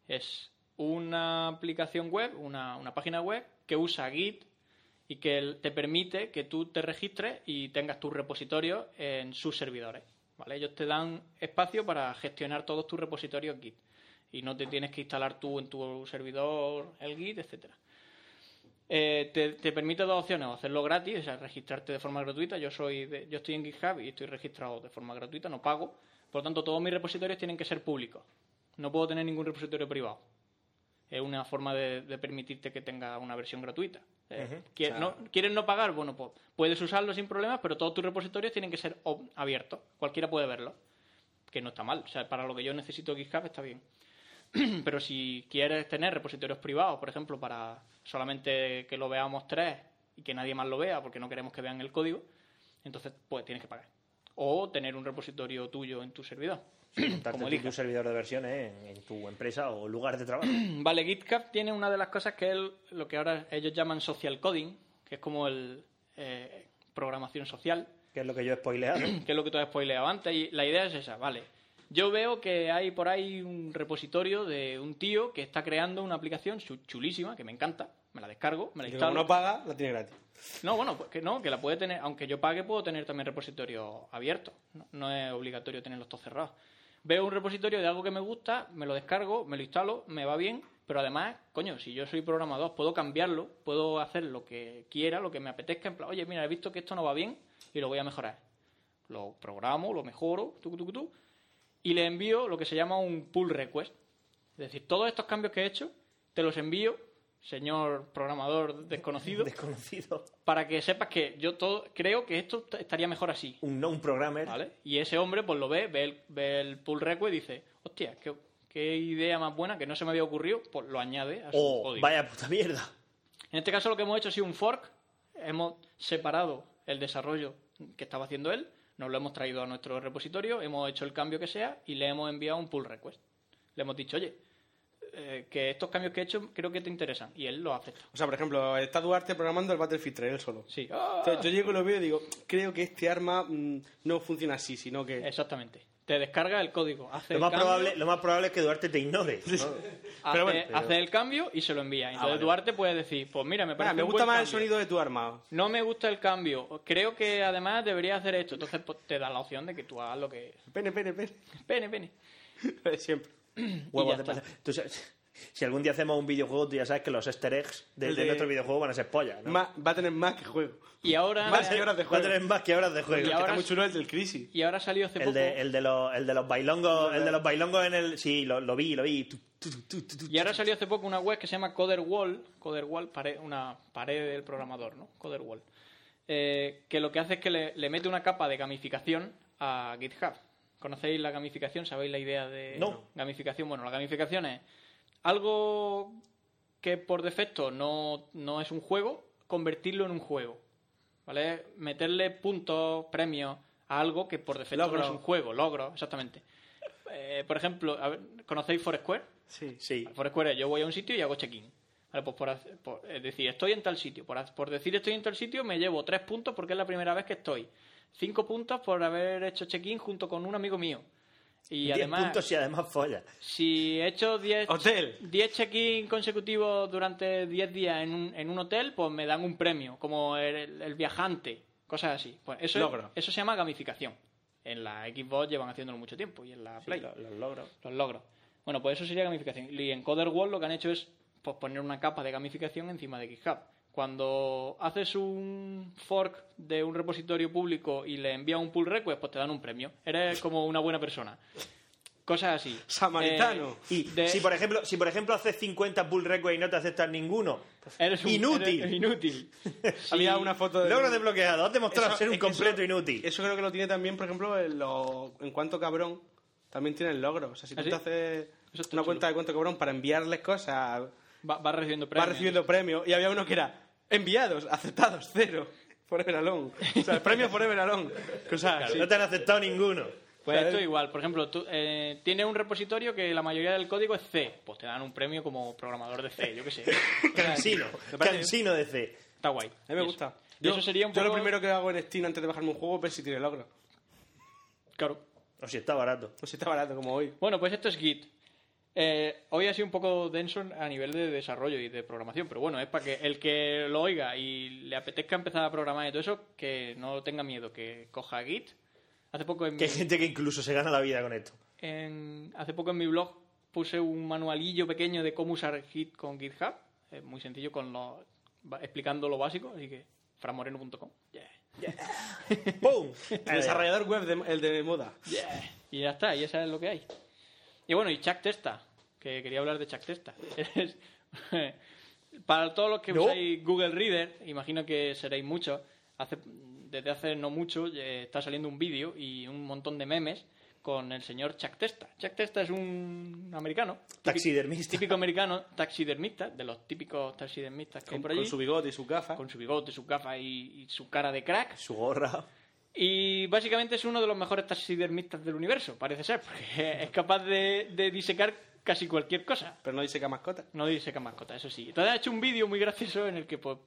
es una aplicación web una, una página web que usa Git y que te permite que tú te registres y tengas tus repositorios en sus servidores vale ellos te dan espacio para gestionar todos tus repositorios Git y no te tienes que instalar tú en tu servidor el Git etcétera eh, te, te permite dos opciones, o hacerlo gratis, o sea, registrarte de forma gratuita. Yo soy de- yo estoy en GitHub y estoy registrado de forma gratuita, no pago. Por lo tanto, todos mis repositorios tienen que ser públicos. No puedo tener ningún repositorio privado. Es una forma de, de permitirte que tenga una versión gratuita. Eh, ¿quie- no- ¿Quieres no pagar? Bueno, pues puedes usarlo sin problemas, pero todos tus repositorios tienen que ser abiertos. Cualquiera puede verlo. Que no está mal. O sea, para lo que yo necesito GitHub está bien. [CLEARS THROAT] Pero si quieres tener repositorios privados, por ejemplo, para solamente que lo veamos tres y que nadie más lo vea porque no queremos que vean el código, entonces pues tienes que pagar. O tener un repositorio tuyo en tu servidor. Montarte [CLEARS THROAT] como elijas. tu servidor de versiones en, en tu empresa o lugar de trabajo. [CLEARS THROAT] Vale, GitHub tiene una de las cosas que es lo que ahora ellos llaman social coding, que es como el eh, programación social, que es lo que yo he spoileado. que es lo que tú has spoileado antes. Y la idea es esa, vale. Yo veo que hay por ahí un repositorio de un tío que está creando una aplicación chu- chulísima, que me encanta. Me la descargo, me la instalo. no paga, la tiene gratis. No, bueno, pues que no, que la puede tener, aunque yo pague, puedo tener también repositorio abierto. No, no es obligatorio tenerlos todos cerrados. Veo un repositorio de algo que me gusta, me lo descargo, me lo instalo, me va bien, pero además, coño, si yo soy programador, puedo cambiarlo, puedo hacer lo que quiera, lo que me apetezca, en plan, oye, mira, he visto que esto no va bien y lo voy a mejorar. Lo programo, lo mejoro, tu, tu, tu, y le envío lo que se llama un pull request. Es decir, todos estos cambios que he hecho, te los envío, señor programador desconocido, [LAUGHS] Desconocido. para que sepas que yo todo creo que esto estaría mejor así. Un non programmer. ¿Vale? Y ese hombre pues lo ve, ve el, ve el pull request y dice, hostia, qué, qué idea más buena que no se me había ocurrido, pues lo añade a su Oh, código. vaya puta mierda. En este caso lo que hemos hecho ha sido un fork, hemos separado el desarrollo que estaba haciendo él, nos lo hemos traído a nuestro repositorio, hemos hecho el cambio que sea y le hemos enviado un pull request. Le hemos dicho, oye, eh, que estos cambios que he hecho creo que te interesan. Y él lo acepta. O sea, por ejemplo, está Duarte programando el Battlefield 3 él solo. Sí. Yo llego y lo veo y digo, creo que este arma mm, no funciona así, sino que... Exactamente. Te descarga el código, hace Lo más, probable, lo más probable es que Duarte te ignore. ¿no? [LAUGHS] hace, bueno, pero- hace el cambio y se lo envía. Entonces vale. Duarte puede decir, pues mira, me Mira, parece me un gusta buen más el sonido de tu arma. No me gusta el cambio. Creo que además debería hacer esto. Entonces pues, te da la opción de que tú hagas lo que... Pene, pene, pene. Pene, pene. [LAUGHS] Siempre. [CLEARS THROAT] Huevos de pasa. Tú sabes- si algún día hacemos un videojuego, tú ya sabes que los easter eggs de, de de- nuestro videojuego van a ser pollas. ¿no? Ma- va a tener más que juego. Y ahora... Más que horas de Va a juego. tener más que horas de juego. Y Que ahora- está muy chulo el del Crisis. Y ahora salió hace El poco... de, el de los, el de los bailongos, el de los bailongos en el. Sí, lo, lo vi, lo vi. Tu, tu, tu, tu, tu, Y ahora salió hace poco una web que se llama CoderWall, CoderWall, pared, una pared del programador, ¿no? CoderWall. Eh, que lo que hace es que le, le mete una capa de gamificación a GitHub. ¿Conocéis la gamificación? ¿Sabéis la idea de No. gamificación? Bueno, la gamificación es algo que por defecto no, no es un juego, convertirlo en un juego. ¿Vale? Meterle puntos, premios a algo que por defecto Logro. no es un juego, logro, exactamente. Eh, por ejemplo, a ver, ¿conocéis Foursquare? Sí. Sí. Foursquare es, yo voy a un sitio y hago check-in. Vale, pues por, es decir, estoy en tal sitio. Por, por decir estoy en tal sitio me llevo tres puntos porque es la primera vez que estoy. Cinco puntos por haber hecho check-in junto con un amigo mío. Y Diez además, puntos y además follas. si he hecho 10 Hotel. 10 check-in consecutivos durante 10 días en un, en un hotel, pues me dan un premio, como el, el viajante, cosas así. Pues eso, es- Logro. eso se llama gamificación. En la Xbox llevan haciéndolo mucho tiempo y en la Play Los, los logros. los logros. Bueno, pues eso sería gamificación. Y en CoderWall lo que han hecho es pues, poner una capa de gamificación encima de GitHub. Cuando haces un fork de un repositorio público y le envías un pull request, pues te dan un premio. Eres como una buena persona. Cosas así. Samaritano. Eh, Y de- si, por ejemplo, si por ejemplo haces 50 pull requests y no te aceptan ninguno, eres un- inútil. eres inútil. [LAUGHS] Había una foto de... logro desbloqueado. Has demostrado Eso- ser un completo eso- inútil. Eso creo que lo tiene también, por ejemplo, en, lo- en cuanto cabrón. También tiene el logro. O sea, si ¿Ah, tú sí? te haces una chulo. cuenta de cuánto cabrón para enviarles cosas, Va, va recibiendo va premios. recibiendo premios. Y había uno que era enviados, aceptados, cero. Forever alone. O sea, el premio Forever alone. Así. No te han aceptado ninguno. Pues ¿Sabes? esto igual, por ejemplo, tú eh, tienes un repositorio que la mayoría del código es C, pues te dan un premio como programador de C, yo qué sé. [LAUGHS] Cansino. Cansino de C. Está guay. A mí me Y eso. gusta. Y eso sería un yo poco... lo primero que hago en Steam antes de bajarme un juego es ver si tiene logro. Claro. O si está barato. O si está barato como hoy. Bueno, pues esto es Git. Eh, hoy ha sido un poco denso a nivel de desarrollo y de programación, pero bueno, es para que el que lo oiga y le apetezca empezar a programar y todo eso, que no tenga miedo, que coja Git. Hace poco en, Que hay gente que incluso se gana la vida con esto. en- hace poco en mi blog puse un manualillo pequeño de cómo usar Git con GitHub, es muy sencillo con lo, va- explicando lo básico, así que franmoreno.com. Yeah. ¡Pum! [LAUGHS] El [LAUGHS] desarrollador web, de- el de moda. Yeah. Y ya está, y eso es lo que hay. Y bueno, y Chuck Testa, que quería hablar de Chuck Testa. Es- [LAUGHS] Para todos los que No. usáis Google Reader, imagino que seréis muchos, hace, desde hace no mucho eh, está saliendo un vídeo y un montón de memes con el señor Chuck Testa. Chuck Testa es un americano. Taxidermista. Típico americano, taxidermista, de los típicos taxidermistas que hay Con, por allí. con su bigote y su gafa. con su bigote, su gafa y, y su cara de crack. Su gorra. Y básicamente es uno de los mejores taxidermistas del universo, parece ser, porque [LAUGHS] es capaz de, de disecar casi cualquier cosa. Pero no dice que mascota. No diseca mascota, eso sí. Entonces ha hecho un vídeo muy gracioso en el que, pues,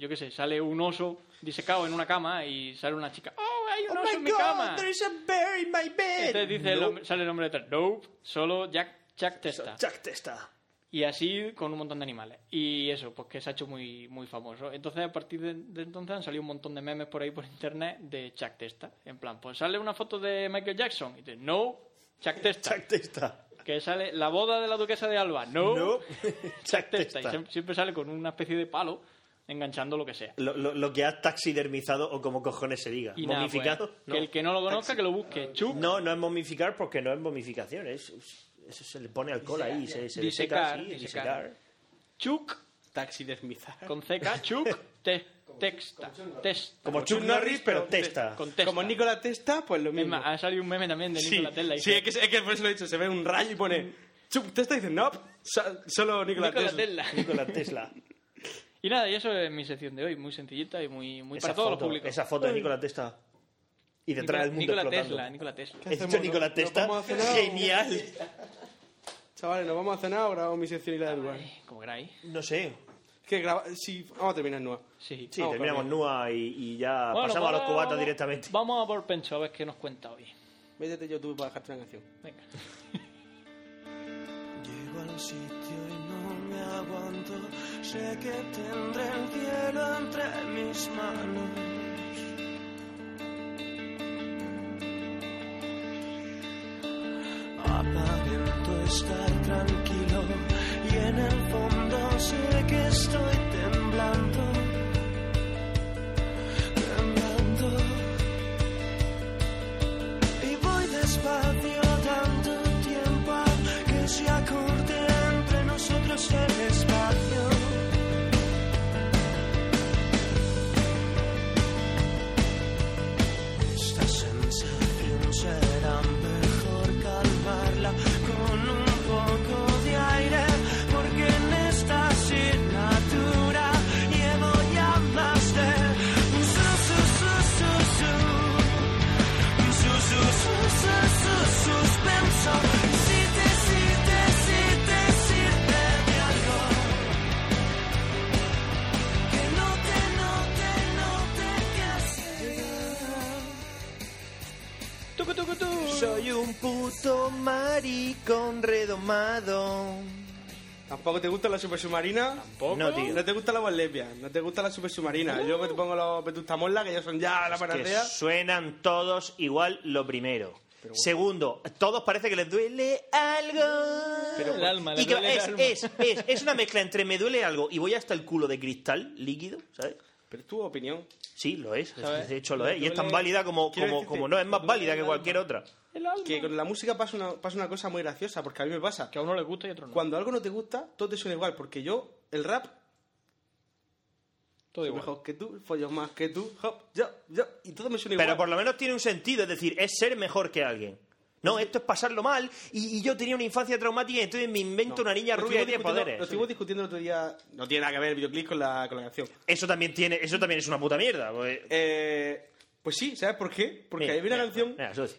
yo qué sé, sale un oso disecado en una cama y sale una chica, ¡Oh, hay un ¡Oh, oso en mi God! cama! ¡There's a bear in my bed! Entonces dice el No. hombre- sale el hombre detrás, Nope, solo Jack, Jack Testa. Chuck Testa. Y así con un montón de animales. Y eso, pues que se ha hecho muy, muy famoso. Entonces, a partir de, de entonces han salido un montón de memes por ahí por internet de Chuck Testa. En plan, pues sale una foto de Michael Jackson. Y dice, no, Chuck [LAUGHS] Testa. Chuck Testa. Que sale la boda de la duquesa de Alba. No, No. [LAUGHS] Chuck Testa. Y siempre sale con una especie de palo enganchando lo que sea. Lo, lo- lo que has taxidermizado o como cojones se diga. Y nada, pues, ¿Momificado? que el que no lo conozca, Taxi- que lo busque. Chuck No, no es momificar porque no es momificación. Es- eso se le pone alcohol ahí. Se, se Disecar, deseca, sí, disecar. disecar. Chuck, con CK, [LAUGHS] Chuck te- Texta. Testa. Como Chuck Norris, pero testa. Con testa. Como Nikola Testa, pues lo Es mismo. más, ha salido un meme también de Sí, Tesla. sí es, que, es que por eso lo he dicho. Se ve un rayo y pone... Chup Testa y dice, no, so- solo Nikola, Nikola Tesla. Tesla. [LAUGHS] Nikola Tesla. Y nada, y eso es mi sección de hoy, muy sencillita y muy, muy Esa para todos foto, los públicos. Esa foto de Nikola Tesla. Y detrás Nikola, del mundo Nikola explotando. Tesla, Nikola Tesla. He dicho Nikola Tesla. vamos a cenar Genial. Chavales, ¿nos vamos a cenar o grabamos mi sección y la de Nua? Como queráis. No sé. Es que graba... Sí, vamos a terminar Nua. Sí. Sí, Vamos, terminamos con Nua y, y ya Bueno, pasamos a los cubatas vamos- directamente. Vamos a por Pencho a ver qué nos cuenta hoy. Métete en YouTube para dejarte una canción. Venga. [LAUGHS] Llego al sitio y no me aguanto. Sé que tendré el cielo entre mis manos. Y en el ¿Tampoco te gusta la super submarina? ¿Tampoco? No, tío. No te gusta la voz lesbia, no te gusta la super submarina. Yo que te pongo los Vetustamola, que ellos son ya la Que panacea. suenan todos igual lo primero. Segundo, todos parece que les duele algo. El alma, le y que duele el es, alma. es, es, es una mezcla entre me duele algo y voy hasta el culo de cristal líquido, ¿sabes? Pero es tu opinión. Sí, lo es. ¿Sabes? De hecho, lo es. Y es tan válida como, como, decirte- como no, es más válida que cualquier alma. otra. El alma. Que con la música pasa una, pasa una cosa muy graciosa, porque a mí me pasa. Que a uno le gusta y a otro no. Cuando algo no te gusta, todo te suena igual, porque yo, el rap, Todo soy igual. mejor que tú, follo más que tú, hop, yo, yo, y todo me suena igual. Pero por lo menos tiene un sentido, es decir, es ser mejor que alguien. No, esto es pasarlo mal y, y yo tenía una infancia traumática y entonces me invento No. una niña rubia que tiene poderes. Lo estuvimos discutiendo el otro día, no tiene nada que ver el videoclip con la, con la canción. Eso también tiene, eso también es una puta mierda. pues- Eh, pues sí, ¿sabes por qué? Porque Mira, había una mira, canción mira, socio.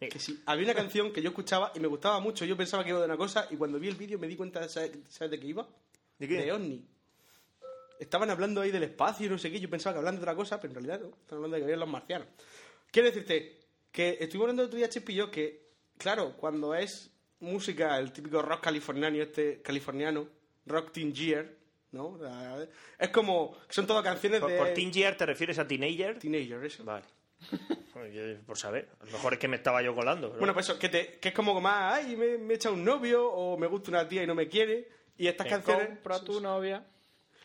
Mira. que sí, había una canción que yo escuchaba y me gustaba mucho. Yo pensaba que iba de una cosa y cuando vi el vídeo me di cuenta, ¿sabes, ¿sabes de qué iba? ¿De qué? De OVNI. Estaban hablando ahí del espacio y no sé qué. Yo pensaba que hablaban de otra cosa, pero en realidad no. Estaban hablando de que habían los marcianos. Quiero decirte que estuvimos hablando el otro día, Chepi y yo, que, claro, cuando es música, el típico rock californiano, este californiano, rock teen year, ¿no? Es como, son todas canciones Por, de... por teen year te refieres a teenager? Teenager, eso. Vale. [LAUGHS] Yo- por saber. A lo mejor es que me estaba yo colando. pero- Bueno, pues eso, que, te, que es como más, ay, me, me echa un novio o me gusta una tía y no me quiere. Y estas Te canciones compro a tu novia.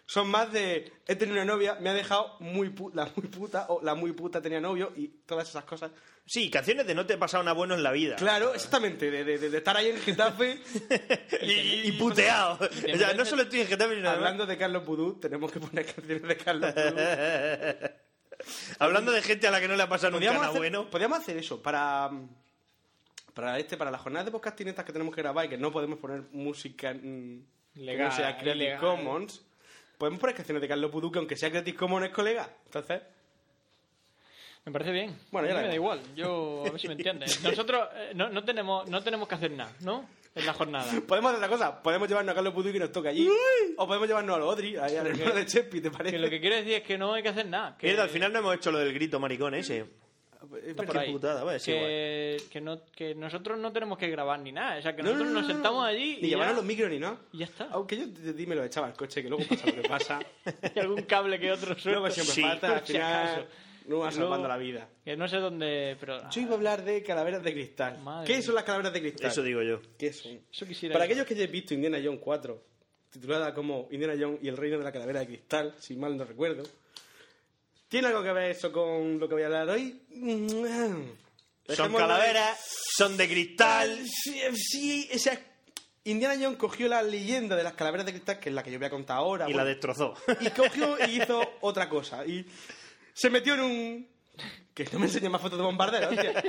son más de, he tenido una novia, me ha dejado muy pu- la muy puta o la muy puta tenía novio y todas esas cosas. Sí, canciones de no te he pasado nada bueno en la vida. Claro, exactamente, de, de- de- de estar ahí en Getafe [LAUGHS] y, y puteado. te O sea, no solo estoy en Getafe, sino Hablando de Carlos Pudú, tenemos que poner canciones de Carlos Pudú. [LAUGHS] Hablando de gente a la que no le ha pasado nunca nada hacer, bueno. podríamos hacer eso para para este para las jornadas de podcasting estas que tenemos que grabar y que no podemos poner música mm, Legal, que no sea Creative. Commons podemos poner canciones de Carlos Pudú que aunque sea Creative Commons es colega entonces Me parece bien. Bueno, a ya mí la me da igual. Yo, a ver si me entiendes. [LAUGHS] Nosotros eh, no, no, tenemos, no tenemos que hacer nada, ¿no? En la jornada. [LAUGHS] podemos hacer otra cosa podemos llevarnos a Carlos Pudú y que nos toque allí o podemos llevarnos a los Odri ahí al [LAUGHS] hermano de Chepi ¿te parece? Que lo que quiero decir es que no hay que hacer nada. Que, Mierda, al final no hemos hecho lo del grito maricón ese. está por qué ahí. putada, vaya, que, que, no, que nosotros no tenemos que grabar ni nada. O sea, que No, nosotros no, no, nos no, sentamos no. allí ni y ya, los micros ni nada y ya está. aunque yo de ti me lo echaba al coche que luego pasa lo que pasa Y algún cable que otro suelto. luego siempre Sí, falta al final. No vas luego- salvando la vida Que no sé dónde... Pero, Yo iba a hablar de calaveras de cristal. Madre ¿Qué son las calaveras de cristal? Eso digo yo. ¿Qué son? Eso quisiera Para yo. aquellos que hayáis visto Indiana Jones 4, titulada como Indiana Jones y el reino de la calavera de cristal, si mal no recuerdo, ¿tiene algo que ver eso con lo que voy a hablar hoy? Son Dejémoslo calaveras, son de cristal. Sí, sí, o sea, Indiana Jones cogió la leyenda de las calaveras de cristal, que es la que yo voy a contar ahora. Y bueno, la destrozó. y cogió y hizo otra cosa. Y se metió en un. Que no me enseñe más fotos de bombardero, hostia. [LAUGHS]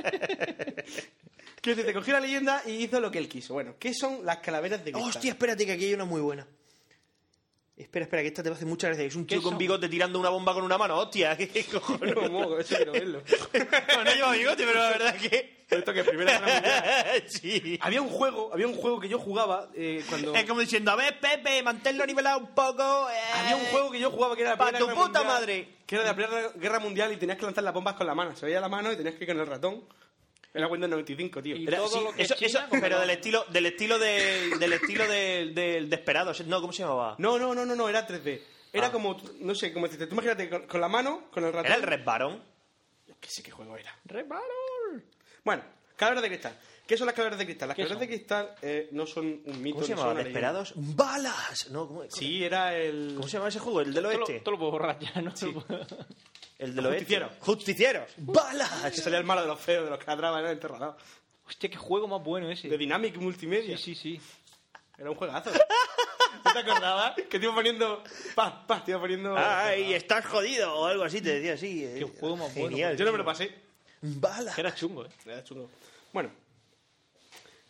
Decir, te cogió la leyenda y hizo lo que él quiso. Bueno, ¿qué son las calaveras de cristal? Hostia, espérate que aquí hay una muy buena. Espera, espera, que esta te va a hacer muchas gracias. Es un tío ¿Qué con son? bigote tirando una bomba con una mano. Hostia, [LAUGHS] ¿qué, [LAUGHS] qué cojones? No, eso quiero verlo. no, no lleva bigote, pero la verdad es que... Esto que primero Guerra Mundial. [LAUGHS] sí. Había un juego, había un juego que yo jugaba eh, cuando... Es como diciendo, a ver, Pepe, manténlo nivelado un poco. eh, Había un juego que yo jugaba que era la Pa' Primera tu Guerra puta Mundial, madre. Que era de la Primera Guerra Mundial y tenías que lanzar las bombas con la mano. Se veía la mano y tenías que ir con el ratón. Era Windows 95, tío. Y Era- todo Sí, lo que eso, es China, eso, pero no. del estilo del estilo del, del estilo del, del desperado no cómo se llamaba No, no, no, no, no, era 3D. Era Ah. como, no sé, como decirte, tú imagínate con, con la mano, con el ratón. era el Red Baron Que sé qué juego era. ¡Reparol! Bueno, calaveras de cristal. ¿Qué son las calaveras de cristal? Las ¿Qué calaveras de cristal eh, no son un mito. cómo se no llamaba son una leyenda. desperados balas no ¿cómo, Sí, era el... ¿cómo se llama ese juego el del Todo lo, oeste todo lo puedo borrar ya, ¿no? [LAUGHS] el del oeste Justiciero. justicieros Que balas salía el malo de los feos, de los que ladraban en el enterrador. Hostia, qué juego más bueno ese. De Dynamic Multimedia. Sí, sí, sí. Era un juegazo. [LAUGHS] ¿No te acordabas? [LAUGHS] Que te iba poniendo... Pa, pa, te iba poniendo... ay estás jodido o algo así te decía así Qué eh. juego más bueno. Genial, Yo no me lo pasé. Balas Era chungo, ¿eh? Era chungo. Bueno.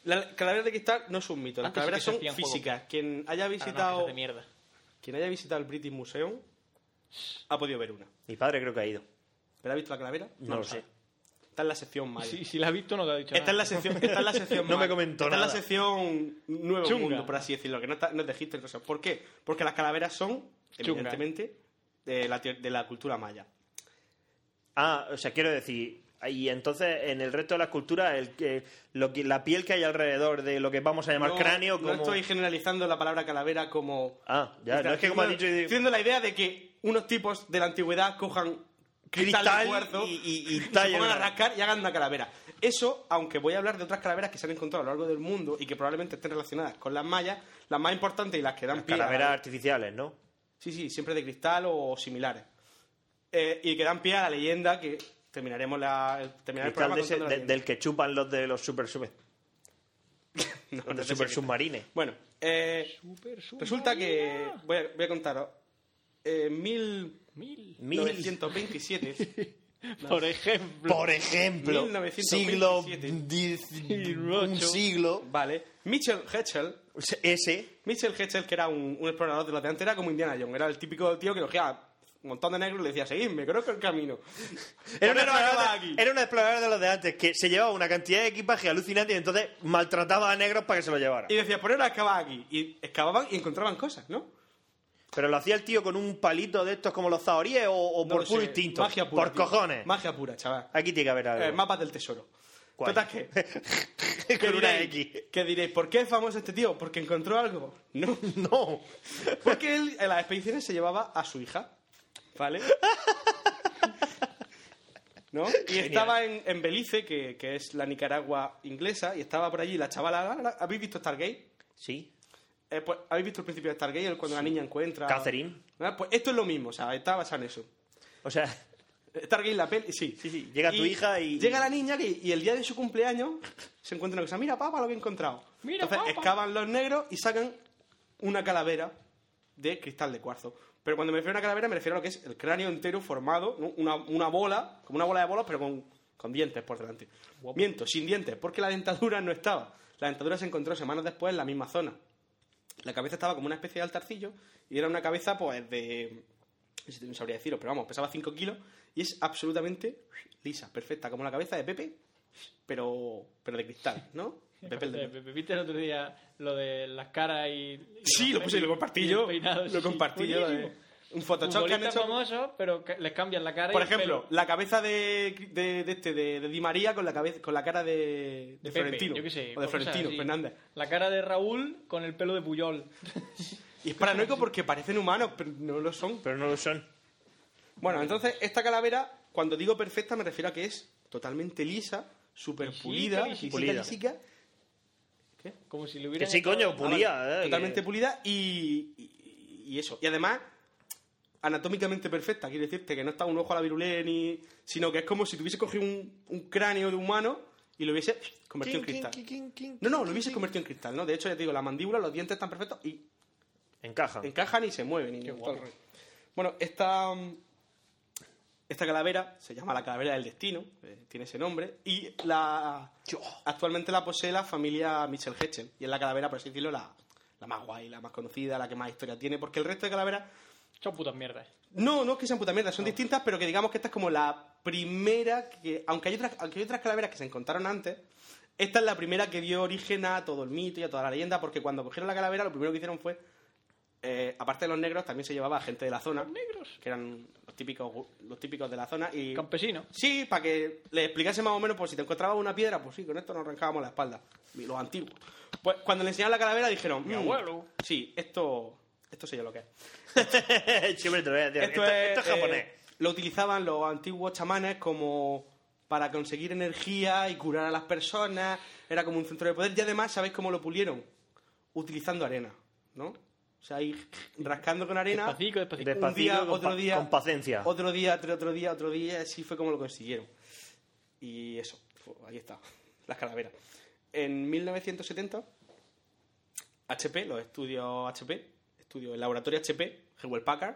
Las calaveras de cristal no son un mito. Las Antes calaveras son físicas. Quien haya visitado... es de mierda. Quien haya visitado el British Museum ha podido ver una. mi padre creo que ha ido ¿Pero ha visto la calavera? No lo sé. Está en la sección Maya. Si, si la has visto, no te ha dicho Esta es nada. la sección, esta es la sección No me comentó Esta nada. es la sección Nuevo Chunga. Mundo, por así decirlo, que no, está- no es de Egipto y cosas. ¿Por qué? Porque las calaveras son, Chunga. evidentemente, de la, tier- de la cultura maya. ah o sea quiero decir y entonces en el resto de las culturas el que, lo que la piel que hay alrededor de lo que vamos a llamar no, cráneo como no estoy generalizando la palabra calavera como... ah ya no es que como has dicho Haciendo la idea de que unos tipos de la antigüedad cojan cristal, Cristal de cuarzo y- y- y se pongan a rascar y hagan una calavera. Eso, aunque voy a hablar de otras calaveras que se han encontrado a lo largo del mundo y que probablemente estén relacionadas con las mayas, las más importantes y las que dan pie a- calaveras artificiales no Sí, sí, siempre de cristal o similares. Eh, y que dan pie a la leyenda que terminaremos la, el, terminar el programa de ese- de- del que chupan los de los super sub [LAUGHS] No, los no de super submarines Bueno, eh, resulta que... Voy a, voy a contaros. En Mil. 1927... [LAUGHS] Por ejemplo. por ejemplo 1927. siglo un siglo Vale. Mitchell Hetchel... ese Mitchell Hetchel, que era un, un explorador de los de antes, era como Indiana Jones. Era el típico tío que cogía un montón de negros y le decía, seguidme, creo que el camino. [LAUGHS] era un, explorador, aquí. era un explorador de los de antes que se llevaba una cantidad de equipaje alucinante y entonces maltrataba a negros para que se lo llevaran Y decía, poneros a excavar aquí. Y excavaban y encontraban cosas, ¿no? pero lo hacía el tío con un palito de estos como los zahoríes o, o No por puro sé. instinto Magia pura. por tío. cojones Magia pura, chaval. aquí tiene que haber algo Eh, mapas del tesoro. Guay. Total que... [LAUGHS] con ¿Qué una diréis? X ¿Qué diréis? ¿Por qué es famoso este tío? ¿Porque encontró algo? No. [LAUGHS] no Porque él en las expediciones se llevaba a su hija. ¿Vale? [LAUGHS] ¿No? Y estaba en, en Belice, que, que es la Nicaragua inglesa, y estaba por allí la chavala. ¿Habéis visto Stargate? sí Eh, pues, ¿Habéis visto el principio de Stargate? Cuando la niña encuentra. Catherine Ah, Pues esto es lo mismo, o sea, está basado en eso. o sea Stargate la peli, sí. sí sí llega tu hija y Llega la niña que, y el día de su cumpleaños se encuentra una cosa. Mira, papá, lo que he encontrado. Mira, Entonces excavan los negros y sacan una calavera de cristal de cuarzo. Pero cuando me refiero a una calavera me refiero a lo que es el cráneo entero formado, ¿no? una, una bola, como una bola de bolas, pero con, con dientes por delante. Miento, sin dientes, porque la dentadura no estaba. La dentadura se encontró semanas después en la misma zona. La cabeza estaba como una especie de altarcillo y era una cabeza, pues, de. No sabría deciros, pero vamos, pesaba 5 kilos y es absolutamente lisa, perfecta, como la cabeza de Pepe, pero, pero de cristal, ¿no? Pepe el de ¿Viste el otro día lo de las caras y. y Sí, lo puse y lo compartí yo. peinado? Lo Sí, compartí yo. de-. Un Photoshop que han hecho. famosos, pero que les cambian la cara Por y ejemplo, la cabeza de, de, de este, de, de Di María con la, cabeza, con la cara de, de, De Pepe, Florentino. yo qué sé, o de Florentino así. Fernández. La cara de Raúl con el pelo de Puyol. [LAUGHS] Y es paranoico porque parecen humanos, pero no lo son. pero no lo son Bueno, entonces, esta calavera, cuando digo perfecta, me refiero a que es totalmente lisa, súper Lisica, pulida, lisica. lisica, Pulida. lisica, Como si le que hubieran. sí coño eh, totalmente que- pulida y, y, y eso. Y además, anatómicamente perfecta. Quiero decirte que no está un ojo a la virulé, ni, sino que es como si tuviese cogido un, un cráneo de humano y lo hubiese convertido en cristal. No, no, lo hubiese convertido en cristal, ¿no? De hecho, ya te digo, la mandíbula, los dientes están perfectos y encajan encajan y se mueven. y rollo. Bueno, esta, mm, esta calavera se llama la calavera del destino, eh, tiene ese nombre, y la actualmente la posee la familia Mitchell Hetchel, y es la calavera, por así decirlo, la, la más guay, la más conocida, la que más historia tiene, porque el resto de calaveras Son putas mierdas. no, no es que sean puta mierda, son distintas, pero que digamos que esta es como la primera que, aunque hay otras, aunque hay otras calaveras que se encontraron antes, esta es la primera que dio origen a todo el mito y a toda la leyenda, porque cuando cogieron la calavera lo primero que hicieron fue, eh, aparte de los negros, también se llevaba a gente de la zona, que eran los típicos, los típicos de la zona y Campesinos. Sí, para que le explicase más o menos, pues si te encontrabas una piedra, pues sí, con esto nos arrancábamos la espalda. Y Los antiguos. Pues cuando le enseñaron la calavera dijeron, Mi "Mm, abuelo". Sí, esto, esto sé yo lo que es. [LAUGHS] Siempre te lo voy a decir. Esto, Esto, es, esto es japonés. eh, lo utilizaban los antiguos chamanes como para conseguir energía y curar a las personas. Era como un centro de poder. Y además, ¿sabéis cómo lo pulieron? Utilizando arena, ¿no? O sea, ahí rascando con arena. Despacito, despacito. Un Despacito, día, con otro día. con paciencia. Otro día, otro, día, otro día. Así fue como lo consiguieron. Y eso, ahí está, [LAUGHS] las calaveras. En 1970, HP, los estudios HP, estudio, el laboratorio HP, Hewlett Packard,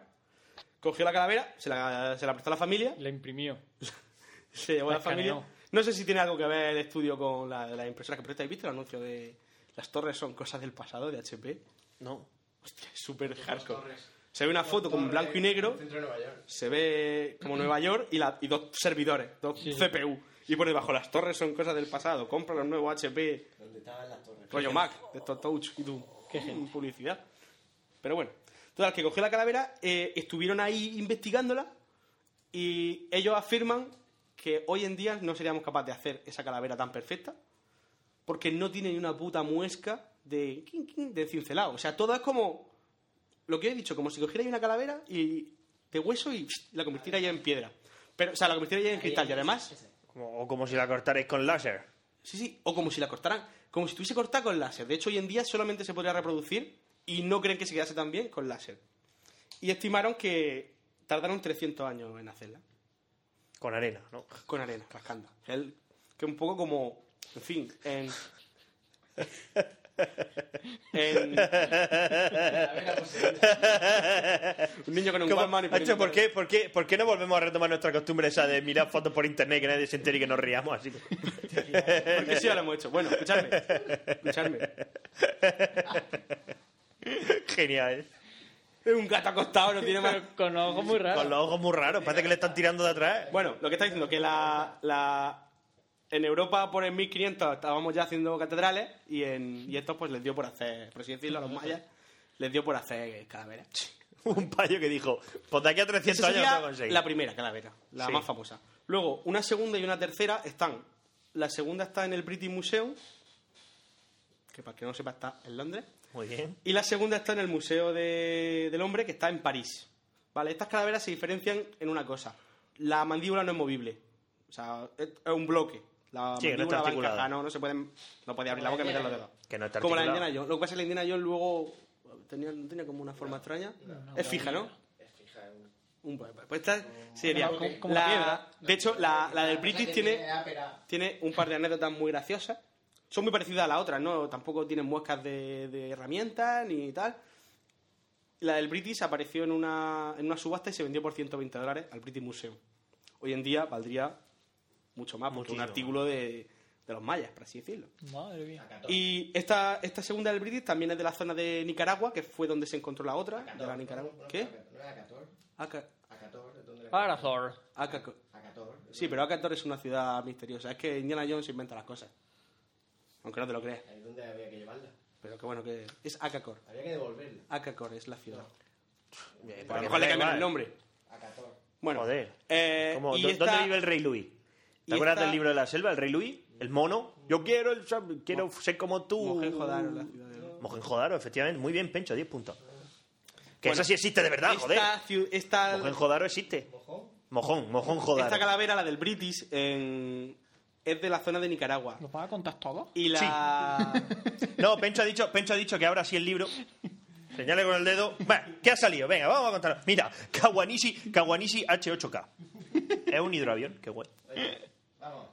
cogió la calavera, se la, se la prestó a la familia, La imprimió. [LAUGHS] se llevó a La la familia. escaneó. No sé si tiene algo que ver el estudio con la, las impresoras que prestáis. ¿Viste el anuncio de las torres son cosas del pasado de HP? No. Hostia, es súper hardcore. Se ve una foto con blanco y negro, Centro de Nueva York. se ve como Nueva York y, la- y dos servidores, dos CPU. Y por debajo, las torres son cosas del pasado. Compra los nuevos HP, Donde estaban las torres. rollo Mac, de estos touch y tú. Qué [LAUGHS] publicidad. Pero bueno, total, que cogió la calavera, eh, estuvieron ahí investigándola y ellos afirman que hoy en día no seríamos capaces de hacer esa calavera tan perfecta porque no tiene ni una puta muesca de, de cincelado. O sea, todo es como lo que he dicho, como si cogierais una calavera y de hueso y pst, la convirtierais ya en piedra. Pero, o sea, la convirtierais ya en cristal y además Como- o como si la cortarais con láser. Sí, sí, o como si la cortaran, como si estuviese cortada con láser. De hecho, hoy en día solamente se podría reproducir y no creen que se quedase tan bien con láser. Y estimaron que tardaron 300 años en hacerla, Con arena, ¿no? con arena, rascando. El- que un poco como, en fin, en... [LAUGHS] [LAUGHS] en- [LAUGHS] un niño con un ¿Cómo- Walkman y Hacho, ¿por, qué, por, qué, ¿Por qué no volvemos a retomar nuestra costumbre esa de mirar fotos por internet que nadie se entere y que nos riamos así? [LAUGHS] Porque sí, ya lo hemos hecho. Bueno, escuchadme. Escuchadme. Genial. Es un gato acostado, no tiene más... Con los ojos muy raros. Con los ojos muy raros, parece que le están tirando de atrás. Bueno, lo que está diciendo que la, la- en Europa por el 1500 estábamos ya haciendo catedrales y en y estos pues les dio por hacer, por así decirlo, a los mayas les dio por hacer calaveras. [LAUGHS] Un payo que dijo, pues de aquí a 300 Esa años lo conseguir. la primera calavera, la Sí. más famosa. Luego, una segunda y una tercera están. La segunda está en el British Museum, que para que no sepa está en Londres. Muy bien. Y la segunda está en el Museo de- del Hombre, que está en París. Vale, estas calaveras se diferencian en una cosa. La mandíbula no es movible. O sea, es un bloque. La Sí, que no está mandíbula articulada. encajada, no, no se pueden, no puede abrir la boca y meter los dedos. Que no está Como la. Indiana Jones. Lo que pasa es que la Indiana Jones luego tenía, no tenía como una forma extraña. es fija, ¿no? Un, pues esta sería Como- como- como la- la piedra. De hecho, la, la del British tiene, tiene un par de anécdotas muy graciosas. Son muy parecidas a las otras, ¿no? Tampoco tienen muescas de, de herramientas ni tal. La del British apareció en una, en una subasta y se vendió por 120 dólares al British Museum. Hoy en día valdría mucho más, porque un artículo de, de los mayas, por así decirlo. Madre mía. Y esta, esta segunda del British también es de la zona de Nicaragua, que fue donde se encontró la otra, de la Nicaragua. ¿Qué? No era Acator. Aca- Acator, ¿de dónde era? Acator. Sí, pero Acator es una ciudad misteriosa. Es que Indiana Jones inventa las cosas. Aunque no te lo creas. Ahí donde había que llevarla. Pero que bueno, que es Akakor. Había que devolverla. Akakor es la ciudad. Bien, a lo porque mejor le cambian el nombre. Acator. Bueno, Joder. eh, y ¿dó- esta- ¿Dónde vive el rey Luis? ¿Te acuerdas esta- del libro de la selva, el rey Luis? El mono. Yo quiero el quiero ser como tú. Mohenjo-Daro, la ciudad de- Mohenjo-Daro, efectivamente. Muy bien, Pencho, 10 puntos. Que Bueno, eso sí existe de verdad, joder. esta, ciu- esta, Mohenjo-Daro existe. Mojón, Mojón esta Jodaro. calavera, la del British, en- es de la zona de Nicaragua. ¿Lo vas a contar todo? Y la... No, Pencho ha dicho, Pencho ha dicho que ahora sí el libro. Señale con el dedo. Bueno, ¿qué ha salido? Venga, vamos a contar. Mira, Kawanishi, Kawanishi H8K. Es un hidroavión, qué guay. Vamos.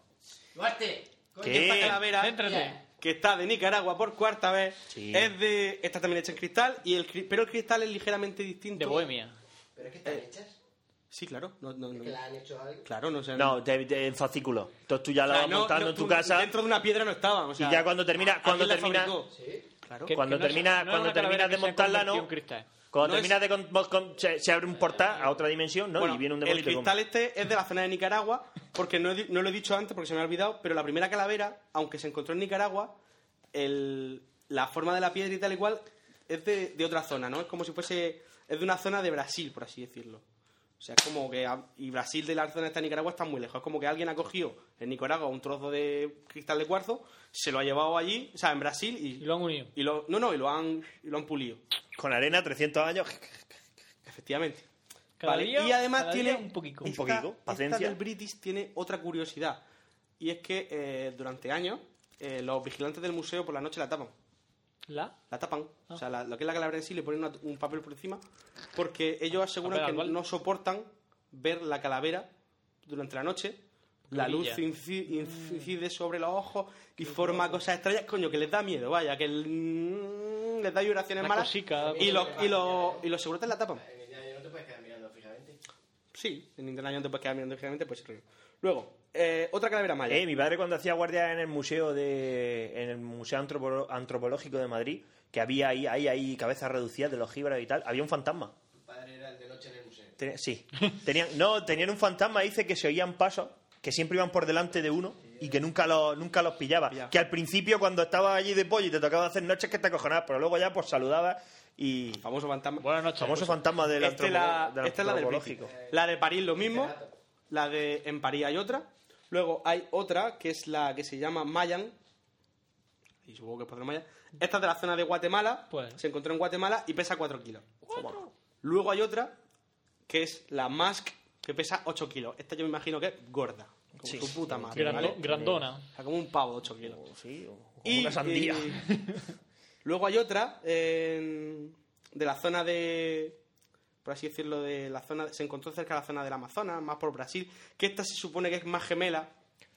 Duarte. coño. ¿Qué? Esta calavera, Céntrate. que está de Nicaragua por cuarta vez, Sí. es de... Está también hecha en cristal, y el, cri- pero el cristal es ligeramente distinto. De Bohemia. Pero es que están hechas. Sí, claro. No, no, no. Que la han hecho algo. Claro, no sé. No, de, de- en fascículo. Entonces tú ya la O sea, vas no- montando no, en tu tú- casa. Dentro de una piedra no estaban. O sea, y ya cuando termina, ¿alguien cuando la termina, fabricó? Sí. Claro. Que- cuando que no es- termina, no es cuando una calavera terminas de que se ha montarla, convertido ¿no? en cristal. Cuando No terminas de con- con- se, se abre un portal a otra dimensión, ¿no? Bueno, y viene un demonio el cristal este es de la zona de Nicaragua, porque no, he di- no lo he dicho antes porque se me ha olvidado, pero la primera calavera, aunque se encontró en Nicaragua, el- la forma de la piedra y tal y cual es de, de otra zona, ¿no? Es como si fuese... Es de una zona de Brasil, por así decirlo. O sea, es como que... Y Brasil de la zona de Nicaragua está muy lejos. Es como que alguien ha cogido en Nicaragua un trozo de cristal de cuarzo, se lo ha llevado allí, o sea, en Brasil y... Y lo han unido. y lo, no, no, y lo han, y lo han pulido. Con arena, 300 años. Efectivamente. Cada Vale, día- y además cada tiene día un poquito. Un poquito, esta paciencia. del British tiene otra curiosidad y es que eh, durante años eh, los vigilantes del museo por la noche la tapan. ¿La? La tapan. Ah. O sea, la- lo que es la calavera en sí le ponen una- un papel por encima porque ellos aseguran Papel que no soportan ver la calavera durante la noche. La luz incide sobre los ojos y forma cosas extrañas, coño, que les da miedo, vaya, que el- mm, les da vibraciones malas cosica, y los, y, los, y los seguratas la tapan. En Indiana no te puedes quedar mirando fijamente. Sí, en Indiana Jones te puedes quedar mirando fijamente, pues. Luego, eh, otra calavera maya. Eh, mi padre cuando hacía guardia en el museo de en el museo Antropo- antropológico de Madrid, que había ahí, ahí, ahí cabezas reducidas de los jíbaros y tal, había un fantasma. Tu padre era el de noche en el museo. Ten- sí, tenían, no, tenían un fantasma, dice que se oían pasos, que siempre iban por delante de uno y que nunca los, nunca los pillaba. Que al principio cuando estabas allí de pollo y te tocaba hacer noches que te acojonabas, pero luego ya pues saludabas y... Famoso fantasma. Buenas noches. Famoso fantasma del, Este antropo- la- del esta es la del. La de París lo mismo. La de en París hay otra. Luego hay otra que es la que se llama Mayan. Y supongo que es por Maya. Esta es de la zona de Guatemala. Pues. Se encontró en Guatemala y pesa 4 kilos. Luego hay otra que es la Mask que pesa 8 kilos. Esta yo me imagino que es gorda. Como Sí. su puta madre. Grando- ¿vale? grandona. O sea, como un pavo de 8 kilos. Sí, o- como Y, una sandía. eh, [LAUGHS] luego hay otra de la zona de, por así decirlo, de la zona, se encontró cerca de la zona del Amazonas, más por Brasil, que esta se supone que es más gemela,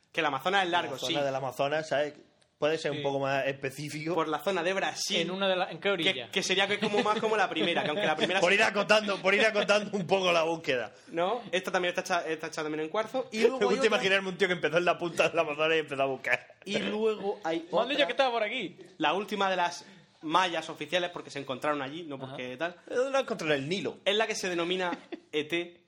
que el Amazonas es largo, la sí, zona del Amazonas, ¿sabes? Puede ser Sí. un poco más específico. por la zona de Brasil, ¿En, una de la, ¿En qué orilla? que, que sería que es como más como la primera, que aunque la primera [LAUGHS] Por ir acotando, por ir acotando un poco la búsqueda. no, esta también está hecha, está hecha también en cuarzo, y [LAUGHS] Me luego hay gusta otra, imaginarme un tío que empezó en la punta del Amazonas y empezó a buscar. y luego hay Me otra, que estaba por aquí. la última de las mallas oficiales, porque se encontraron allí, no porque tal, ¿Dónde lo encontré en el Nilo? es la que se denomina [LAUGHS] ET, ET,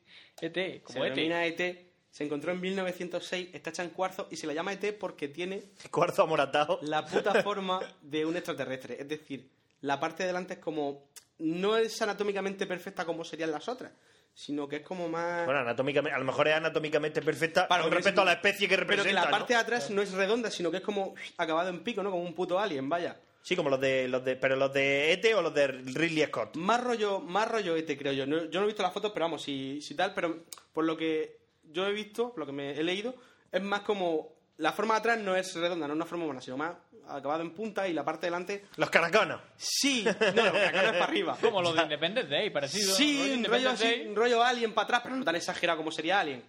se como ET. denomina ET, se encontró en 1906, está hecha en cuarzo y se le llama ET porque tiene [LAUGHS] Cuarzo amoratado. la puta forma de un extraterrestre. Es decir, la parte de delante es como. No es anatómicamente perfecta como serían las otras, sino que es como más. Bueno, anatómicamente, a lo mejor es anatómicamente perfecta Para con respecto a la especie que pero representa. que la ¿no? parte de atrás ¿no? es redonda, sino que es como acabado en pico, ¿no? Como un puto alien, vaya. Sí, como los de, los de. Pero los de ET o los de Ridley Scott. Más rollo, más rollo ET, creo yo. No- yo no he visto las fotos, pero vamos, si, si tal, pero por lo que yo he visto, por lo que me he leído, es más como. La forma de atrás no es redonda, no es una forma humana, sino más acabado en punta y la parte de delante. Los caraconos. Sí, no, no es para arriba. [LAUGHS] Como los de Independence Day, parecido. Sí, un rollo, así, Day. un rollo alien para atrás, pero no tan exagerado como sería alien.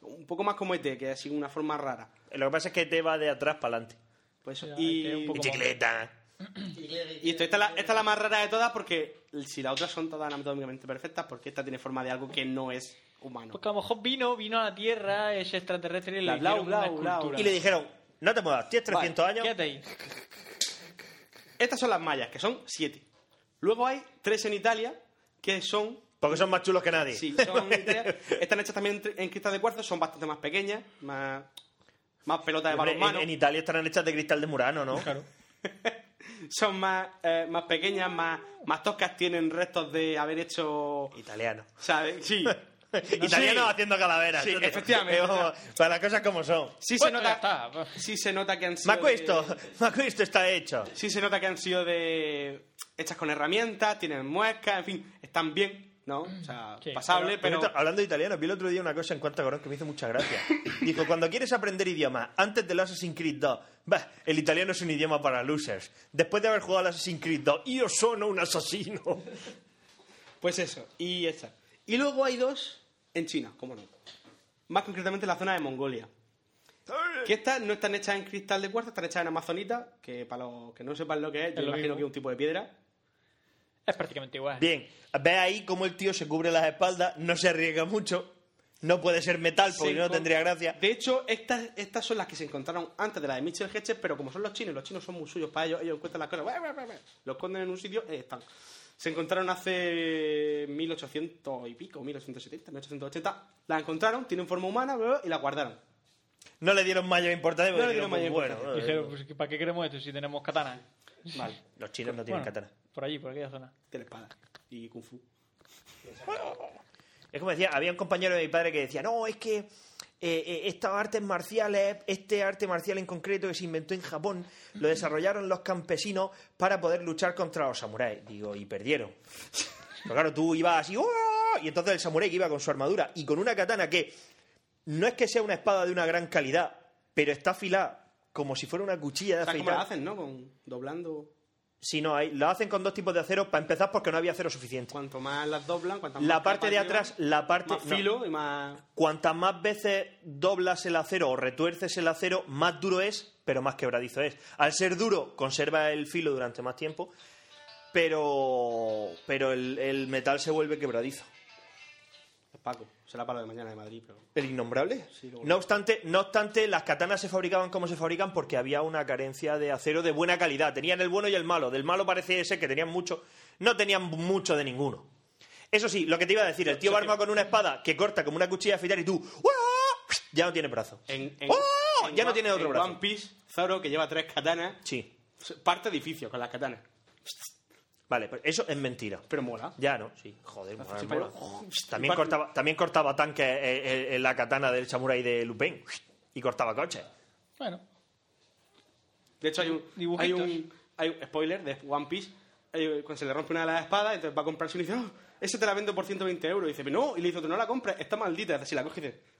Un poco más como ET, que es así una forma rara. Lo que pasa es que ET va de atrás para adelante. Pues eso. Ya, y, ET un poco Bicicleta. [CLEARS THROAT] y esto, esta, es la, esta es la más rara de todas porque si las otras son todas anatómicamente perfectas, porque esta tiene forma de algo que no es humano. Porque a lo mejor vino, vino a la Tierra ese extraterrestre y le Bla, bla, hicieron bla, una bla, escultura. Y le dijeron, no te muevas, tienes 300 años. Quédate ahí. Estas son las mayas, que son siete. Luego hay tres en Italia, que son... Porque son más chulos que nadie. Sí, son Italia- están hechas también en- cristal de cuarzo, son bastante más pequeñas, más, más pelota de balonmano. en, en Italia estarán hechas de cristal de Murano, ¿no? [LAUGHS] Claro. Son más, eh, más pequeñas, más, más toscas, tienen restos de haber hecho... Italiano. ¿Sabes? Sí. [LAUGHS] Italiano Sí. haciendo calaveras. Sí, efectivamente. [LAUGHS] como, Para las cosas como son. Sí Bueno, se nota, sí se nota que han sido... Ma questo, de- [LAUGHS] está hecho. sí se nota que han sido de hechas con herramientas, tienen muescas, en fin, están bien, ¿no? [CLEARS THROAT] O sea, Sí, pasable, pero... cierto, hablando de italiano, vi el otro día una cosa en cuanto a Corón que me hizo mucha gracia. [LAUGHS] Dijo, cuando quieres aprender idiomas, antes del Assassin's Creed 2, bah, el italiano es un idioma para losers. Después de haber jugado al Assassin's Creed 2, yo sono un asesino. [LAUGHS] Pues eso, y esta. Y luego hay dos en China, cómo no. Más concretamente en la zona de Mongolia. Que estas no están hechas en cristal de cuarzo, están hechas en amazonita, que para los que no sepan lo que es, yo Es imagino mismo. que es un tipo de piedra. Es prácticamente igual. Bien, ve ahí cómo el tío se cubre las espaldas, no se arriesga mucho. no puede ser metal porque Se no tendría gracia. De hecho, estas, estas son las que se encontraron antes de la de Mitchell Hedges, pero como son los chinos, los chinos son muy suyos para ellos, ellos encuentran las cosas, los esconden en un sitio, eh, están. Se encontraron hace 1800 y pico, 1870, 1880, las encontraron, tienen forma humana y la guardaron. No le dieron mayor importancia No le dieron pues, mayor bueno, Dijeron, pues, ¿para qué queremos esto si tenemos katana? Vale, los chinos no tienen Bueno, katana. Por allí, por aquella zona. tiene espada y kung fu. Es como decía, había un compañero de mi padre que decía, no, es que eh, eh, estas artes marciales, este arte marcial en concreto que se inventó en Japón, lo desarrollaron los campesinos para poder luchar contra los samuráis. Digo, y perdieron. Pero claro, tú ibas así, ¡oh! y entonces el samurái que iba con su armadura y con una katana que no es que sea una espada de una gran calidad, pero está afilada como si fuera una cuchilla de ¿Sabes cómo afeitar. la hacen, no? Con doblando. Si no, hay, lo hacen con dos tipos de acero para empezar porque no había acero suficiente. Cuanto más las doblan, cuanto más La parte de llevan, atrás, la parte más no. filo y más. Cuantas más veces doblas el acero o retuerces el acero, más duro es, pero más quebradizo es. Al ser duro, conserva el filo durante más tiempo, pero, pero el, el metal se vuelve quebradizo. Paco, será para lo de mañana de Madrid, pero. ¿El innombrable? Sí, No obstante, no obstante, las katanas se fabricaban como se fabrican porque había una carencia de acero de buena calidad. Tenían el bueno y el malo. Del malo parece ser que tenían mucho, no tenían mucho de ninguno. Eso sí, lo que te iba a decir, el tío va armado con una espada que corta como una cuchilla de afeitar y tú ¡uah! ya no tiene brazo. En, en- ¡Oh! en ya no tiene otro en brazo. One Piece, Zoro, que lleva tres katanas, Sí. parte edificio con las katanas. Vale, pero eso es mentira. Pero mola. Ya, ¿no? Sí, joder, mola, Sí, mola. pero- También cortaba, también cortaba tanques eh, eh, en la katana del samurái de Lupin. Y cortaba coches. Bueno, De hecho, hay un, hay un, hay un spoiler de One Piece. eh, Cuando se le rompe una de las espadas, entonces va a comprarse y dice, "Oh, ese te la vendo por 120 euros. Y dice, no, y le dice no la compres, está maldita. Así la coge y dice, "Hmm,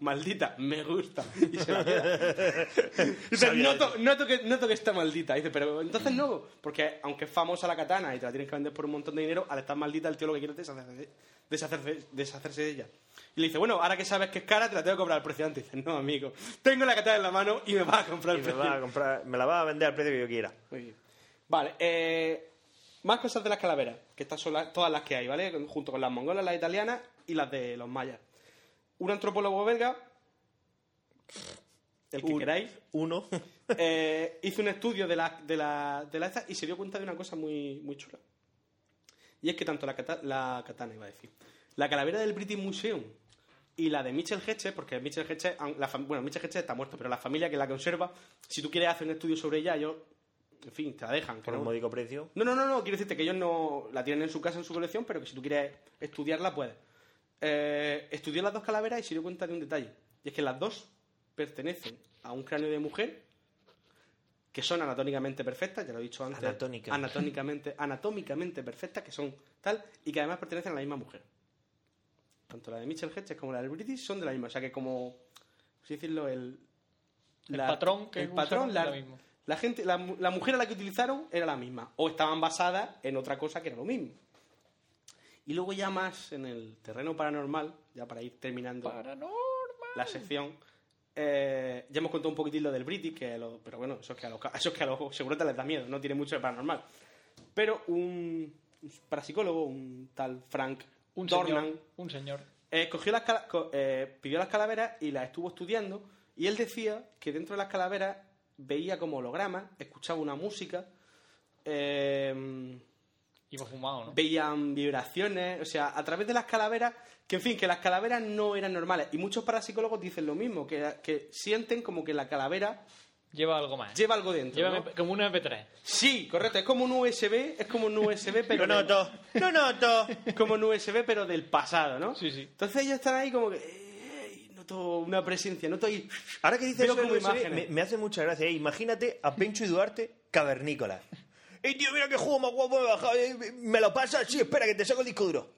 maldita, me gusta. Y se la queda. [LAUGHS] dice, noto que está maldita. Dice, pero entonces no, porque aunque es famosa la katana y te la tienes que vender por un montón de dinero, al estar maldita, el tío lo que quiere es deshacerse, deshacerse, deshacerse de ella. Y le dice, bueno, ahora que sabes que es cara, te la tengo que cobrar al precio antes. Y dice, no, amigo, tengo la katana en la mano y me vas a comprar el me, precio. va a comprar, me la va a vender al precio que yo quiera. Muy bien. Vale, eh, más cosas de las calaveras, que estas son las- todas las que hay, ¿vale? Junto con las mongolas, las italianas y las de los mayas. Un antropólogo belga, el que Un- queráis, Uno. [LAUGHS] eh, hizo un estudio de la, de la, de la esta y se dio cuenta de una cosa muy, muy chula. Y es que tanto la, cata- la katana, iba a decir, la calavera del British Museum y la de Mitchell Hedges, porque Mitchell Hedges, la bueno, Mitchell Hedges está muerto, pero la familia que la conserva, si tú quieres hacer un estudio sobre ella, ellos, en fin, te la dejan. Por no- un módico precio. no, no, no, no, quiero decirte que ellos no la tienen en su casa, en su colección, pero que si tú quieres estudiarla, puedes. Eh, estudió las dos calaveras y se dio cuenta de un detalle. Y es que las dos pertenecen a un cráneo de mujer que son anatómicamente perfectas, ya lo he dicho antes. Anatónica. Anatómicamente, anatómicamente perfectas, que son tal, y que además pertenecen a la misma mujer. Tanto la de Mitchell Hedges como la del British son de la misma. O sea que como, por así decirlo, el... El patrón que el patrón, la, lo mismo. la gente, la, mu- la mujer a la que utilizaron era la misma. O estaban basadas en otra cosa que era lo mismo. Y luego ya más en el terreno paranormal, ya para ir terminando la sección, eh, ya hemos contado un poquitín lo del British, que lo- pero bueno, eso es que a los, [LAUGHS] eso es que a los segurotas les da miedo, no tiene mucho de paranormal. Pero un, un parapsicólogo, un tal Frank Un Dornan, señor. Un señor. eh, cogió las eh, pidió las calaveras y las estuvo estudiando y él decía que dentro de las calaveras veía como hologramas, escuchaba una música, eh, Iba fumado, ¿no? veían vibraciones, o sea, a través de las calaveras, que en fin, que las calaveras no eran normales. Y muchos parapsicólogos dicen lo mismo, que, que sienten como que la calavera Lleva algo más. lleva algo dentro. Lleva ¿no? Como un MP3. Sí, correcto, es como un USB, es como un USB, [LAUGHS] pero... Lo del- noto. Lo noto. [LAUGHS] como un USB, pero del pasado, ¿no? Sí, sí. Entonces ellos están ahí como que... eh, noto una presencia, noto ahí... Ahora que dices eso como USB, me, me hace mucha gracia. ¿eh? Imagínate a Pencho y Duarte cavernícolas. ¡Ey, tío, mira qué juego más guapo me he bajado! eh, ¿Me lo pasas? Sí, espera, que te saco el disco duro.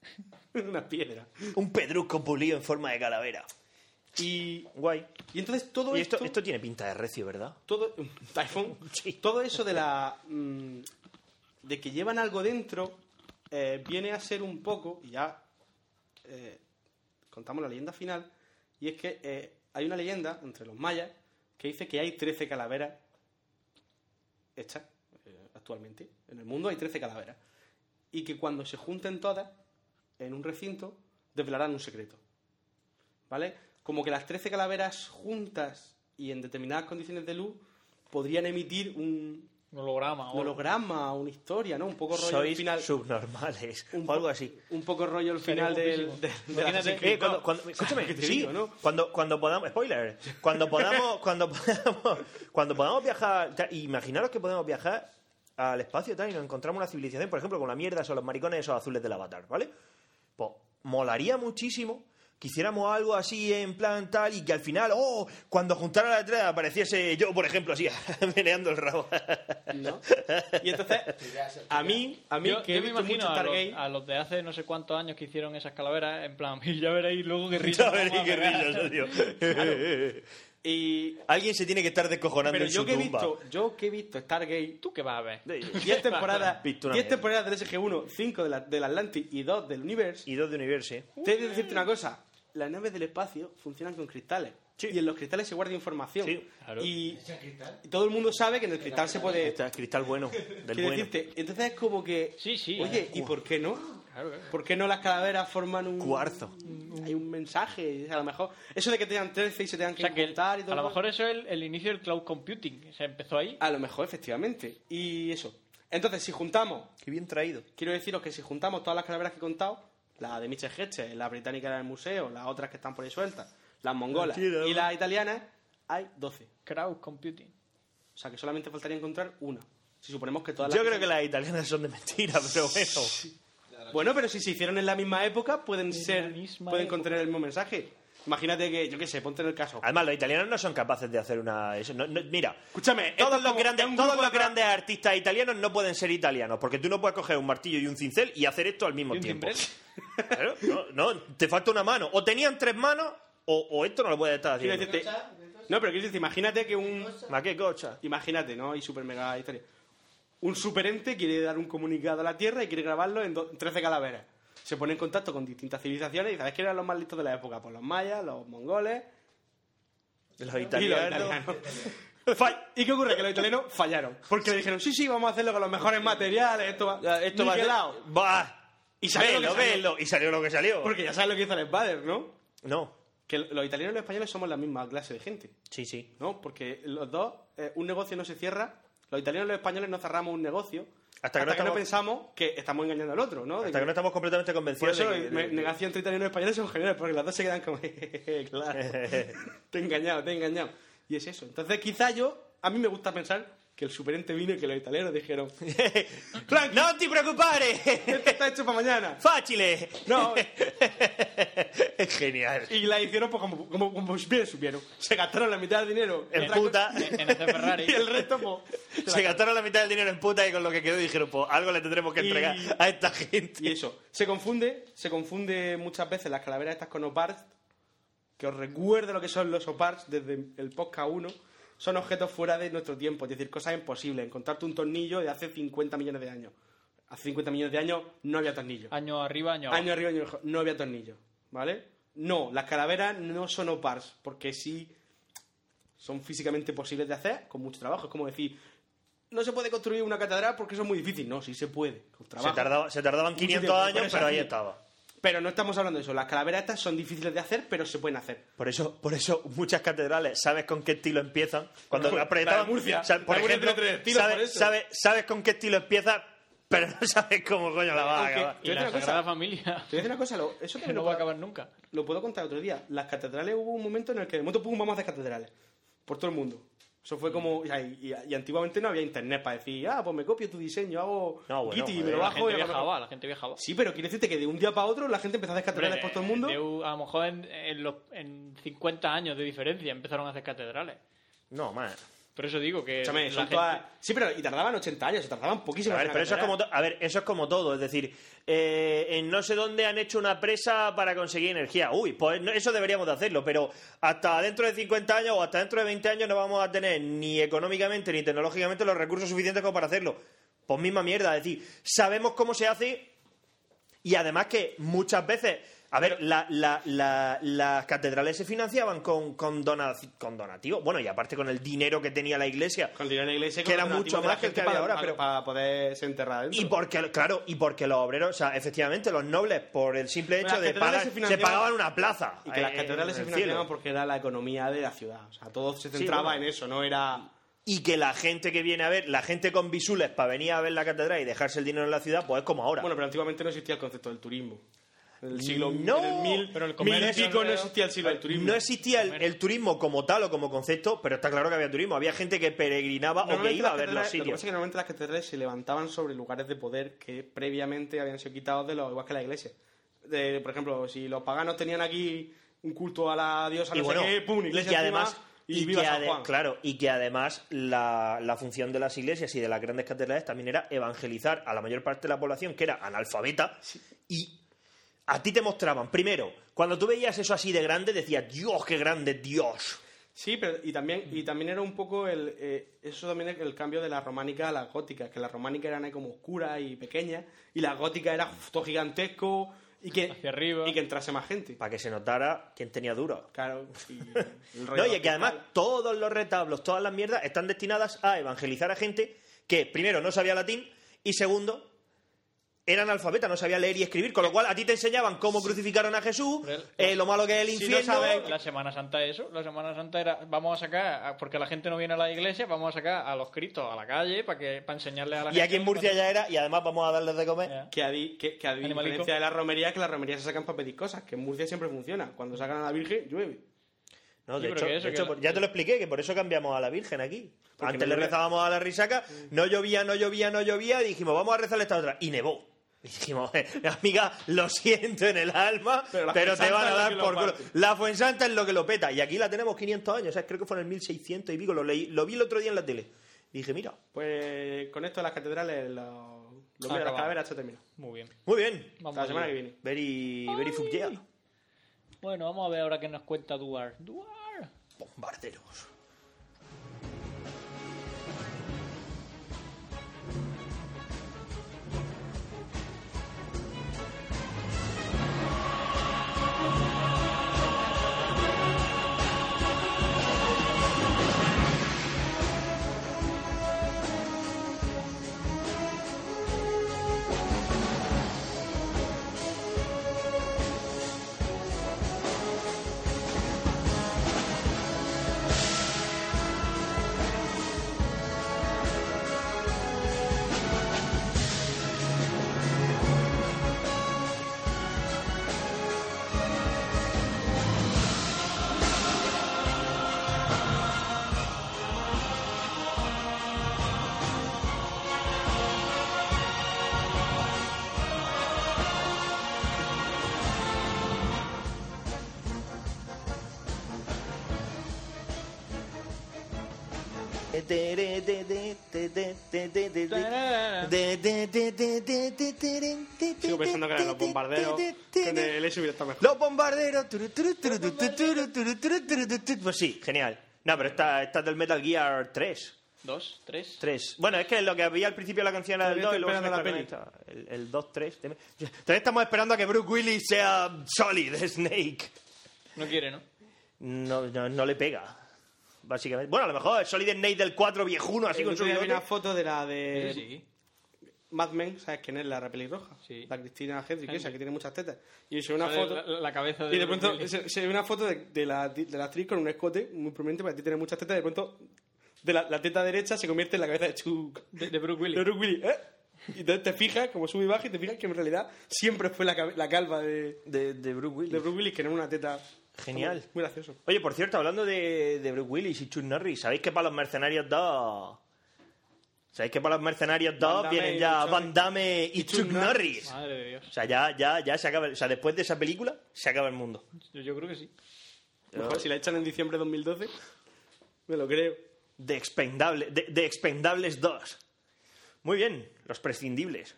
[LAUGHS] una piedra. Un pedrusco pulido en forma de calavera. Y, Guay. y entonces todo Y esto, esto... esto tiene pinta de recio, ¿verdad? todo [LAUGHS] iPhone todo eso de la mm, de que llevan algo dentro eh, viene a ser un poco y ya eh, contamos la leyenda final y es que eh, hay una leyenda entre los mayas que dice que hay 13 calaveras hechas eh, actualmente en el mundo hay 13 calaveras y que cuando se junten todas en un recinto desvelarán un secreto ¿vale? Como que las 13 calaveras juntas y en determinadas condiciones de luz podrían emitir un Un holograma. un o- holograma, una historia, ¿no? Un poco rollo al Sois final. subnormales. [LAUGHS] un o algo así. Un poco rollo al final del, de la Eh, escúchame, ¿Qué te sí, digo, no? cuando, cuando podamos, spoiler, cuando podamos, cuando podamos, cuando podamos viajar, imaginaros que podemos viajar al espacio tal, y nos encontramos una civilización, por ejemplo, con la mierda o los maricones esos azules del avatar, ¿vale? Pues molaría muchísimo que hiciéramos algo así en plan tal y que al final, oh, cuando juntara la tres apareciese yo, por ejemplo, así, [LAUGHS] meneando el rabo. ¿No? [LAUGHS] Y entonces, a mí, a mí, Yo, que yo he me imagino a los, a los de hace no sé cuántos años que hicieron esas calaveras, en plan, y [LAUGHS] ya veréis luego guerrillas. Ya veréis tío. Y Alguien se tiene que estar descojonando pero en yo su que he tumba. visto, yo que he visto Stargate, ¿Tú qué vas a ver? 10 [LAUGHS] temporadas, [LAUGHS] Visto una 10 mierda. temporadas del SG1, 5 de la- del Atlantic y 2 del Universe, Y dos de universo. ¿eh? te he de decirte una cosa, las naves del espacio funcionan con cristales. Y en los cristales se guarda información. Sí, claro. y, y todo el mundo sabe que en el cristal se puede... Este es cristal bueno, del bueno. decirte, entonces es como que... Sí, sí. Oye, ¿y por qué no? Claro, claro. ¿Por qué no las calaveras forman un... Cuarzo. Hay un mensaje, a lo mejor... Eso de que tengan 13 y se tengan O que sea que juntar y todo a lo mejor eso es el, el inicio del cloud computing. Se empezó ahí. A lo mejor, efectivamente. Y eso. Entonces, si juntamos... Qué bien traído. Quiero deciros que si juntamos todas las calaveras que he contado, la de Mitchell Hedges, la británica en el museo, las otras que están por ahí sueltas, las mongolas Mentira, y las italianas, hay 12. Crowd computing. O sea que solamente faltaría encontrar una. Si suponemos que todas Yo las creo que las italianas son de mentira, pero bueno. Bueno, pero si se hicieron en la misma época, pueden En ser, pueden época. contener el mismo mensaje. Imagínate que, yo qué sé, ponte en el caso. Además, los italianos no son capaces de hacer una... eso, no- no- mira, Escúchame, esto todos es los, como- grandes, un todos grupo los de- grandes artistas italianos no pueden ser italianos, porque tú no puedes coger un martillo y un cincel y hacer esto al mismo ¿Y un tiempo. [LAUGHS] Claro, no, no, te falta una mano. O tenían tres manos, o, o esto no lo puedes estar Quiero haciendo. decirte- no, pero quiero decir, imagínate que un... ¿Ma qué cocha? Imagínate, ¿no? Y super mega historia. Un superente quiere dar un comunicado a la Tierra y quiere grabarlo en do- 13 calaveras. Se pone en contacto con distintas civilizaciones y ¿sabes quiénes eran los más listos de la época? Pues los mayas, los mongoles Los y los italianos. italianos. ¿Y qué ocurre? Que los italianos fallaron. Porque le dijeron, sí, sí, vamos a hacerlo con los mejores materiales, esto va, Esto va a ser... niquelado". Va. Y salió lo Velo, que salió. velo. Y salió lo que salió. Porque ya sabes lo que hizo el Spader, ¿no? No. Que los italianos y los españoles somos la misma clase de gente. Sí, sí. ¿no? Porque los dos, eh, un negocio no se cierra, los italianos y los españoles no cerramos un negocio Hasta que no estamos- pensamos que estamos engañando al otro, ¿no? De Hasta que no estamos completamente Por convencidos eso de que- me- negación entre italianos y españoles son geniales, porque los dos se quedan como, [LAUGHS] claro, [LAUGHS] te he engañado, te he engañado. Y es eso. Entonces quizá yo, a mí me gusta pensar que el superente vino y que los italianos dijeron, [LAUGHS] Frank, ¡No te preocupes! esto está hecho para mañana. ¡Fácil! No, [LAUGHS] Es genial. y la hicieron pues como, como, como bien supieron. Se gastaron la mitad del dinero En puta. cosa, En Ferrari. [LAUGHS] y el resto pues... Se gastaron la mitad del dinero en puta y con lo que quedó dijeron, pues algo le tendremos que Y- entregar a esta gente. Y eso, se confunde, se confunde muchas veces las calaveras estas con oparts, que os recuerdo lo que son los oparts desde el podcast 1, son objetos fuera de nuestro tiempo, es decir, cosas imposibles. Encontrarte un tornillo de hace 50 millones de años. Hace 50 millones de años no había tornillo. Año arriba, año abajo. Año arriba, año abajo, no había tornillo, ¿vale? No, las calaveras no son opars, porque sí son físicamente posibles de hacer con mucho trabajo. Es como decir, no se puede construir una catedral porque eso es muy difícil. No, sí se puede, con Se, trabajo. tardaba- se tardaban Mucho 500 tiempo, por años, pero ahí estaba. Pero no estamos hablando de eso. Las calaveras estas son difíciles de hacer, pero se pueden hacer. Por eso, por eso muchas catedrales, ¿sabes con qué estilo empiezan? Cuando La de apretaban, Murcia. o sea, por ejemplo, tiene tres estilos, sabes, por eso. sabes- sabes con qué estilo empieza, pero no sabes cómo coño la va a acabar. Y la. Sagrada Familia. Te voy a decir una cosa, lo- eso Que también [LAUGHS] no lo, va a acabar nunca. lo puedo contar otro día. Las catedrales hubo un momento en el que de moto pum vamos a hacer catedrales. Por todo el mundo. Eso fue como. o sea, y, y- y antiguamente no había internet para decir, ah, pues me copio tu diseño, hago No, bueno, Git y joder, me lo La bajo gente y viajaba, la gente viajaba. Sí, pero quiere decirte que de un día para otro la gente empezó a hacer catedrales Hombre, por todo el mundo. de un- a lo mejor en, en los, en 50 años de diferencia empezaron a hacer catedrales. No, man. Por eso digo que Escúchame, la son gente- todas- Sí, pero y tardaban 80 años, tardaban poquísimo. A ver, pero eso es como to- a ver, eso es como todo, es decir, eh, en no sé dónde han hecho una presa para conseguir energía. Uy, pues eso deberíamos de hacerlo, pero hasta dentro de 50 años o hasta dentro de 20 años no vamos a tener ni económicamente ni tecnológicamente los recursos suficientes como para hacerlo. Pues misma mierda, es decir, sabemos cómo se hace y además que muchas veces A ver, la- la- la- las catedrales se financiaban con, con, dona- con donativos. Bueno, y aparte con el dinero que tenía la iglesia. Con el dinero de la iglesia, que era mucho más que el que había para- ahora. Pero, para poder ser enterrada dentro. y porque, claro, y porque los obreros, o sea, efectivamente, los nobles, por el simple hecho de pagar, se se, pagaban una plaza. Y que las catedrales se financiaban cielo. porque era la economía de la ciudad. O sea, todo se Sí, centraba bueno. en eso, no era... Y que la gente que viene a ver, la gente con visules para venir a ver la catedral y dejarse el dinero en la ciudad, pues es como ahora. Bueno, pero antiguamente no existía el concepto del turismo. El siglo No, en el mil, pero el mil y pico no existía el siglo del turismo. No existía el, el turismo como tal o como concepto, pero está claro que había turismo. Había gente que peregrinaba o que iba a ver los catedrales- Lo que sitios. pasa es que normalmente las catedrales se levantaban sobre lugares de poder que previamente habían sido quitados de los igual que la iglesia. De, por ejemplo, si los paganos tenían aquí un culto a la diosa y no bueno, sé qué, pum, y iglesia encima, además y, y viva que San ade- Juan. claro y que además la, la función de las iglesias y de las grandes catedrales también era evangelizar a la mayor parte de la población que era analfabeta y a ti te mostraban primero cuando tú veías eso así de grande decías Dios qué grande Dios Sí, pero y también, y también era un poco el, eh, eso también es el cambio de la románica a la gótica, que la románica eran ahí como oscura y pequeña, y la gótica era uf, todo gigantesco y que, Hacia arriba. y que entrase más gente. para que se notara quién tenía duro Claro, y [LAUGHS] el rollo No, y que vertical. además todos los retablos, todas las mierdas están destinadas a evangelizar a gente que, primero, no sabía latín y, segundo, eran alfabetas, no sabía leer y escribir. Con lo cual, a ti te enseñaban cómo crucificaron a Jesús, eh, lo malo que es el Si no infierno. sabes, la Semana Santa eso, la Semana Santa era, vamos a sacar, porque la gente no viene a la iglesia, vamos a sacar a los cristos a la calle para que para enseñarles a la y gente. aquí en Murcia ya era, y además vamos a darles de comer. Ya. Que a, di- que, que a Animalico. diferencia de la romería, que la romería se sacan para pedir cosas, que en Murcia siempre funciona. Cuando sacan a la Virgen, llueve. No, de hecho, que eso, de que hecho, la- ya te lo expliqué, que por eso cambiamos a la Virgen aquí. Porque Antes le rezábamos a la risaca, no llovía, no llovía, no llovía, y dijimos, vamos a rezarle esta otra. Y nevó. Y dijimos, eh, amiga, lo siento en el alma, Pero pero, te van a dar por culo. La Fuensanta es lo que lo peta. Y aquí la tenemos 500 años, o sea, creo que fue en el 1600 y pico. Lo, leí, lo vi el otro día en la tele. Y dije, mira, Pues con esto de las catedrales, lo, lo de las calaveras se termina. Muy bien. muy bien. Vamos La semana que viene. Very, very fuck yeah. Bueno, vamos a ver ahora qué nos cuenta Duar. Duar. Bombarderos. Sigo pensando que eran los bombarderos. El S mejor. Los bombarderos. Pues sí, genial. No, pero esta, esta es del Metal Gear 3. ¿Dos? ¿Tres? Tres. Bueno, es que lo que había al principio de la canción era del 2 y luego se la peli. El, el 2, 3. Todavía estamos esperando a que Bruce Willis sea Solid Snake. No quiere, ¿no? No, no, no le pega. Básicamente. Bueno, a lo mejor el Solid Snake del 4 viejuno, así El con su bigote. una foto de la de sí. Mad Men, ¿sabes quién es? La repelirroja. Sí. La Cristina Hendrick, esa que tiene muchas tetas. Y se ve una Sale foto... La, la cabeza de Y de pronto se, se ve una foto de, de la, de la actriz con un escote muy prominente, para ti tiene muchas tetas, y de pronto de la, la teta derecha se convierte en la cabeza de Chuck. de, de Bruce Willis. De Bruce Willis, ¿eh? Y entonces te fijas, como sube y baja, y te fijas que en realidad siempre fue la, calva de, De, de Bruce Willis. de Bruce Willis, que no era una teta... Genial. Muy gracioso. Oye, por cierto, hablando de, de Bruce Willis y Chuck Norris, ¿sabéis que para los Mercenarios 2... ¿Sabéis que para los Mercenarios 2 Van Damme vienen ya Van Damme y, y Chuck, Chuck Norris? Madre de Dios. O sea, ya, ya, ya se acaba... O sea, después de esa película, se acaba el mundo. Yo, yo creo que sí. Mejor si la echan en diciembre de 2012, me lo creo. De, Expendable, de, de Expendables 2. Muy bien, los prescindibles.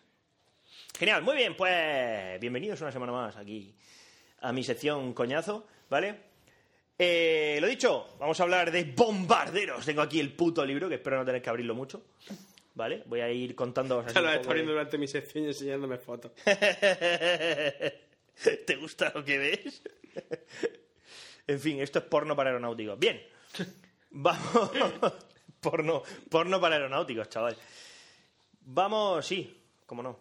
Genial, muy bien, pues bienvenidos una semana más aquí a mi sección coñazo, ¿vale? Eh, lo dicho, vamos a hablar de bombarderos. Tengo aquí el puto libro, que espero no tener que abrirlo mucho, ¿vale? Voy a ir contando... Te lo está abriendo durante mi sección y enseñándome fotos. [LAUGHS] ¿Te gusta lo que ves? [LAUGHS] en fin, esto es porno para aeronáuticos. Bien, [LAUGHS] vamos. porno, porno para aeronáuticos, chaval. Vamos, sí, cómo no.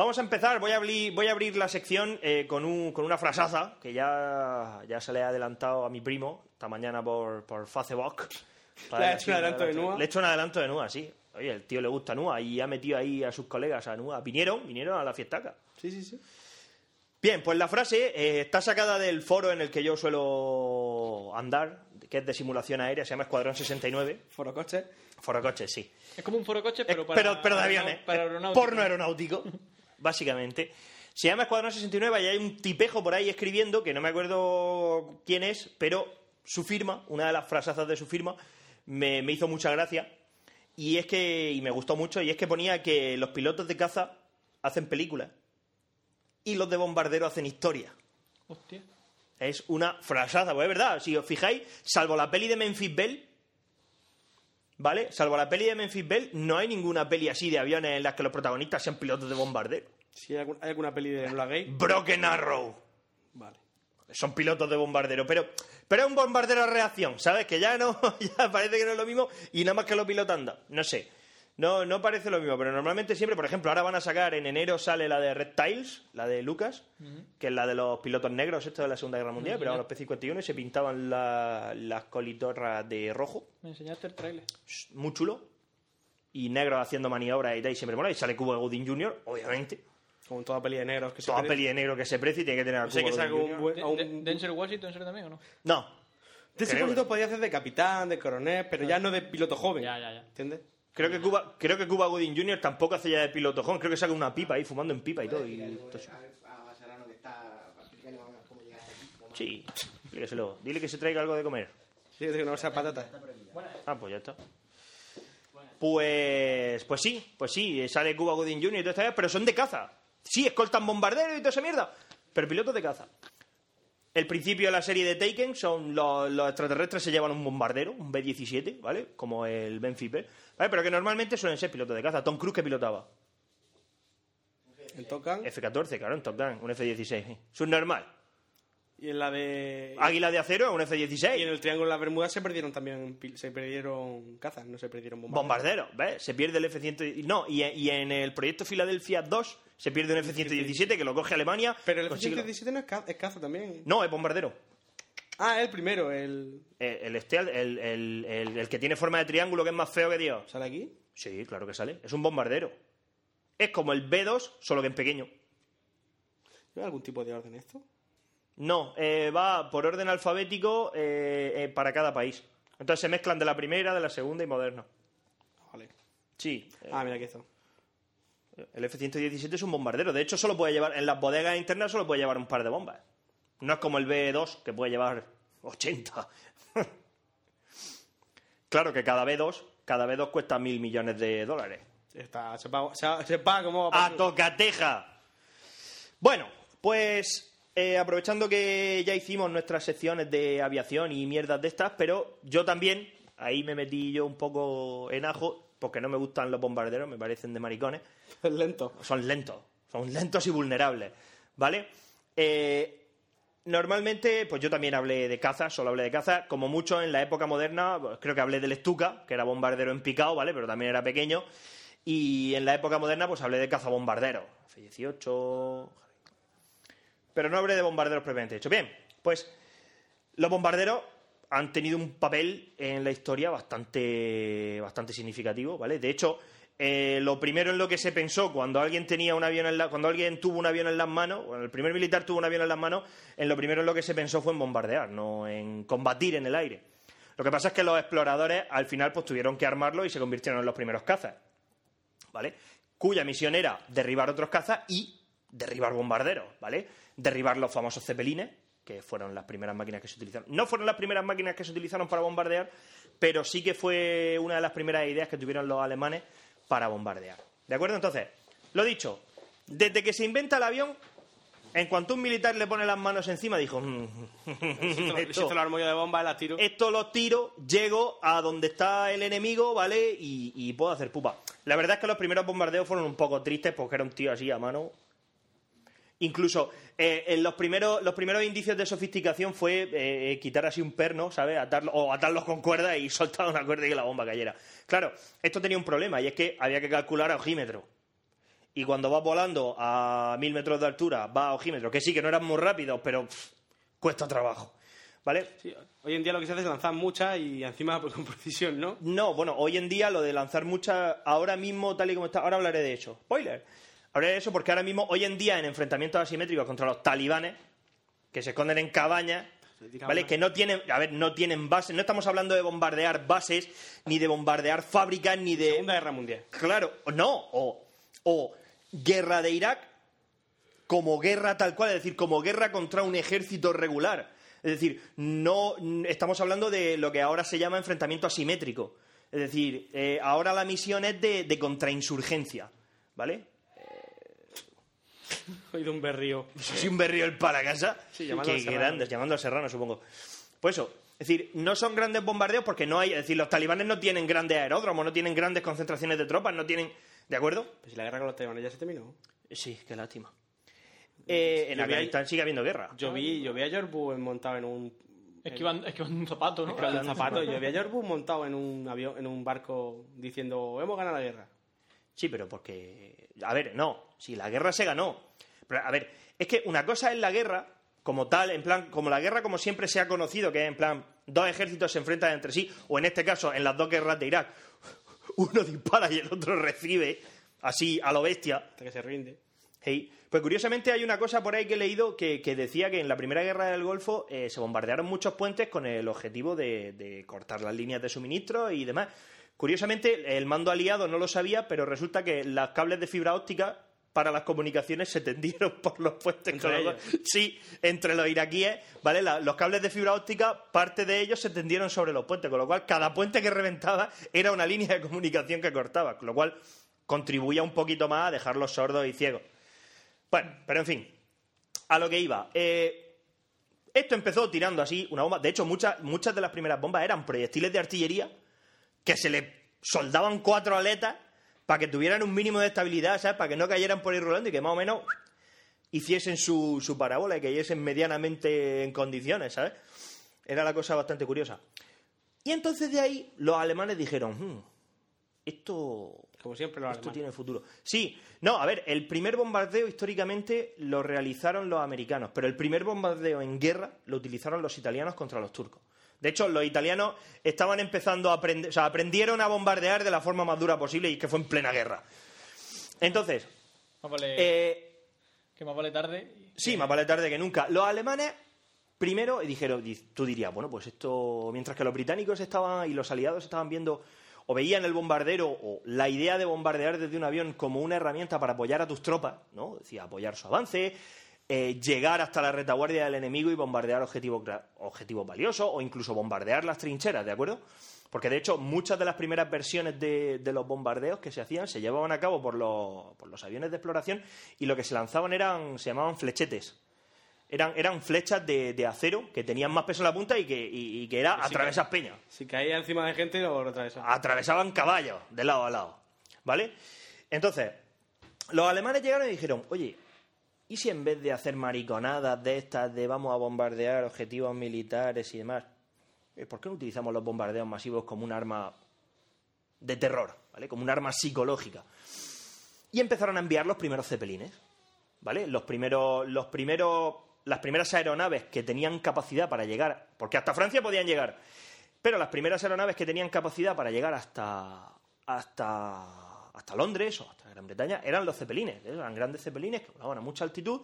Vamos a empezar, voy a abrir, voy a abrir la sección eh, con, un, con una frasaza que ya, ya se le ha adelantado a mi primo esta mañana por, por Facebook. [LAUGHS] Le ha hecho un adelanto de Nua. Le he hecho un adelanto de Nua, sí. Oye, el tío le gusta Nua y ha metido ahí a sus colegas a Nua. Vinieron, vinieron a la fiestaca. Sí, sí, sí. Bien, pues la frase eh, está sacada del foro en el que yo suelo andar, que es de simulación aérea, se llama Escuadrón 69. Foro coche. Foro coche, sí. Es como un foro coche, pero Eh, para. pero, pero de aviones. Para Eh, aeronáutica. Porno aeronáutico, [LAUGHS] básicamente. Se llama Escuadrón 69 y hay un tipejo por ahí escribiendo, que no me acuerdo quién es, pero su firma, una de las frasazas de su firma, me, me hizo mucha gracia. Y es que, y me gustó mucho, y es que ponía que los pilotos de caza hacen películas y los de bombardero hacen historia. Hostia. Es una frasaza, pues es verdad. Si os fijáis, salvo la peli de Memphis Bell, ¿vale? Salvo la peli de Memphis Bell, no hay ninguna peli así de aviones en las que los protagonistas sean pilotos de bombardero. Si hay, alguna peli de Nola Gay. Broken Arrow. Vale. Son pilotos de bombardero, pero, pero es un bombardero a reacción, ¿sabes? Que ya no, [LAUGHS] ya parece que no es lo mismo y nada más que lo pilotando. No sé. No, no parece lo mismo, pero normalmente siempre, por ejemplo, ahora van a sacar, en enero sale la de Reptiles, la de Lucas, que es la de los pilotos negros, esto de la Segunda Guerra Mundial, pero los P-51 y se pintaban la- las colitorras de rojo, Me enseñaste el trailer. muy chulo, y negros haciendo maniobras y tal, y siempre mola, y sale Cuba Gooding Jr., obviamente. Como toda peli de negros que se Toda peli de negro que se precie tiene que tener a Cuba que Gooding un buen- De- a un- de- ¿Denzel Washington será también o no? No. De Creo. poquito podía hacer de capitán, de coronel, pero ya no de piloto joven. Ya, ya, ya. ¿Entiendes? Creo que Cuba, creo que Cuba Gooding Jr. tampoco hace ya de piloto joven, creo que saca una pipa ahí fumando en pipa y todo. Y cómo- Sí, explíqueselo. Dile que se traiga algo de comer. Sí, que no sea patata. Ah, pues ya está. Pues, pues sí, pues sí, sale Cuba Gooding Jr. y todo esto, pero son de caza. Sí, escoltan bombarderos y toda esa mierda, pero pilotos de caza. El principio de la serie de Taken son los, los extraterrestres se llevan un bombardero, un B-17, ¿vale? Como el Bell, ¿vale? Pero que normalmente suelen ser pilotos de caza. Tom Cruise que pilotaba. En Tocan. F-14, claro, en Top Gun, un F-16. sí. Subnormal. Y en la de. Águila de acero, un Y en F-16. el Triángulo de las Bermudas se perdieron también. Se perdieron cazas, no se perdieron bombarderos. Bombardero, ¿ves? Se pierde el F-117. No, y, y en el proyecto Filadelfia 2 se pierde un F-117 que lo coge Alemania. Pero el consigue- F-117 no es, ca- es caza también. No, es bombardero. Ah, el primero, el. El, el, este, el, el- el- que tiene forma de triángulo, que es más feo que Dios. ¿Sale aquí? Sí, claro que sale. Es un bombardero. Es como el B2, solo que en pequeño. ¿Lleva algún tipo de orden esto? No, eh, va por orden alfabético eh, eh, para cada país. Entonces se mezclan de la primera, de la segunda y moderna. Vale. Sí. Ah, mira aquí está. El F-117 es un bombardero. De hecho, solo puede llevar, en las bodegas internas solo puede llevar un par de bombas. No es como el B2, que puede llevar 80. [LAUGHS] claro que cada B2, cada B2 cuesta mil millones de dólares. Está, se paga, se, se paga como ¡A tocateja! Bueno, pues eh, aprovechando que ya hicimos nuestras secciones de aviación y mierdas de estas, pero yo también, ahí me metí yo un poco en ajo, porque no me gustan los bombarderos, me parecen de maricones. Es lento. Son lentos, son lentos y vulnerables, ¿vale? Eh, normalmente, pues yo también hablé de caza, solo hablé de caza, como mucho en la época moderna, pues creo que hablé del Stuka, que era bombardero en picado, ¿vale? Pero también era pequeño. Y en la época moderna, pues hablé de caza bombardero, F-18. Pero no hablé de bombarderos propiamente dicho. Bien, pues los bombarderos han tenido un papel en la historia bastante, bastante significativo, ¿vale? De hecho, eh, lo primero en lo que se pensó cuando alguien tenía un avión en la- cuando alguien tuvo un avión en las manos, cuando el primer militar tuvo un avión en las manos, en lo primero en lo que se pensó fue en bombardear, no en combatir en el aire. Lo que pasa es que los exploradores al final pues tuvieron que armarlo y se convirtieron en los primeros cazas, ¿vale? Cuya misión era derribar otros cazas y derribar bombarderos, ¿vale? Derribar los famosos cepelines, que fueron las primeras máquinas que se utilizaron. No fueron las primeras máquinas que se utilizaron para bombardear, pero sí que fue una de las primeras ideas que tuvieron los alemanes para bombardear. ¿De acuerdo? Entonces, lo dicho, desde que se inventa el avión, en cuanto un militar le pone las manos encima, dijo, "Mm, [LAUGHS] esto, si esto, de bomba, tiro. esto lo tiro, llego a donde está el enemigo, ¿vale? Y, y puedo hacer pupa. La verdad es que los primeros bombardeos fueron un poco tristes porque era un tío así a mano. Incluso eh, en los primeros, los primeros indicios de sofisticación fue eh, quitar así un perno, ¿sabes? Atarlo, o atarlos con cuerda y [LAUGHS] soltar una cuerda y que la bomba cayera. Claro, esto tenía un problema y es que había que calcular a ojímetro. Y cuando vas volando a mil metros de altura, va a ojímetro, que sí, que no eran muy rápidos, pero pff, cuesta trabajo. ¿Vale? Sí, hoy en día lo que se hace es lanzar muchas y encima pues, con [LAUGHS] precisión, ¿no? No, bueno, hoy en día lo de lanzar muchas, ahora mismo, tal y como está, ahora hablaré de eso. Spoiler. Hablaré de eso porque ahora mismo, hoy en día, en enfrentamientos asimétricos contra los talibanes, que se esconden en cabañas, ¿vale? Que no tienen, a ver, no tienen bases, no estamos hablando de bombardear bases, ni de bombardear fábricas, ni de... Segunda Guerra Mundial. Claro, no, o, o guerra de Irak como guerra tal cual, es decir, como guerra contra un ejército regular. Es decir, no estamos hablando de lo que ahora se llama enfrentamiento asimétrico. Es decir, eh, ahora la misión es de, de contrainsurgencia, ¿vale? He [LAUGHS] oído un berrío. Sí, un berrío el para casa. Sí, llamando Qué grandes, llamando al Serrano, supongo. Pues eso, es decir, no son grandes bombardeos porque no hay, es decir, los talibanes no tienen grandes aeródromos, no tienen grandes concentraciones de tropas, no tienen, ¿de acuerdo? Pues si la guerra con los talibanes ya se terminó. Sí, qué lástima. Eh, en Yo vi ahí- Afganistán sigue habiendo guerra. Yo vi, yo vi a George Bush montado en un... Esquivando, esquivando un zapato, ¿no? en un zapato. [LAUGHS] Yo vi a George Bush montado en un avión, en un barco diciendo hemos ganado la guerra. Sí, pero porque. A ver, no. Si la guerra se ganó. Pero, a ver, es que una cosa es la guerra, como tal, en plan, como la guerra como siempre se ha conocido, que es en plan, dos ejércitos se enfrentan entre sí, o en este caso, en las dos guerras de Irak, [LAUGHS] uno dispara y el otro recibe, así a lo bestia. Hasta que se rinde. Hey. Pues curiosamente hay una cosa por ahí que he leído que, que decía que en la primera guerra del Golfo eh, se bombardearon muchos puentes con el objetivo de, de cortar las líneas de suministro y demás. Curiosamente, el mando aliado no lo sabía, pero resulta que los cables de fibra óptica para las comunicaciones se tendieron [LAUGHS] por los puentes. Entre con lo cual- sí, entre los iraquíes, ¿vale? La- los cables de fibra óptica, parte de ellos se tendieron sobre los puentes, con lo cual cada puente que reventaba era una línea de comunicación que cortaba, con lo cual contribuía un poquito más a dejarlos sordos y ciegos. Bueno, pero en fin, a lo que iba. Eh, esto empezó tirando así una bomba. De hecho, muchas, muchas de las primeras bombas eran proyectiles de artillería que se le soldaban cuatro aletas para que tuvieran un mínimo de estabilidad, ¿sabes? Para que no cayeran por ahí rolando y que más o menos hiciesen su, su parábola y cayesen medianamente en condiciones, ¿sabes? Era la cosa bastante curiosa. Y entonces de ahí los alemanes dijeron, "Hmm, esto Como siempre esto tiene futuro. Sí, no, a ver, el primer bombardeo históricamente lo realizaron los americanos, pero el primer bombardeo en guerra lo utilizaron los italianos contra los turcos. De hecho, los italianos estaban empezando a aprender, o sea, aprendieron a bombardear de la forma más dura posible y que fue en plena guerra. Entonces, Más vale, eh, que más vale tarde. Sí, más vale tarde que nunca. Los alemanes primero dijeron, di- tú dirías, bueno, pues esto, mientras que los británicos estaban y los aliados estaban viendo o veían el bombardero o la idea de bombardear desde un avión como una herramienta para apoyar a tus tropas, ¿no? Decía, apoyar su avance, eh, llegar hasta la retaguardia del enemigo y bombardear objetivos, objetivos valiosos o incluso bombardear las trincheras, ¿de acuerdo? Porque de hecho muchas de las primeras versiones de, de los bombardeos que se hacían se llevaban a cabo por los, por los aviones de exploración y lo que se lanzaban eran, se llamaban flechetes. Eran, eran flechas de, de acero que tenían más peso en la punta y que, y- y que era Sí, atravesar peñas. Si caía encima de gente, lo atravesaba. Atravesaban caballos de lado a lado. ¿Vale? Entonces, los alemanes llegaron y dijeron, oye, ¿y si en vez de hacer mariconadas de estas de vamos a bombardear objetivos militares y demás, eh, ¿por qué no utilizamos los bombardeos masivos como un arma de terror, ¿vale? Como un arma psicológica. Y empezaron a enviar los primeros cepelines, ¿vale? Los primeros, los primeros, las primeras aeronaves que tenían capacidad para llegar, porque hasta Francia podían llegar, pero las primeras aeronaves que tenían capacidad para llegar hasta, hasta, hasta Londres o hasta Gran Bretaña eran los cepelines, ¿eh? eran grandes cepelines que volaban a mucha altitud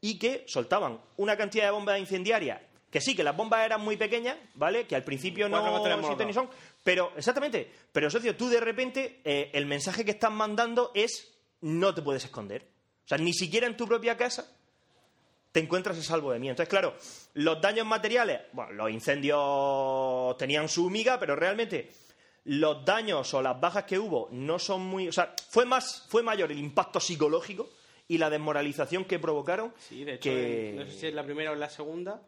y que soltaban una cantidad de bombas incendiarias que sí, que las bombas eran muy pequeñas, ¿vale? Que al principio no existen ni son, pero exactamente, pero socio, tú de repente eh, el mensaje que estás mandando es no te puedes esconder. O sea, ni siquiera en tu propia casa te encuentras a salvo de mí. Entonces, claro, los daños materiales, bueno, los incendios tenían su miga, pero realmente los daños o las bajas que hubo no son muy, o sea, fue más fue mayor el impacto psicológico y la desmoralización que provocaron Sí, de hecho, que en- no sé si es la primera o en la segunda.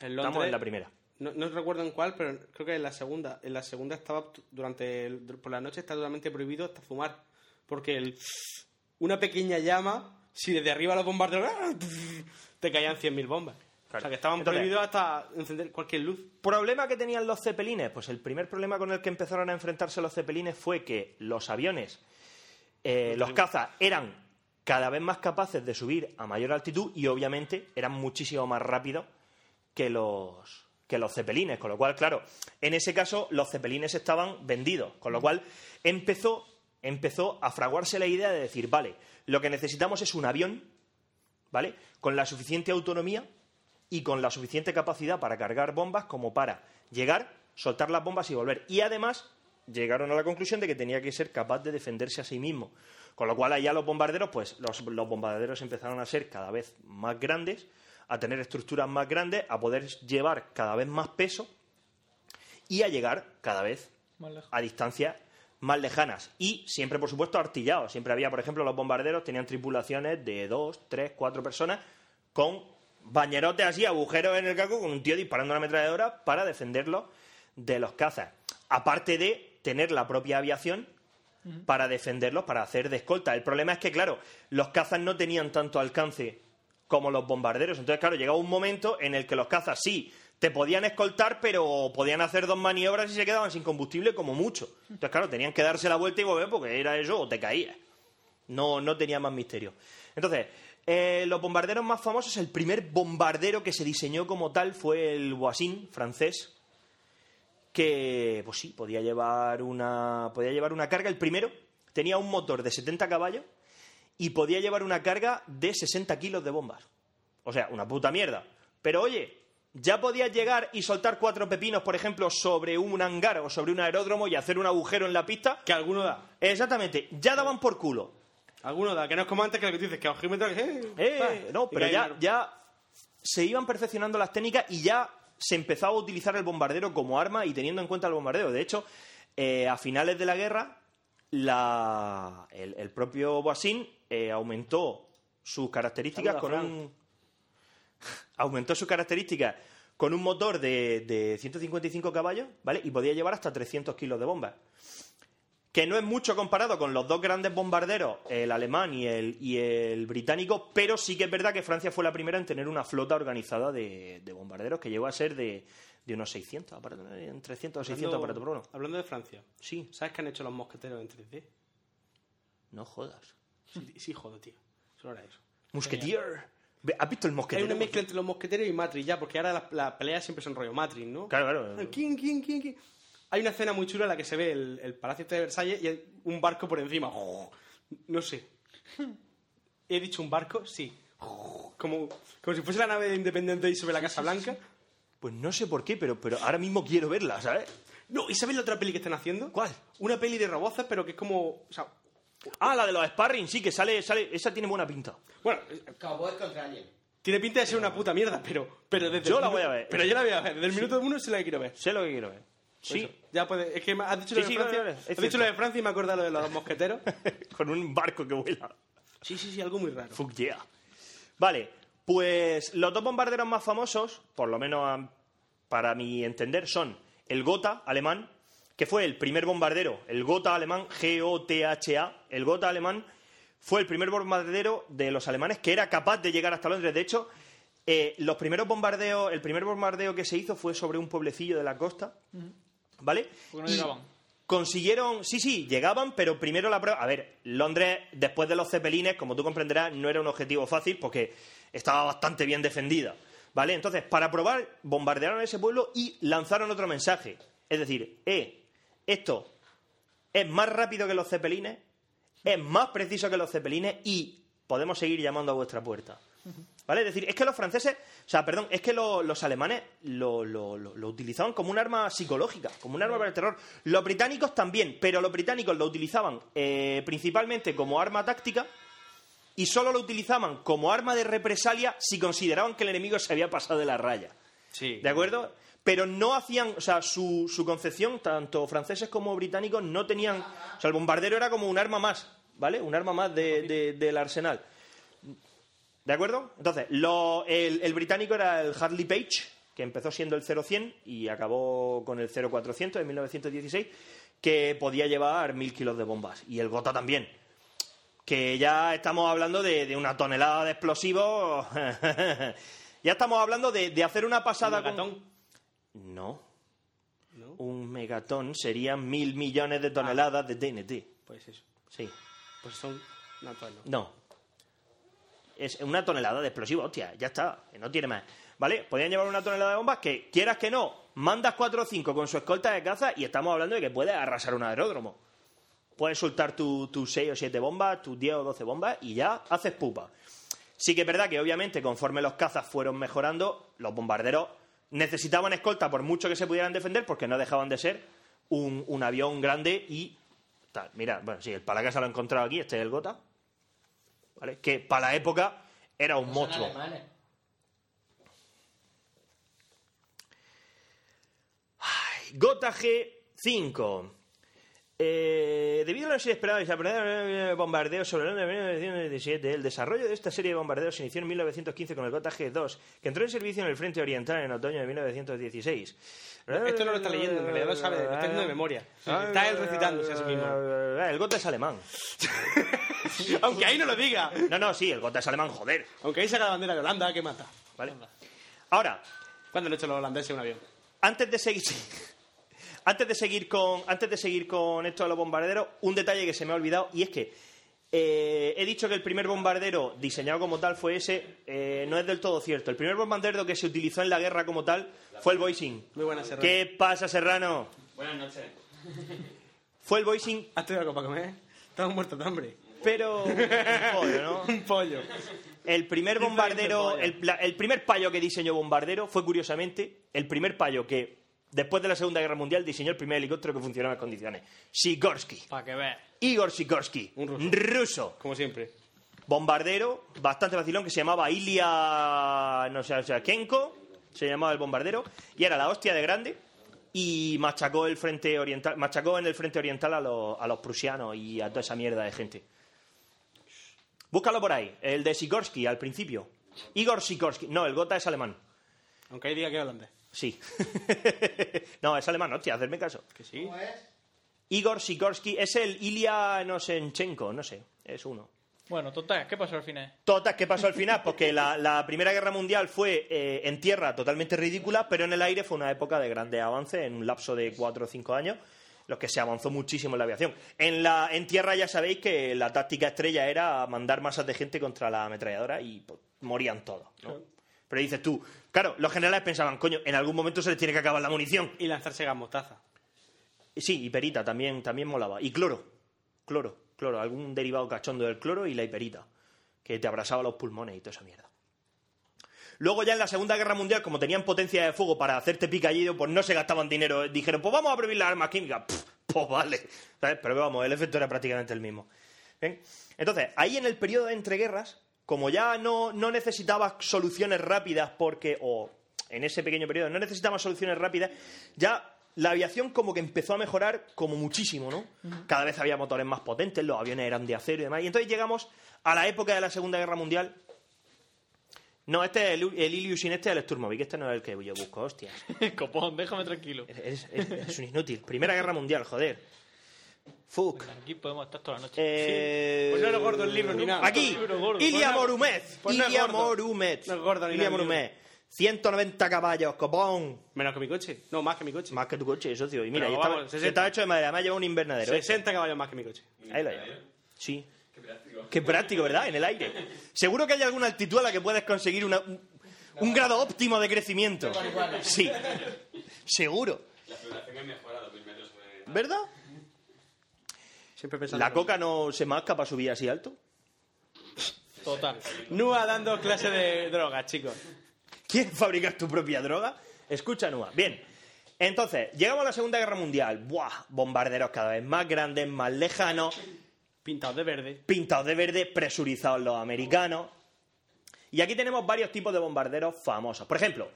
En Londres, estamos en la primera. No, no recuerdo en cuál, pero creo que en la segunda. En la segunda estaba durante el- por la noche está totalmente prohibido hasta fumar, porque el- una pequeña llama si desde arriba los bombarderos ¡ah! [LAUGHS] te caían 100.000 bombas. O sea, que estaban Entonces- prohibidos hasta encender cualquier luz. ¿Problema que tenían los cepelines? Pues el primer problema con el que empezaron a enfrentarse los cepelines fue que los aviones, eh, los cazas, eran cada vez más capaces de subir a mayor altitud y obviamente eran muchísimo más rápidos que los, que los cepelines. Con lo cual, claro, en ese caso los cepelines estaban vendidos. Con lo cual empezó, empezó a fraguarse la idea de decir, vale, lo que necesitamos es un avión, ¿vale? Con la suficiente autonomía y con la suficiente capacidad para cargar bombas como para llegar, soltar las bombas y volver. Y además llegaron a la conclusión de que tenía que ser capaz de defenderse a sí mismo. Con lo cual allá los bombarderos, pues los, los bombarderos empezaron a ser cada vez más grandes, a tener estructuras más grandes, a poder llevar cada vez más peso y a llegar cada vez a distancias más lejanas. Y siempre, por supuesto, artillados. Siempre había, por ejemplo, los bombarderos tenían tripulaciones de dos, tres, cuatro personas con bañerotes así, agujeros en el casco, con un tío disparando una ametralladora para defenderlos de los cazas. Aparte de tener la propia aviación para defenderlos, para hacer de escolta. El problema es que, claro, los cazas no tenían tanto alcance como los bombarderos. Entonces, claro, llegaba un momento en el que los cazas sí te podían escoltar, pero podían hacer dos maniobras y se quedaban sin combustible como mucho. Entonces, claro, tenían que darse la vuelta y volver porque era eso o te caías. No, no tenía más misterio. Entonces, eh, los bombarderos más famosos, el primer bombardero que se diseñó como tal fue el Voisin francés, que, pues sí, podía llevar una, podía llevar una carga. El primero tenía un motor de 70 caballos y podía llevar una carga de 60 kilos de bombas. O sea, una puta mierda. Pero oye, ya podías llegar y soltar cuatro pepinos, por ejemplo, sobre un hangar o sobre un aeródromo y hacer un agujero en la pista. Que alguno da. Exactamente, ya daban por culo. Alguno da. Que no es como antes que lo que tú dices, que a ojímetro... Eh, Eh, no, pero ya, ya se iban perfeccionando las técnicas y ya se empezaba a utilizar el bombardero como arma y teniendo en cuenta el bombardero. De hecho, eh, a finales de la guerra, la- el, el propio Boissin eh, aumentó sus características Saluda, con un [LAUGHS] aumentó sus características con un motor de, de 155 caballos, ¿vale? Y podía llevar hasta 300 kilos de bombas. Que no es mucho comparado con los dos grandes bombarderos, el alemán y el, y el británico, pero sí que es verdad que Francia fue la primera en tener una flota organizada de, de bombarderos que llegó a ser de, de unos 600, aparatos, eh, 300 o 600 Hablando- aparatos por uno. Hablando de Francia. Sí. ¿Sabes qué han hecho los mosqueteros en 3D? No jodas. Sí, sí joder, tío. Solo era eso. Musketeer. ¿Has visto el Hay mosquetero? una mezcla entre los mosqueteros y Matrix ya, porque ahora las, las peleas siempre son rollo Matrix, ¿no? Claro, claro. ¿Quién, quién, quién, quién? Hay una escena muy chula en la que se ve el, el Palacio este de Versalles y hay un barco por encima. No sé. [LAUGHS] ¿He dicho un barco? Sí. Como, como si fuese la nave de Independiente y sobre la Casa Blanca. Pues no sé por qué, pero, pero ahora mismo quiero verla, ¿sabes? No, ¿y sabes la otra peli que están haciendo? ¿Cuál? Una peli de roboces, pero que es como... O sea, Ah, la de los sparring, sí, que sale, sale, esa tiene buena pinta. bueno, Cowboys contra Alien. tiene pinta de ser una puta mierda, pero... pero desde Yo la minuto- voy a ver. Pero yo la voy a ver. Desde el minuto uno se la quiero ver. Sé lo que quiero ver. Sí, Eso. Ya puede. Es que has dicho Sí, lo de sí, Francia. has dicho lo de Francia y me he acordado lo de los mosqueteros. [LAUGHS] con un barco que vuela. sí, sí, sí, algo muy raro. Fuck yeah. Vale, pues los dos bombarderos más famosos, por lo menos para mi entender, son el Gotha alemán, que fue el primer bombardero, el Gotha alemán, G-O-T-H-A, el Gotha alemán fue el primer bombardero de los alemanes que era capaz de llegar hasta Londres. De hecho, eh, los primeros bombardeos, el primer bombardeo que se hizo fue sobre un pueblecillo de la costa, ¿vale? Porque no Y llegaban. Consiguieron, sí, sí, llegaban, pero primero la prueba. A ver, Londres, después de los cepelines, como tú comprenderás, no era un objetivo fácil porque estaba bastante bien defendida. ¿Vale? Entonces, para probar, bombardearon ese pueblo y lanzaron otro mensaje. Es decir, eh, esto es más rápido que los cepelines, es más preciso que los cepelines y podemos seguir llamando a vuestra puerta. ¿Vale? Es decir, es que los franceses, o sea, perdón, es que lo- los alemanes lo, lo- utilizaban como un arma psicológica, como un arma para el terror. Los británicos también, pero los británicos lo utilizaban eh, principalmente como arma táctica y solo lo utilizaban como arma de represalia si consideraban que el enemigo se había pasado de la raya. Sí. ¿De acuerdo? Pero no hacían, o sea, su, su concepción, tanto franceses como británicos, no tenían. O sea, el bombardero era como un arma más, ¿vale? Un arma más de- de- del arsenal. ¿De acuerdo? Entonces, lo- el, el británico era el Harley Page, que empezó siendo el 0100 y acabó con el 0400 en 1916, que podía llevar mil kilos de bombas. Y el Gotha también. que ya estamos hablando de, de una tonelada de explosivos. [LAUGHS] ya estamos hablando de, de hacer una pasada ¿Un megatón? con... No. Un megatón serían mil millones de toneladas de TNT. Pues eso. Sí. Pues son... No, no. No. Es una tonelada de explosivos, hostia, ya está, no tiene más. ¿Vale? Podían llevar una tonelada de bombas que, quieras que no, mandas 4 o 5 con su escolta de caza y estamos hablando de que puedes arrasar un aeródromo. Puedes soltar tus tu 6 o 7 bombas, tus 10 o 12 bombas y ya haces pupa. Sí que es verdad que obviamente conforme los cazas fueron mejorando, los bombarderos necesitaban escolta por mucho que se pudieran defender porque no dejaban de ser un, un avión grande y. Mira, bueno, sí, el Palacasa lo he encontrado aquí, este es el Gota. ¿Vale? Que para la época era un monstruo. Gota G5. Eh, debido a los inesperados y bombardeos sobre el 1917, el desarrollo de esta serie de bombardeos se inició en 1915 con el Gota G2, que entró en servicio en el frente oriental en otoño de 1916. Esto no lo está leyendo, en realidad lo sabe, lo está haciendo de memoria. Está él recitándose a sí mismo. El Gota es alemán. [LAUGHS] Aunque ahí no lo diga. No, no, sí, el Gota es alemán, joder. Aunque ahí saca la bandera de Holanda, que mata. ¿Vale? Ahora, ¿Cuándo han hecho los holandeses un avión? antes de seguir antes de seguir con antes de seguir con esto de los bombarderos un detalle que se me ha olvidado y es que eh, he dicho que el primer bombardero diseñado como tal fue ese eh, no es del todo cierto el primer bombardero que se utilizó en la guerra como tal fue el Boising Muy buena Serrano. ¿qué pasa Serrano? Buenas noches. fue el Boising ¿Has tenido algo para comer? Estamos muertos de hambre. pero un pollo, ¿no? [LAUGHS] Un pollo. El primer bombardero, el, el primer payo que diseñó bombardero fue curiosamente el primer payo que después de la Segunda Guerra Mundial diseñó el primer helicóptero que funcionaba en condiciones. Sikorsky. Para que veas. Igor Sikorsky. Un ruso. ruso. Como siempre. Bombardero, bastante vacilón, que se llamaba Ilya, no sé, o sea, Kenko, se llamaba el bombardero, y era la hostia de grande, y machacó el frente oriental, machacó en el frente oriental a los, a los prusianos y a toda esa mierda de gente. Búscalo por ahí, el de Sikorsky al principio. Igor Sikorsky, no, el Gota es alemán. Aunque ahí diga que es holandés. Sí. [LAUGHS] no, es alemán, hostia, hacerme caso. Que sí. Igor Sikorsky es el Ilya Nosenchenko, no sé, es uno. Bueno, total, ¿qué pasó al final? Total, ¿qué pasó al final? Porque la, la Primera Guerra Mundial fue eh, en tierra totalmente ridícula, pero en el aire fue una época de grandes avances, en un lapso de cuatro o cinco años, los que se avanzó muchísimo en la aviación. En, la, en tierra ya sabéis que la táctica estrella era mandar masas de gente contra la ametralladora y pues, morían todos. ¿no? Pero dices tú, claro, los generales pensaban, coño, en algún momento se les tiene que acabar la munición. Y lanzarse gas mostaza. Sí, hiperita también, también molaba. Y cloro, cloro, cloro, algún derivado cachondo del cloro y la hiperita, que te abrasaba los pulmones y toda esa mierda. Luego ya en la Segunda Guerra Mundial, como tenían potencia de fuego para hacerte picadillo, pues no se gastaban dinero. Dijeron, pues vamos a prohibir las armas químicas. [LAUGHS] Pff, pues vale. ¿Sabes? Pero vamos, el efecto era prácticamente el mismo. ¿Bien? Entonces, ahí en el periodo de entreguerras, como ya no, no necesitabas soluciones rápidas porque, o en ese pequeño periodo no necesitabas soluciones rápidas, ya la aviación como que empezó a mejorar como muchísimo, ¿no? Cada vez había motores más potentes, los aviones eran de acero y demás. Y entonces llegamos a la época de la Segunda Guerra Mundial. No, este es el, el Ilyushin, este es el Sturmovik, este no es el que yo busco, hostias. [LAUGHS] Copón, déjame tranquilo. Es, es- es un inútil. Primera Guerra Mundial, joder. Fuck. Aquí podemos estar toda la noche. Eh, Pues no es gordo el libro ni nada. Aquí. Ilia es Ilia gordo. Morumez. No es gordo ni Ilia Morumez. 190 caballos, copón. Menos que mi coche. No, más que mi coche. Más que tu coche, socio. Y mira, estaba, vamos, se 60. estaba hecho de madera. Me ha llevado un invernadero. ¿eh? 60 caballos más que mi coche. Ahí lo llevo. Sí. Qué práctico. ¿verdad? En el aire. Seguro que hay alguna altitud a la que puedes conseguir una- un, un grado óptimo de crecimiento. Sí. Seguro. La floración es mejor a 2000 metros. ¿Verdad? Siempre pensando. ¿La coca no se masca para subir así alto? Total. Nua dando clase de drogas, chicos. ¿Quieres fabricar tu propia droga? Escucha, Nua. Bien. Entonces, llegamos a la Segunda Guerra Mundial. ¡Buah! Bombarderos cada vez más grandes, más lejanos, Pintados de verde. pintados de verde, presurizados los americanos. Y aquí tenemos varios tipos de bombarderos famosos. Por ejemplo,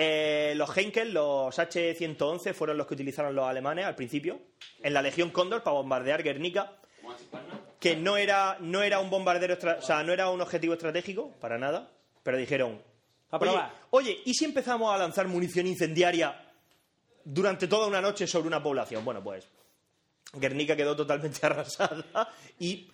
eh, los Heinkel, los H-111, fueron los que utilizaron los alemanes al principio, en la Legión Cóndor para bombardear Guernica, que no era, no era un bombardero, o sea, no era un objetivo estratégico, para nada, pero dijeron, oye, ¿y si empezamos a lanzar munición incendiaria durante toda una noche sobre una población? Bueno, pues Guernica quedó totalmente [LAUGHS] arrasada y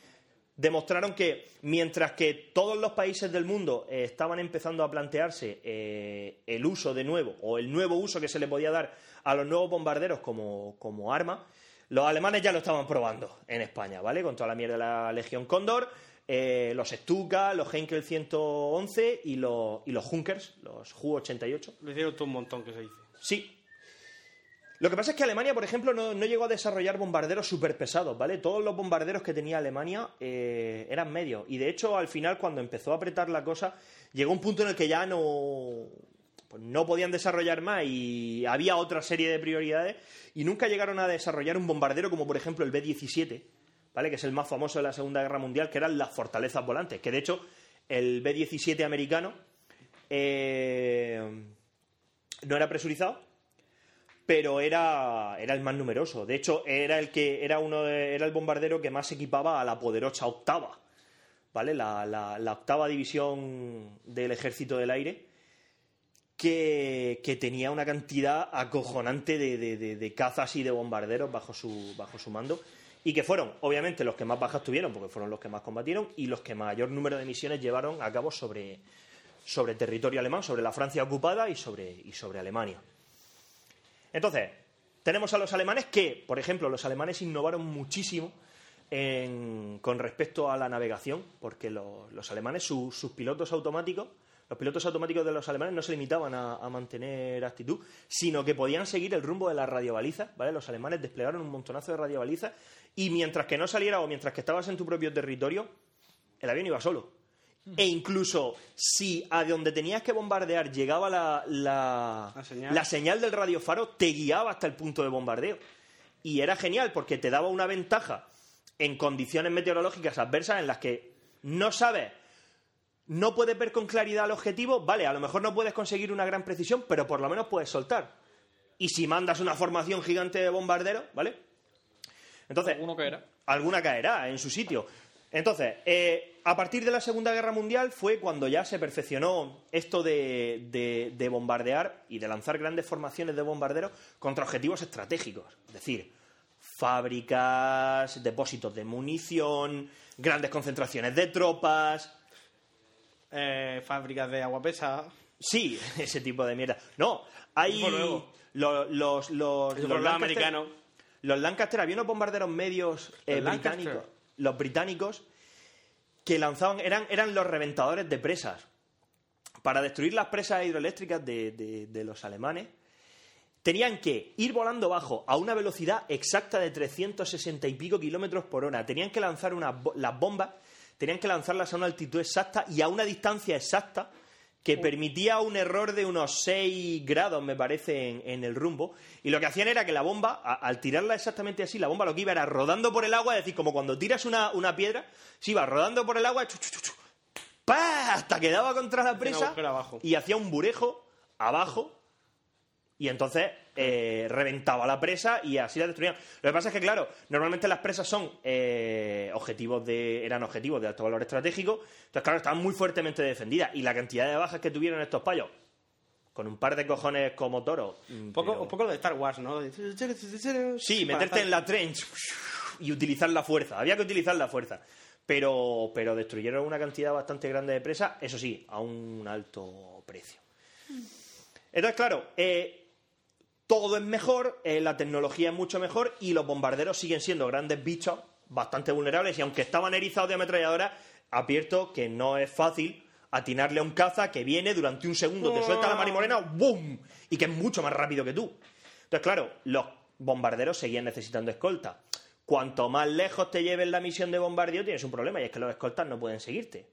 demostraron que mientras que todos los países del mundo eh, estaban empezando a plantearse eh, el uso de nuevo, o el nuevo uso que se le podía dar a los nuevos bombarderos como, como arma, los alemanes ya lo estaban probando en España, ¿vale? Con toda la mierda de la Legión Cóndor, eh, los Stuka, los Heinkel 111 y los, y los Junkers, los Ju-88. Le hicieron todo un montón que se dice. Sí. Lo que pasa es que Alemania, por ejemplo, no, no llegó a desarrollar bombarderos súper pesados, ¿vale? Todos los bombarderos que tenía Alemania eh, eran medios. Y de hecho, al final, cuando empezó a apretar la cosa, llegó un punto en el que ya no, pues no podían desarrollar más y había otra serie de prioridades y nunca llegaron a desarrollar un bombardero como, por ejemplo, el B-17, ¿vale? Que es el más famoso de la Segunda Guerra Mundial, que eran las fortalezas volantes. Que de hecho, el B-17 americano eh, no era presurizado, pero era, era el más numeroso. De hecho, era el que era uno de- era el bombardero que más equipaba a la poderosa octava, ¿vale? La, la- la octava división del Ejército del Aire, que, que tenía una cantidad acojonante de, de- de- cazas y de bombarderos bajo su, bajo su mando. Y que fueron, obviamente, los que más bajas tuvieron, porque fueron los que más combatieron, y los que mayor número de misiones llevaron a cabo sobre, sobre territorio alemán, sobre la Francia ocupada y sobre, y sobre Alemania. Entonces, tenemos a los alemanes que, por ejemplo, los alemanes innovaron muchísimo en- con respecto a la navegación, porque lo- los alemanes, su- sus pilotos automáticos, los pilotos automáticos de los alemanes no se limitaban a, a mantener actitud, sino que podían seguir el rumbo de las radiobalizas, ¿vale? Los alemanes desplegaron un montonazo de radiobalizas y mientras que no saliera o mientras que estabas en tu propio territorio, el avión iba solo. E incluso si a donde tenías que bombardear llegaba la, la, señal. la señal del radiofaro, te guiaba hasta el punto de bombardeo. Y era genial porque te daba una ventaja en condiciones meteorológicas adversas en las que no sabes, no puedes ver con claridad el objetivo, vale, a lo mejor no puedes conseguir una gran precisión, pero por lo menos puedes soltar. Y si mandas una formación gigante de bombarderos, ¿vale? Entonces, alguna caerá en su sitio. Entonces, eh, a partir de la Segunda Guerra Mundial fue cuando ya se perfeccionó esto de, de- de bombardear y de lanzar grandes formaciones de bombarderos contra objetivos estratégicos. Es decir, fábricas, depósitos de munición, grandes concentraciones de tropas. Eh, fábricas de agua pesa. Sí, [LAUGHS] ese tipo de mierda. No, hay luego. los, los, los problema Lancaster- americano. Los Lancaster, había unos bombarderos medios eh, Los británicos, los británicos, que lanzaban, eran, eran los reventadores de presas. Para destruir las presas hidroeléctricas de, de- de los alemanes, tenían que ir volando bajo a una velocidad exacta de 360 y pico kilómetros por hora. Tenían que lanzar unas las bombas, tenían que lanzarlas a una altitud exacta y a una distancia exacta que permitía un error de unos 6 grados, me parece, en, en el rumbo. Y lo que hacían era que la bomba, a- al tirarla exactamente así, la bomba lo que iba era rodando por el agua, es decir, como cuando tiras una, una piedra, se iba rodando por el agua, chu, chu, ¡pa! hasta que daba contra la presa abajo. y hacía un burejo abajo y entonces eh, reventaba la presa y así la destruían. Lo que pasa es que, claro, normalmente las presas son eh, objetivos de, eran objetivos de alto valor estratégico, entonces, claro, estaban muy fuertemente defendidas y la cantidad de bajas que tuvieron estos payos, con un par de cojones como toros. Un poco, un poco lo de Star Wars, ¿no? Sí, meterte en la trench y utilizar la fuerza. Había que utilizar la fuerza. Pero, pero destruyeron una cantidad bastante grande de presas, eso sí, a un alto precio. Entonces, claro, eh, todo es mejor, eh, la tecnología es mucho mejor y los bombarderos siguen siendo grandes bichos bastante vulnerables y aunque estaban erizados de ametralladoras, advierto que no es fácil atinarle a un caza que viene durante un segundo, te suelta la marimorena, ¡boom! Y que es mucho más rápido que tú. Entonces, claro, los bombarderos seguían necesitando escolta. Cuanto más lejos te lleves la misión de bombardeo, tienes un problema, y es que los escoltas no pueden seguirte.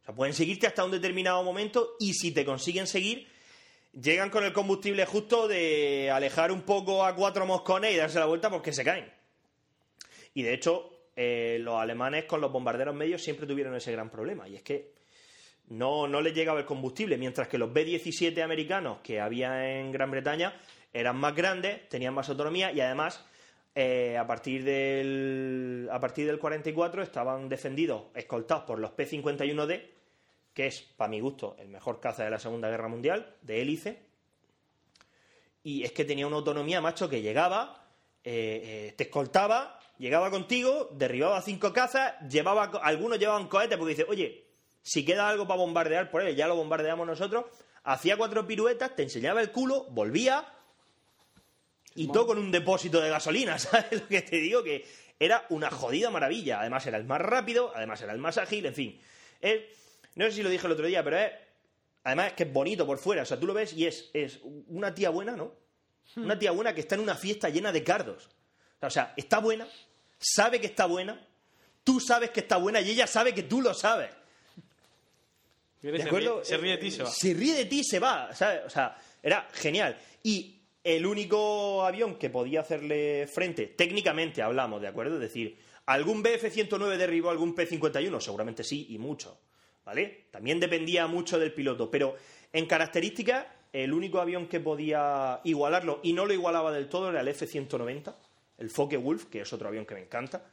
O sea, pueden seguirte hasta un determinado momento, y si te consiguen seguir, llegan con el combustible justo de alejar un poco a cuatro moscones y darse la vuelta porque se caen. Y de hecho, eh, los alemanes con los bombarderos medios siempre tuvieron ese gran problema, y es que no, no les llegaba el combustible, mientras que los B-17 americanos que había en Gran Bretaña eran más grandes, tenían más autonomía y además eh, a, partir del, a partir del 44 estaban defendidos, escoltados por los P-51D, que es, para mi gusto, el mejor caza de la Segunda Guerra Mundial, de hélice. Y es que tenía una autonomía, macho, que llegaba, eh, eh, te escoltaba llegaba contigo, derribaba cinco cazas, llevaba, algunos llevaban cohetes porque dice, oye, si queda algo para bombardear por él, ya lo bombardeamos nosotros. Hacía cuatro piruetas, te enseñaba el culo, volvía y todo con un depósito de gasolina, [LAUGHS] ¿sabes lo que te digo? Que era una jodida maravilla. Además era el más rápido, además era el más ágil, en fin. No sé si lo dije el otro día, pero es... Además es que es bonito por fuera, o sea, tú lo ves y es, es una tía buena, ¿no? Una tía buena que está en una fiesta llena de cardos. O sea, está buena, sabe que está buena, tú sabes que está buena y ella sabe que tú lo sabes. ¿De acuerdo? ríe- se ríe de ti, se va. Se ríe de ti, se va, ¿sabes? O sea, era genial. Y el único avión que podía hacerle frente, técnicamente hablamos, ¿de acuerdo? Es decir, ¿algún BF-109 derribó algún P-51? Seguramente sí, y mucho, ¿vale? También dependía mucho del piloto, pero en características, el único avión que podía igualarlo, y no lo igualaba del todo, era el F-190, el Focke Wulf, que es otro avión que me encanta,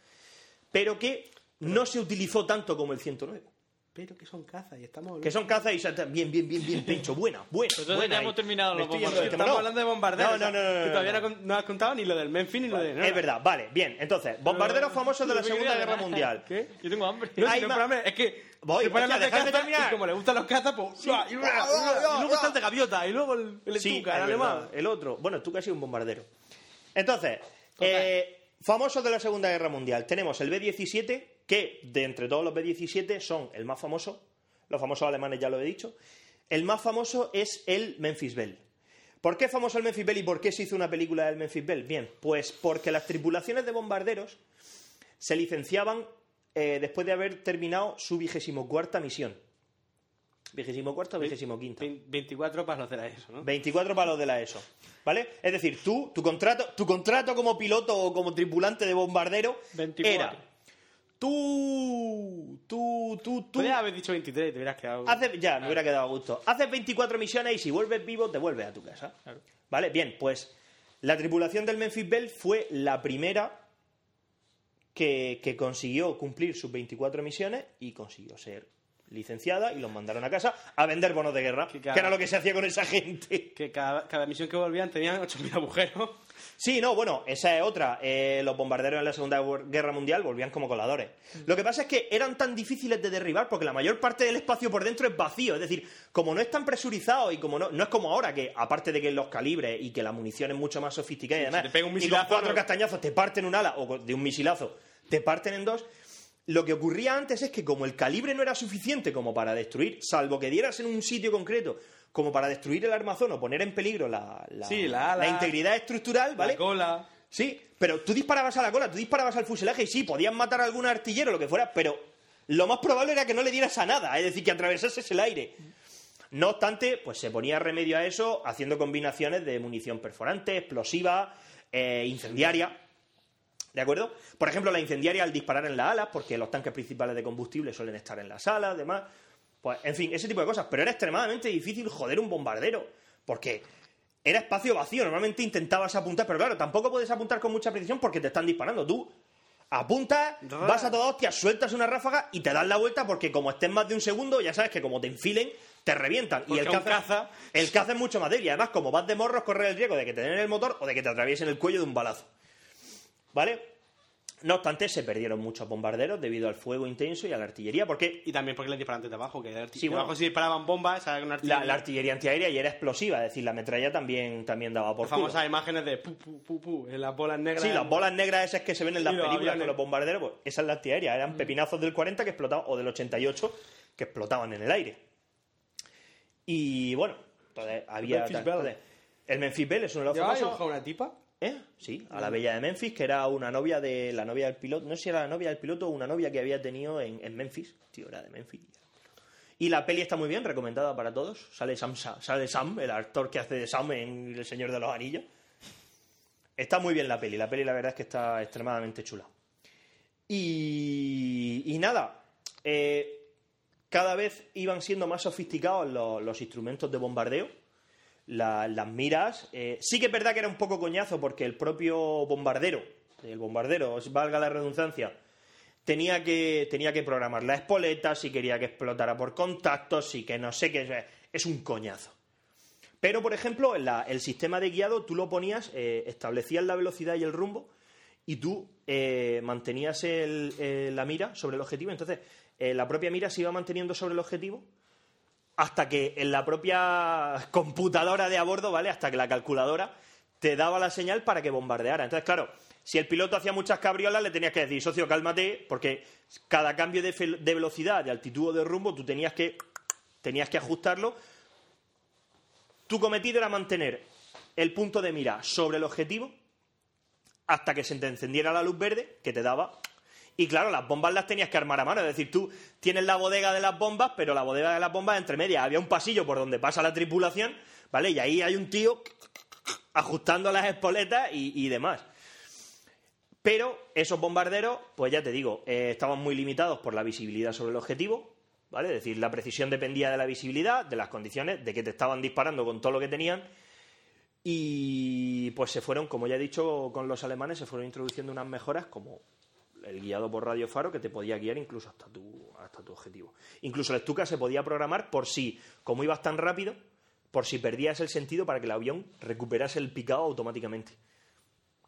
pero que no se utilizó tanto como el 109. Pero que son cazas y estamos... Que son cazas y saltan bien, bien, bien, bien, Pencho. Buena, [LAUGHS] buena. Entonces buena ya hemos terminado los tema. Estamos No. hablando de bombarderos. No, no, no, no, no, Que todavía no. no, has contado ni lo del Memphis ni lo de... Es verdad, vale, bien. Entonces, bombarderos famosos de la Segunda Guerra. Mundial. ¿Qué? Yo tengo hambre. No, Hay si espérame, es que Voy, se ponen caza y como le gustan los cazas, pues... y, luego está el de gaviota y luego el, el Sí, Stuka, el alemán. el otro. Bueno, has sido un bombardero. Entonces, eh, famosos de la Segunda Guerra Mundial. Tenemos el B-17, que de entre todos los B-17 son el más famoso. Los famosos alemanes ya lo he dicho. El más famoso es el Memphis Belle. ¿Por qué es famoso el Memphis Belle y por qué se hizo una película del Memphis Belle? Bien, pues porque las tripulaciones de bombarderos se licenciaban eh, después de haber terminado su vigésimo cuarta misión. Vigésimo cuarta o vigésimo quinta. 24 para los de la ESO, ¿no? 24 palos de la ESO. ¿Vale? Es decir, tú, tu contrato, tu contrato como piloto o como tripulante de bombardero 24. era. Tú, tú, tú, tú. Podrías haber dicho 23 y te hubieras quedado... Haces, ya, me hubiera quedado a gusto. Haces 24 misiones y si vuelves vivo, te vuelves a tu casa. ¿Vale? Bien, pues la tripulación del Memphis Belle fue la primera que, que consiguió cumplir sus 24 misiones y consiguió ser licenciada y los mandaron a casa a vender bonos de guerra, que, cada- era lo que se hacía con esa gente. Que cada, cada misión que volvían tenían 8.000 agujeros. Sí, no, bueno, esa es otra. Eh, los bombarderos en la Segunda Guerra Mundial volvían como coladores. Lo que pasa es que eran tan difíciles de derribar porque la mayor parte del espacio por dentro es vacío. Es decir, como no están presurizados y como no, no es como ahora, que aparte de que los calibres y que la munición es mucho más sofisticada y si demás, te pega un y con misilazo, cuatro castañazos te parten un ala o de un misilazo te parten en dos. Lo que ocurría antes es que como el calibre no era suficiente como para destruir, salvo que dieras en un sitio concreto, como para destruir el armazón o poner en peligro la, la- Sí, la ala, la integridad estructural, ¿vale? La cola... Sí, pero tú disparabas a la cola, tú disparabas al fuselaje y sí, podías matar a algún artillero, lo que fuera, pero lo más probable era que no le dieras a nada, es decir, que atravesases el aire. No obstante, pues se ponía remedio a eso haciendo combinaciones de munición perforante, explosiva, eh, incendiaria. ¿De acuerdo? Por ejemplo, la incendiaria al disparar en las alas, porque los tanques principales de combustible suelen estar en las alas, demás. Pues, en fin, ese tipo de cosas. Pero era extremadamente difícil joder un bombardero. Porque era espacio vacío. Normalmente intentabas apuntar, pero claro, tampoco puedes apuntar con mucha precisión porque te están disparando. Tú apuntas, vas a toda hostia, sueltas una ráfaga y te das la vuelta porque como estés más de un segundo, ya sabes que como te enfilen, te revientan. y el caza, caza- el caza es mucho más débil. Y además, como vas de morros, corres el riesgo de que te den en el motor o de que te atraviesen el cuello de un balazo. ¿Vale? No obstante, se perdieron muchos bombarderos debido al fuego intenso y a la artillería, porque Y también porque les disparan desde abajo, que de Sí, bueno. abajo si disparaban bombas. Una la, artillería. la artillería antiaérea ya era explosiva, es decir, la metralla también, también daba por Las culo. famosas imágenes de pu, pu, pu, pu, en las bolas negras. Sí, las bolas negras esas que se ven en las Y películas con los bombarderos, pues esa es la antiaérea, eran pepinazos del 40 que explotaban, o del 88 que explotaban en el aire. Y bueno, entonces había... Memphis tal- Belle. entonces, el Memphis Belle es uno de los ¿Llevaba famosos... a una tipa? ¿Eh? Sí, a la bella de Memphis, que era una novia de la novia del piloto. No sé si era la novia del piloto o una novia que había tenido en, Memphis. Tío, era de Memphis. Y la peli está muy bien, recomendada para todos. Sale Sam, Sa- sale Sam, el actor que hace de Sam en El Señor de los Anillos. Está muy bien la peli. La peli, la verdad es que está extremadamente chula. Y, nada, eh, cada vez iban siendo más sofisticados los instrumentos de bombardeo la- las miras. eh, sí que es verdad que era un poco coñazo porque el propio bombardero, el bombardero, valga la redundancia, tenía que, tenía que programar la espoleta, si quería que explotara por contactos, si que no sé qué. Es un coñazo. Pero, por ejemplo, la- el sistema de guiado tú lo ponías, eh, establecías la velocidad y el rumbo y tú eh, mantenías el- la mira sobre el objetivo. Entonces, la propia mira se iba manteniendo sobre el objetivo hasta que en la propia computadora de a bordo, ¿vale? Hasta que la calculadora te daba la señal para que bombardeara. Entonces, claro, si el piloto hacía muchas cabriolas, le tenías que decir, socio, cálmate, porque cada cambio de, velocidad, de altitud o de rumbo, tú tenías que, tenías que ajustarlo. Tu cometido era mantener el punto de mira sobre el objetivo hasta que se te encendiera la luz verde que te daba. Y claro, las bombas las tenías que armar a mano. Es decir, tú tienes la bodega de las bombas, pero la bodega de las bombas entre medias había un pasillo por donde pasa la tripulación, ¿vale? Y ahí hay un tío ajustando las espoletas y, demás. Pero esos bombarderos, pues ya te digo, eh, estaban muy limitados por la visibilidad sobre el objetivo, ¿vale? Es decir, la precisión dependía de la visibilidad, de las condiciones, de que te estaban disparando con todo lo que tenían. Y pues se fueron, como ya he dicho, con los alemanes se fueron introduciendo unas mejoras como el guiado por radio faro que te podía guiar incluso hasta tu, hasta tu objetivo. Incluso el Stuka se podía programar por si, como ibas tan rápido, por si perdías el sentido para que el avión recuperase el picado automáticamente.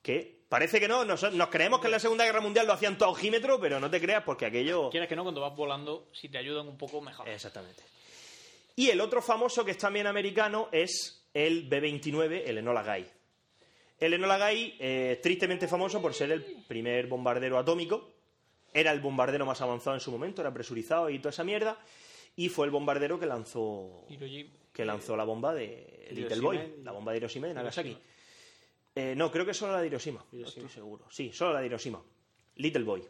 Que parece que no, nos, nos creemos que en la Segunda Guerra Mundial lo hacían todo ojímetro, pero no te creas porque aquello... Quieras que no, cuando vas volando, si te ayudan un poco, mejor. Exactamente. Y el otro famoso que es también americano es el B-29, el Enola Gay. El Enola Gay eh, tristemente famoso por ser el primer bombardero atómico. Era el bombardero más avanzado en su momento, era presurizado y toda esa mierda. Y fue el bombardero que lanzó, que lanzó la bomba de Little Hiroshima Boy, la bomba de Hiroshima de Nagasaki. Eh, no, creo que solo la de Hiroshima. No estoy seguro. Sí, solo la de Hiroshima. Little Boy.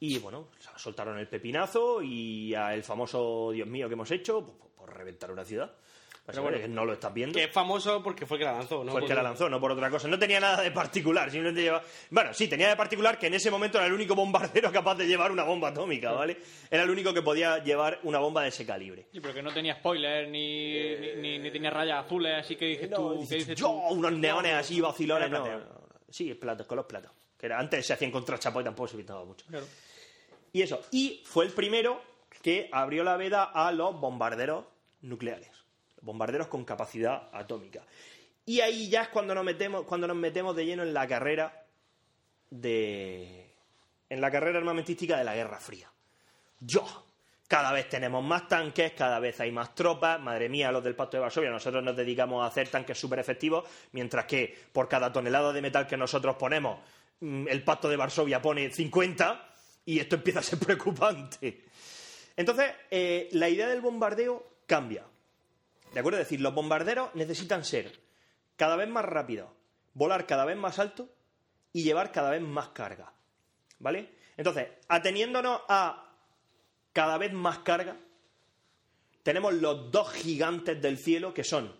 Y bueno, soltaron el pepinazo y a el famoso Dios mío que hemos hecho pues, por, por reventar una ciudad. Pero bueno, bueno, que no lo estás viendo. Que es famoso porque fue el que la lanzó, ¿no? Fue el que la lanzó, no por otra cosa. No tenía nada de particular, simplemente llevaba... Bueno, sí, tenía de particular que en ese momento era el único bombardero [LAUGHS] capaz de llevar una bomba atómica, ¿vale? Era el único que podía llevar una bomba de ese calibre. Sí, pero que no tenía spoilers ni, ni, ni- ni tenía rayas azules, así que dices tú. ¿qué dices Yo, tú? unos neones No, así vacilones. No, no. Sí, platos, con los platos. Que era, antes se hacían contra chapo y tampoco se pintaba mucho. Claro. Y eso. Y fue el primero que abrió la veda a los bombarderos nucleares. Bombarderos con capacidad atómica. Y ahí ya es cuando nos metemos, cuando nos metemos de lleno en la carrera de. en la carrera armamentística de la Guerra Fría. Yo. Cada vez tenemos más tanques, cada vez hay más tropas. Madre mía, los del Pacto de Varsovia, nosotros nos dedicamos a hacer tanques súper efectivos, mientras que por cada tonelada de metal que nosotros ponemos, mm, el Pacto de Varsovia pone 50 y esto empieza a ser [LAUGHS] preocupante. Entonces, eh, la idea del bombardeo cambia. ¿De acuerdo? Es decir, los bombarderos necesitan ser cada vez más rápidos, volar cada vez más alto y llevar cada vez más carga. ¿Vale? Entonces, ateniéndonos a cada vez más carga, tenemos los dos gigantes del cielo que son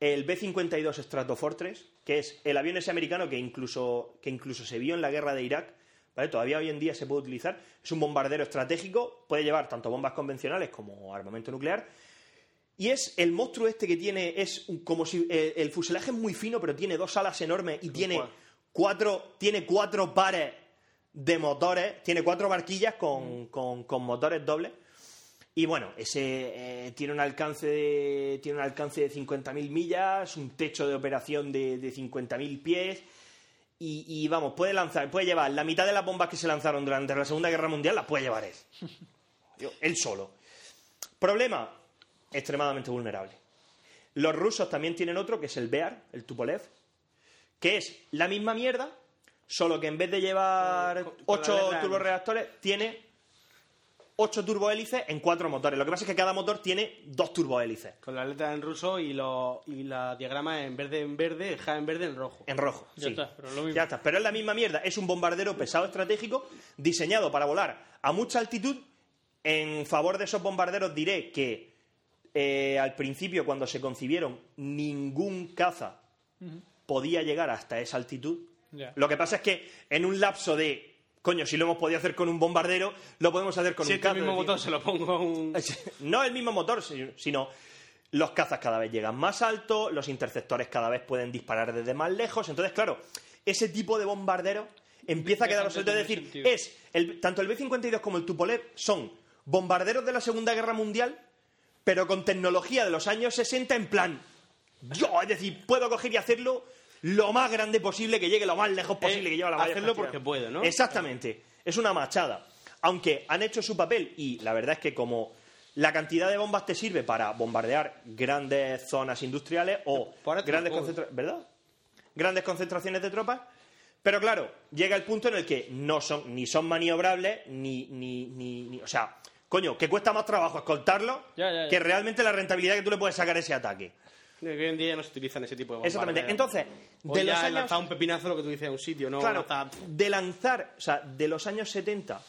el B-52 Stratofortress, que es el avión ese americano que incluso, que incluso se vio en la guerra de Irak, ¿vale? Todavía hoy en día se puede utilizar. Es un bombardero estratégico, puede llevar tanto bombas convencionales como armamento nuclear. Y es el monstruo este que tiene, es un- como si eh, el fuselaje es muy fino, pero tiene dos alas enormes y tiene cual. cuatro, tiene cuatro pares de motores, tiene cuatro barquillas con, con- con motores dobles. Y bueno, ese eh, tiene un alcance de, tiene un alcance de 50.000 millas, un techo de operación de, de 50.000 pies. Y, y vamos, puede lanzar, puede llevar la mitad de las bombas que se lanzaron durante la Segunda Guerra Mundial, las puede llevar él. [LAUGHS] Yo, él solo. Problema, extremadamente vulnerable. Los rusos también tienen otro, que es el Bear, el Tupolev, que es la misma mierda, solo que en vez de llevar Con- con ocho turborreactores, tiene ocho turbohélices en cuatro motores. Lo que pasa es que cada motor tiene dos turbohélices. Con la letra en ruso y, lo, y la diagrama en verde en verde, ja en verde en rojo. En rojo. Ya sí. está, pero lo mismo. Ya está. Pero es la misma mierda. Es un bombardero pesado estratégico diseñado para volar a mucha altitud. En favor de esos bombarderos diré que eh, al principio, cuando se concibieron, ningún caza podía llegar hasta esa altitud. Lo que pasa es que en un lapso de, coño, si lo hemos podido hacer con un bombardero, lo podemos hacer con Si un este caza. mismo Es decir, motor se lo pongo a un... [LAUGHS] no el mismo motor, si- sino los cazas cada vez llegan más alto, los interceptores cada vez pueden disparar desde más lejos. Entonces, claro, ese tipo de bombardero empieza a quedar obsoleto. Es decir, sentido. es el, tanto el B-52 como el Tupolev son bombarderos de la Segunda Guerra Mundial, pero con tecnología de los años 60 en plan. Yo, es decir, puedo coger y hacerlo lo más grande posible, que llegue lo más lejos posible, que lleve la hacerlo porque puedo, ¿no? Exactamente. Es una machada. Aunque han hecho su papel y la verdad es que como la cantidad de bombas te sirve para bombardear grandes zonas industriales o grandes ¿verdad? Grandes concentraciones de tropas. Pero claro, llega el punto en el que no son ni son maniobrables ni ni, ni, ni- o sea, coño, que cuesta más trabajo escoltarlo Ya, ya, ya. que realmente la rentabilidad que tú le puedes sacar a ese ataque. Que hoy en día ya no se utilizan ese tipo de bombas. Exactamente. Entonces, O de los años lanzar un pepinazo lo que tú dices a un sitio, no Claro, lanzar- de lanzar, o sea, de los años 70,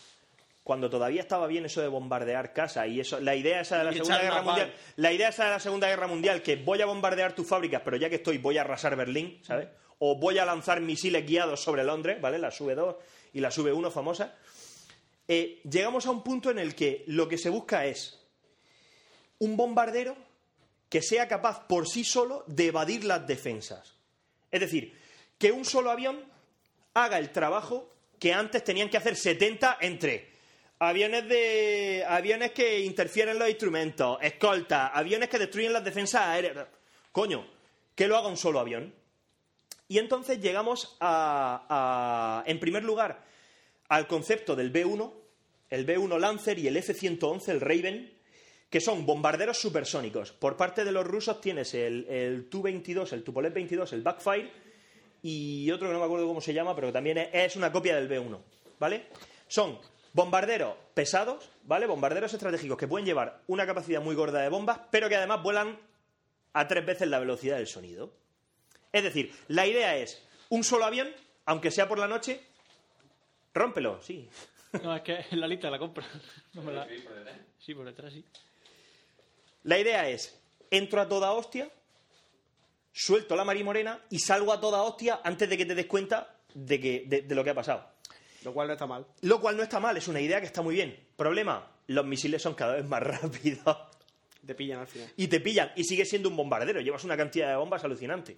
cuando todavía estaba bien eso de bombardear casa y eso, la idea esa de la Y Segunda Guerra. Mundial, la idea esa de la Segunda Guerra Mundial que voy a bombardear tus fábricas, pero ya que estoy voy a arrasar Berlín, ¿sabes? O voy a lanzar misiles guiados sobre Londres, ¿vale? Las V2 y las V1 famosas. Eh, llegamos a un punto en el que lo que se busca es un bombardero que sea capaz por sí solo de evadir las defensas. Es decir, que un solo avión haga el trabajo que antes tenían que hacer 70 entre aviones de aviones que interfieren en los instrumentos, escolta, aviones que destruyen las defensas aéreas. Coño, que lo haga un solo avión. Y entonces llegamos a- en primer lugar, al concepto del B-1, el B-1 Lancer y el F-111, el Raven, que son bombarderos supersónicos. Por parte de los rusos tienes el, el Tu-22, el Tupolev 22, el Backfire y otro que no me acuerdo cómo se llama, pero que también es, es una copia del B-1, ¿vale? Son bombarderos pesados, ¿vale? Bombarderos estratégicos que pueden llevar una capacidad muy gorda de bombas, pero que además vuelan a tres veces la velocidad del sonido. Es decir, la idea es un solo avión, aunque sea por la noche, rómpelo, sí. No, es que en la lista la compra. No me la... Sí, por detrás sí. La idea es, entro a toda hostia, suelto la marimorena y salgo a toda hostia antes de que te des cuenta de, que, de, de lo que ha pasado. Lo cual no está mal. Lo cual no está mal, es una idea que está muy bien. Problema, los misiles son cada vez más [LAUGHS] rápidos Te pillan al final. y te pillan y sigues siendo un bombardero, llevas una cantidad de bombas alucinante.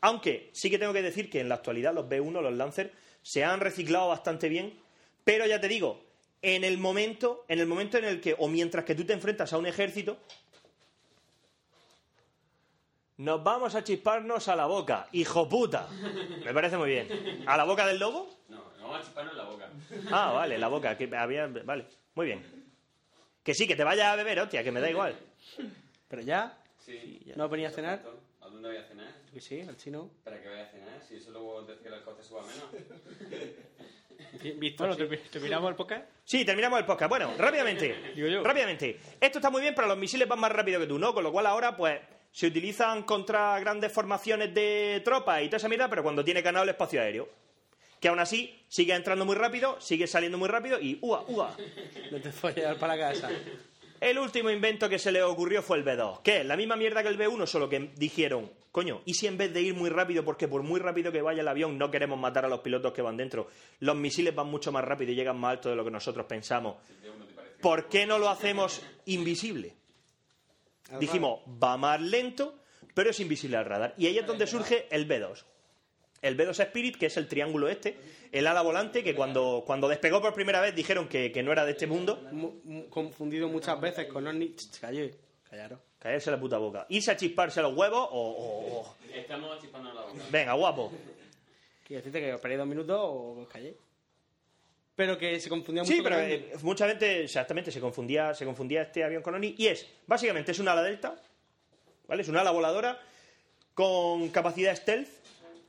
Aunque sí que tengo que decir que en la actualidad los B1, los Lancer, se han reciclado bastante bien, pero ya te digo, en el momento, en el momento en el que, o mientras que tú te enfrentas a un ejército, nos vamos a chisparnos a la boca, hijo puta. Me parece muy bien. ¿A la boca del lobo? No, no vamos a chisparnos en la boca. Ah, vale, la boca, que había, vale, muy bien. Que sí, que te vayas a beber, hostia, que me da igual. Pero ya, Sí. ¿no venía a cenar? ¿A dónde voy a cenar? Que sí, al chino. ¿Para qué voy a cenar? Si eso luego te que el coste suba menos. [LAUGHS] Visto Bueno, así. ¿termi- ¿terminamos el podcast? Sí, terminamos el podcast. Bueno, rápidamente. [LAUGHS] Digo yo. Rápidamente. Esto está muy bien, pero los misiles van más rápido que tú, ¿no? Con lo cual ahora, pues, se utilizan contra grandes formaciones de tropas y toda esa mierda, pero cuando tiene canal el espacio aéreo. Que aún así sigue entrando muy rápido, sigue saliendo muy rápido y ¡ua, ua! [LAUGHS] No te fue a llevar para casa. El último invento que se le ocurrió fue el B2. ¿Qué? La misma mierda que el B1, solo que dijeron, coño, ¿y si en vez de ir muy rápido, porque por muy rápido que vaya el avión no queremos matar a los pilotos que van dentro, los misiles van mucho más rápido y llegan más alto de lo que nosotros pensamos? ¿Por qué no lo hacemos invisible? Dijimos, va más lento, pero es invisible al radar. Y ahí es donde surge el B2. El B2 Spirit, que es el triángulo este, el ala volante, que cuando, cuando despegó por primera vez dijeron que, que no era de este mundo. Mu- mu- confundido muchas veces con Orni. Ch, Callarse la puta boca. Irse a chisparse los huevos o... Estamos chispando la boca. Venga, guapo. Quiero decirte que os perdí dos minutos o os callé. Pero que se confundía mucho Sí, con pero eh, mucha gente, exactamente, se confundía, se confundía este avión con Oni. Y es, básicamente, es un ala delta, ¿vale? Es un ala voladora con capacidad stealth,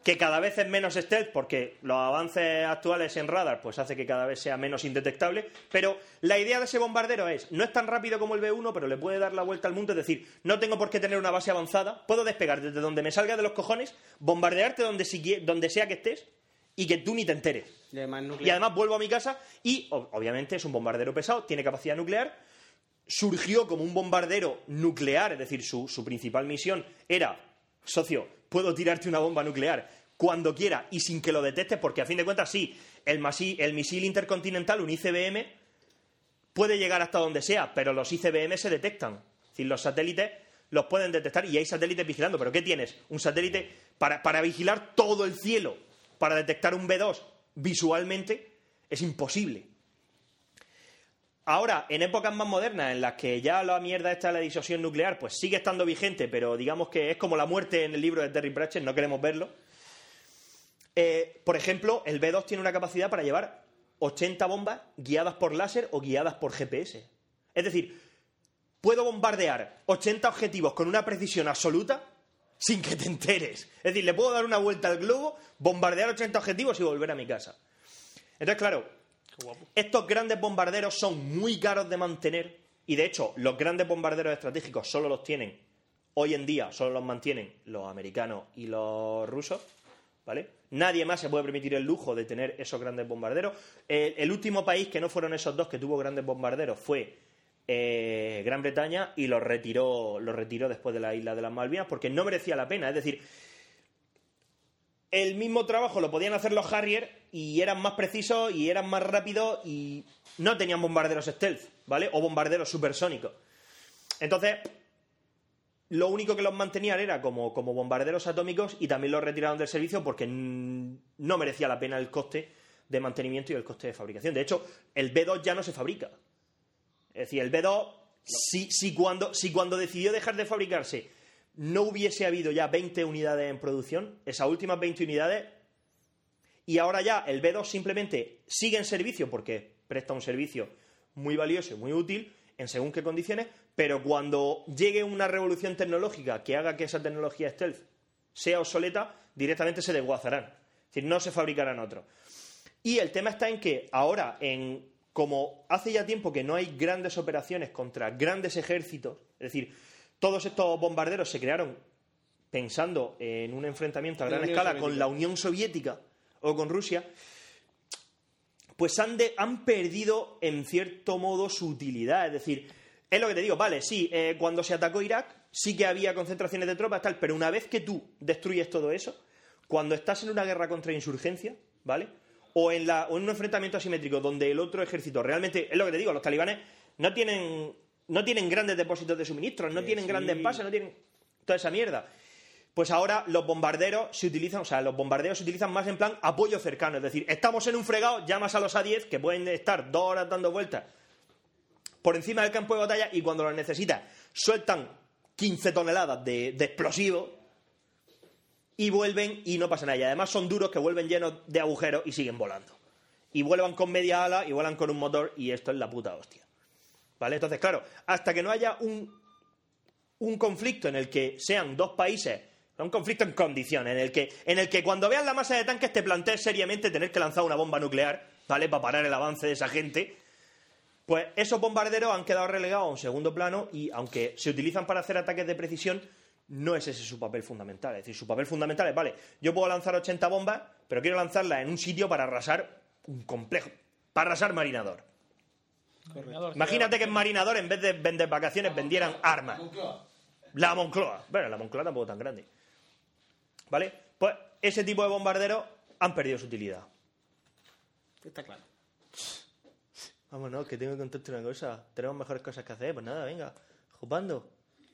que cada vez es menos stealth porque los avances actuales en radar pues hace que cada vez sea menos indetectable, pero la idea de ese bombardero es, no es tan rápido como el B1, pero le puede dar la vuelta al mundo, es decir, no tengo por qué tener una base avanzada, puedo despegar desde donde me salga de los cojones, bombardearte donde, donde sea que estés y que tú ni te enteres. Y además Y además vuelvo a mi casa y, obviamente, es un bombardero pesado, tiene capacidad nuclear. Surgió como un bombardero nuclear, es decir, su, su principal misión era, socio, puedo tirarte una bomba nuclear cuando quiera y sin que lo detectes, porque a fin de cuentas, sí, el, masi- el misil intercontinental, un ICBM, puede llegar hasta donde sea, pero los ICBM se detectan. Es decir, los satélites los pueden detectar y hay satélites vigilando. ¿Pero qué tienes? Un satélite para, para vigilar todo el cielo, para detectar un B2 visualmente, es imposible. Ahora, en épocas más modernas, en las que ya la mierda esta de la disuasión nuclear, pues sigue estando vigente, pero digamos que es como la muerte en el libro de Terry Pratchett, no queremos verlo. Eh, por ejemplo, el B2 tiene una capacidad para llevar 80 bombas guiadas por láser o guiadas por GPS. Es decir, puedo bombardear 80 objetivos con una precisión absoluta sin que te enteres. Es decir, le puedo dar una vuelta al globo, bombardear 80 objetivos y volver a mi casa. Entonces, claro, estos grandes bombarderos son muy caros de mantener y, de hecho, los grandes bombarderos estratégicos solo los tienen, hoy en día, solo los mantienen los americanos y los rusos, ¿vale? Nadie más se puede permitir el lujo de tener esos grandes bombarderos. El, último país que no fueron esos dos que tuvo grandes bombarderos fue eh, Gran Bretaña y los retiró, los retiró después de la isla de las Malvinas porque no merecía la pena. Es decir, el mismo trabajo lo podían hacer los Harrier y eran más precisos y eran más rápidos y no tenían bombarderos stealth, ¿vale? O bombarderos supersónicos. Entonces, lo único que los mantenían era como, como bombarderos atómicos y también los retiraron del servicio porque no merecía la pena el coste de mantenimiento y el coste de fabricación. De hecho, el B2 ya no se fabrica. Es decir, el B2, si, si cuando, si cuando decidió dejar de fabricarse no hubiese habido ya 20 unidades en producción, esas últimas 20 unidades, y ahora ya el B2 simplemente sigue en servicio porque presta un servicio muy valioso y muy útil en según qué condiciones, pero cuando llegue una revolución tecnológica que haga que esa tecnología stealth sea obsoleta, directamente se desguazarán. Es decir, no se fabricarán otros. Y el tema está en que ahora, en, como hace ya tiempo que no hay grandes operaciones contra grandes ejércitos, es decir, todos estos bombarderos se crearon pensando en un enfrentamiento a gran escala Soviética. con la Unión Soviética o con Rusia, pues han, de- han perdido en cierto modo su utilidad. Es decir, es lo que te digo, vale, sí, eh, cuando se atacó Irak sí que había concentraciones de tropas, tal, pero una vez que tú destruyes todo eso, cuando estás en una guerra contra insurgencia, ¿vale? O en, la, o en un enfrentamiento asimétrico donde el otro ejército realmente, es lo que te digo, los talibanes no tienen, no tienen grandes depósitos de suministros, no tienen sí. grandes bases, no tienen toda esa mierda. Pues ahora los bombarderos se utilizan, o sea, los bombarderos se utilizan más en plan apoyo cercano. Es decir, estamos en un fregado, llamas a los A10 que pueden estar dos horas dando vueltas por encima del campo de batalla y cuando los necesitas sueltan 15 toneladas de, de explosivos y vuelven y no pasa nada. Y además son duros que vuelven llenos de agujeros y siguen volando. Y vuelvan con media ala y vuelan con un motor y esto es la puta hostia. ¿Vale? Entonces, claro, hasta que no haya un, un conflicto en el que sean dos países, un conflicto en condiciones, en el que, en el que cuando veas la masa de tanques te plantees seriamente tener que lanzar una bomba nuclear, ¿vale? Para parar el avance de esa gente. Pues esos bombarderos han quedado relegados a un segundo plano y aunque se utilizan para hacer ataques de precisión, no es ese su papel fundamental. Es decir, su papel fundamental es, vale, yo puedo lanzar 80 bombas, pero quiero lanzarlas en un sitio para arrasar un complejo, para arrasar marinador. Imagínate que en Marinador, en vez de vender vacaciones, vendieran armas. La Moncloa. Bueno, la Moncloa tampoco es tan grande. ¿Vale? Pues ese tipo de bombarderos han perdido su utilidad. Está claro. Vámonos, que tengo que contarte una cosa. Tenemos mejores cosas que hacer. Pues nada, venga. Jupando.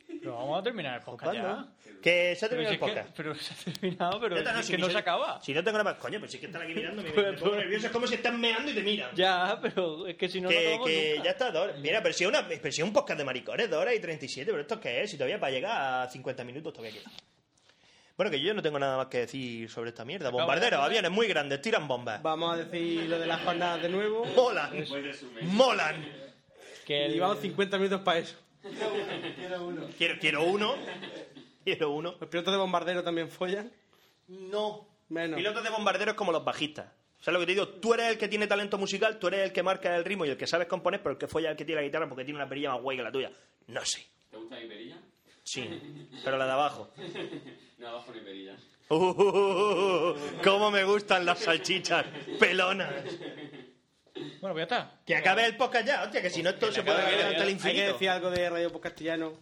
Pero vamos a terminar el podcast ya. Que se ha terminado si el es que- podcast. pero se ha terminado, pero Ya está, es si que no se- se acaba. Si no tengo nada más. Coño, pues sí que están aquí mirándome. Me, Pues, me pongo pues- nervioso. Es como si están meando y te miran. Ya, pero es que si no, no que, acabamos que nunca. ya está, dos horas. Mira, pero si, es una, pero si es un podcast de maricones, 2 horas y 37, pero ¿esto qué es? Si todavía para llegar a 50 minutos todavía queda. Bueno, que yo no tengo nada más que decir sobre esta mierda. Bombarderos, aviones muy grandes, tiran bombas. Vamos a decir lo de las jornadas de nuevo. Molan. Molan. Y vamos 50 minutos para eso. Quiero uno. Quiero, quiero uno. Quiero uno. ¿Los pilotos de bombardero también follan? No. Menos. Pilotos de bombarderos como los bajistas. ¿Sabes lo que te digo? Tú eres el que tiene talento musical, tú eres el que marca el ritmo y el que sabes componer, pero el que folla es el que tiene la guitarra porque tiene una perilla más guay que la tuya. No sé. ¿Te gusta mi perilla? Sí. Pero la de abajo. [LAUGHS] no, abajo ni perilla. Uh, cómo me gustan las salchichas pelonas. Bueno, pues ya está. Que acabe el podcast ya, hostia, que si no esto se puede Hay quedar hasta el que infinito. decir algo de Radio Post Castellano.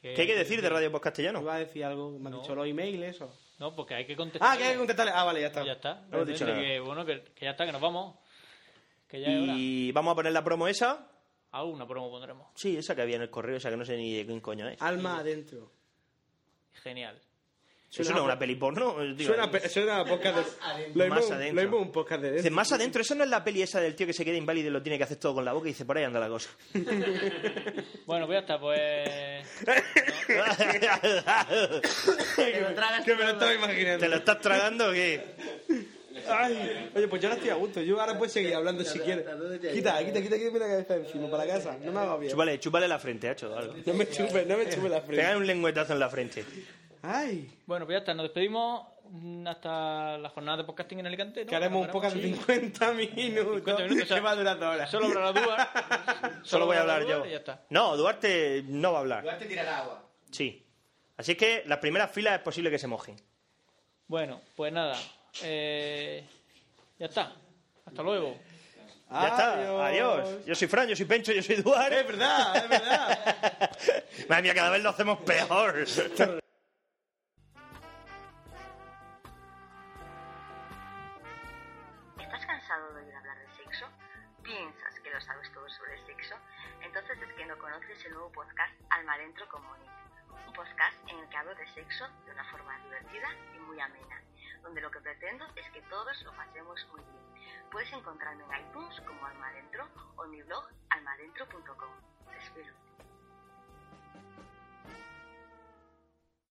¿Qué hay que decir de Radio Post Castellano? Iba a decir algo, me han dicho los emails, eso. No, porque hay que contestar. Ah, que hay que contestarle. Ah, vale, ya está. Ya está. No hemos dicho nada. que, bueno, que, que ya está, que nos vamos. Que ya es hora. Y vamos a poner la promo esa. Ah, una promo pondremos. Sí, esa que había en el correo, esa que no sé ni de quién coño es. Alma adentro. Genial. Eso no es una peli porno. Digo, Suena, pe- suena a podcast de... Lo Más adentro. lo mismo un podcast de Dice, más adentro, eso no es la peli esa del tío que se queda inválido y lo tiene que hacer todo con la boca y dice, por ahí anda la cosa. [LAUGHS] Bueno, pues ya está, pues. [LAUGHS] ¿Te lo tragas ¿Te lo estás tragando o qué? Ay, oye, pues yo ahora estoy a gusto. Yo ahora puedes seguir hablando si quieres. Quita, quita, quita, quita la cabeza de encima para la casa. No me hagas bien. Chúpale, chúpale la frente, hecho algo. No me chupe, no me chupe la frente. Pégale un lengüetazo en la frente. Ay. Bueno, pues ya está, nos despedimos hasta la jornada de podcasting en Alicante. ¿no? Que haremos un poco de veremos, 50 minutos. 50 minutos, o sea, que va a durar dos horas. Solo habrá Duarte. [LAUGHS] Solo voy a hablar yo. y ya está. No, Duarte no va a hablar. Duarte tirará agua. Sí. Así que las primeras filas es posible que se mojen. Bueno, pues nada. Eh, ya está. Hasta luego. Ya está. Adiós. Yo soy Fran, yo soy Pencho, yo soy Duarte. Es verdad, es verdad. [LAUGHS] Madre mía, cada vez lo hacemos peor. ¿Estás cansado de oír hablar de sexo? ¿Piensas que lo sabes todo sobre el sexo? Entonces es que no conoces el nuevo podcast Alma Adentro con Monique. Un podcast en el que hablo de sexo de una forma divertida y muy amena, donde lo que pretendo es que todos lo pasemos muy bien. Puedes encontrarme en iTunes como Alma Adentro o en mi blog almadentro.com. Te espero.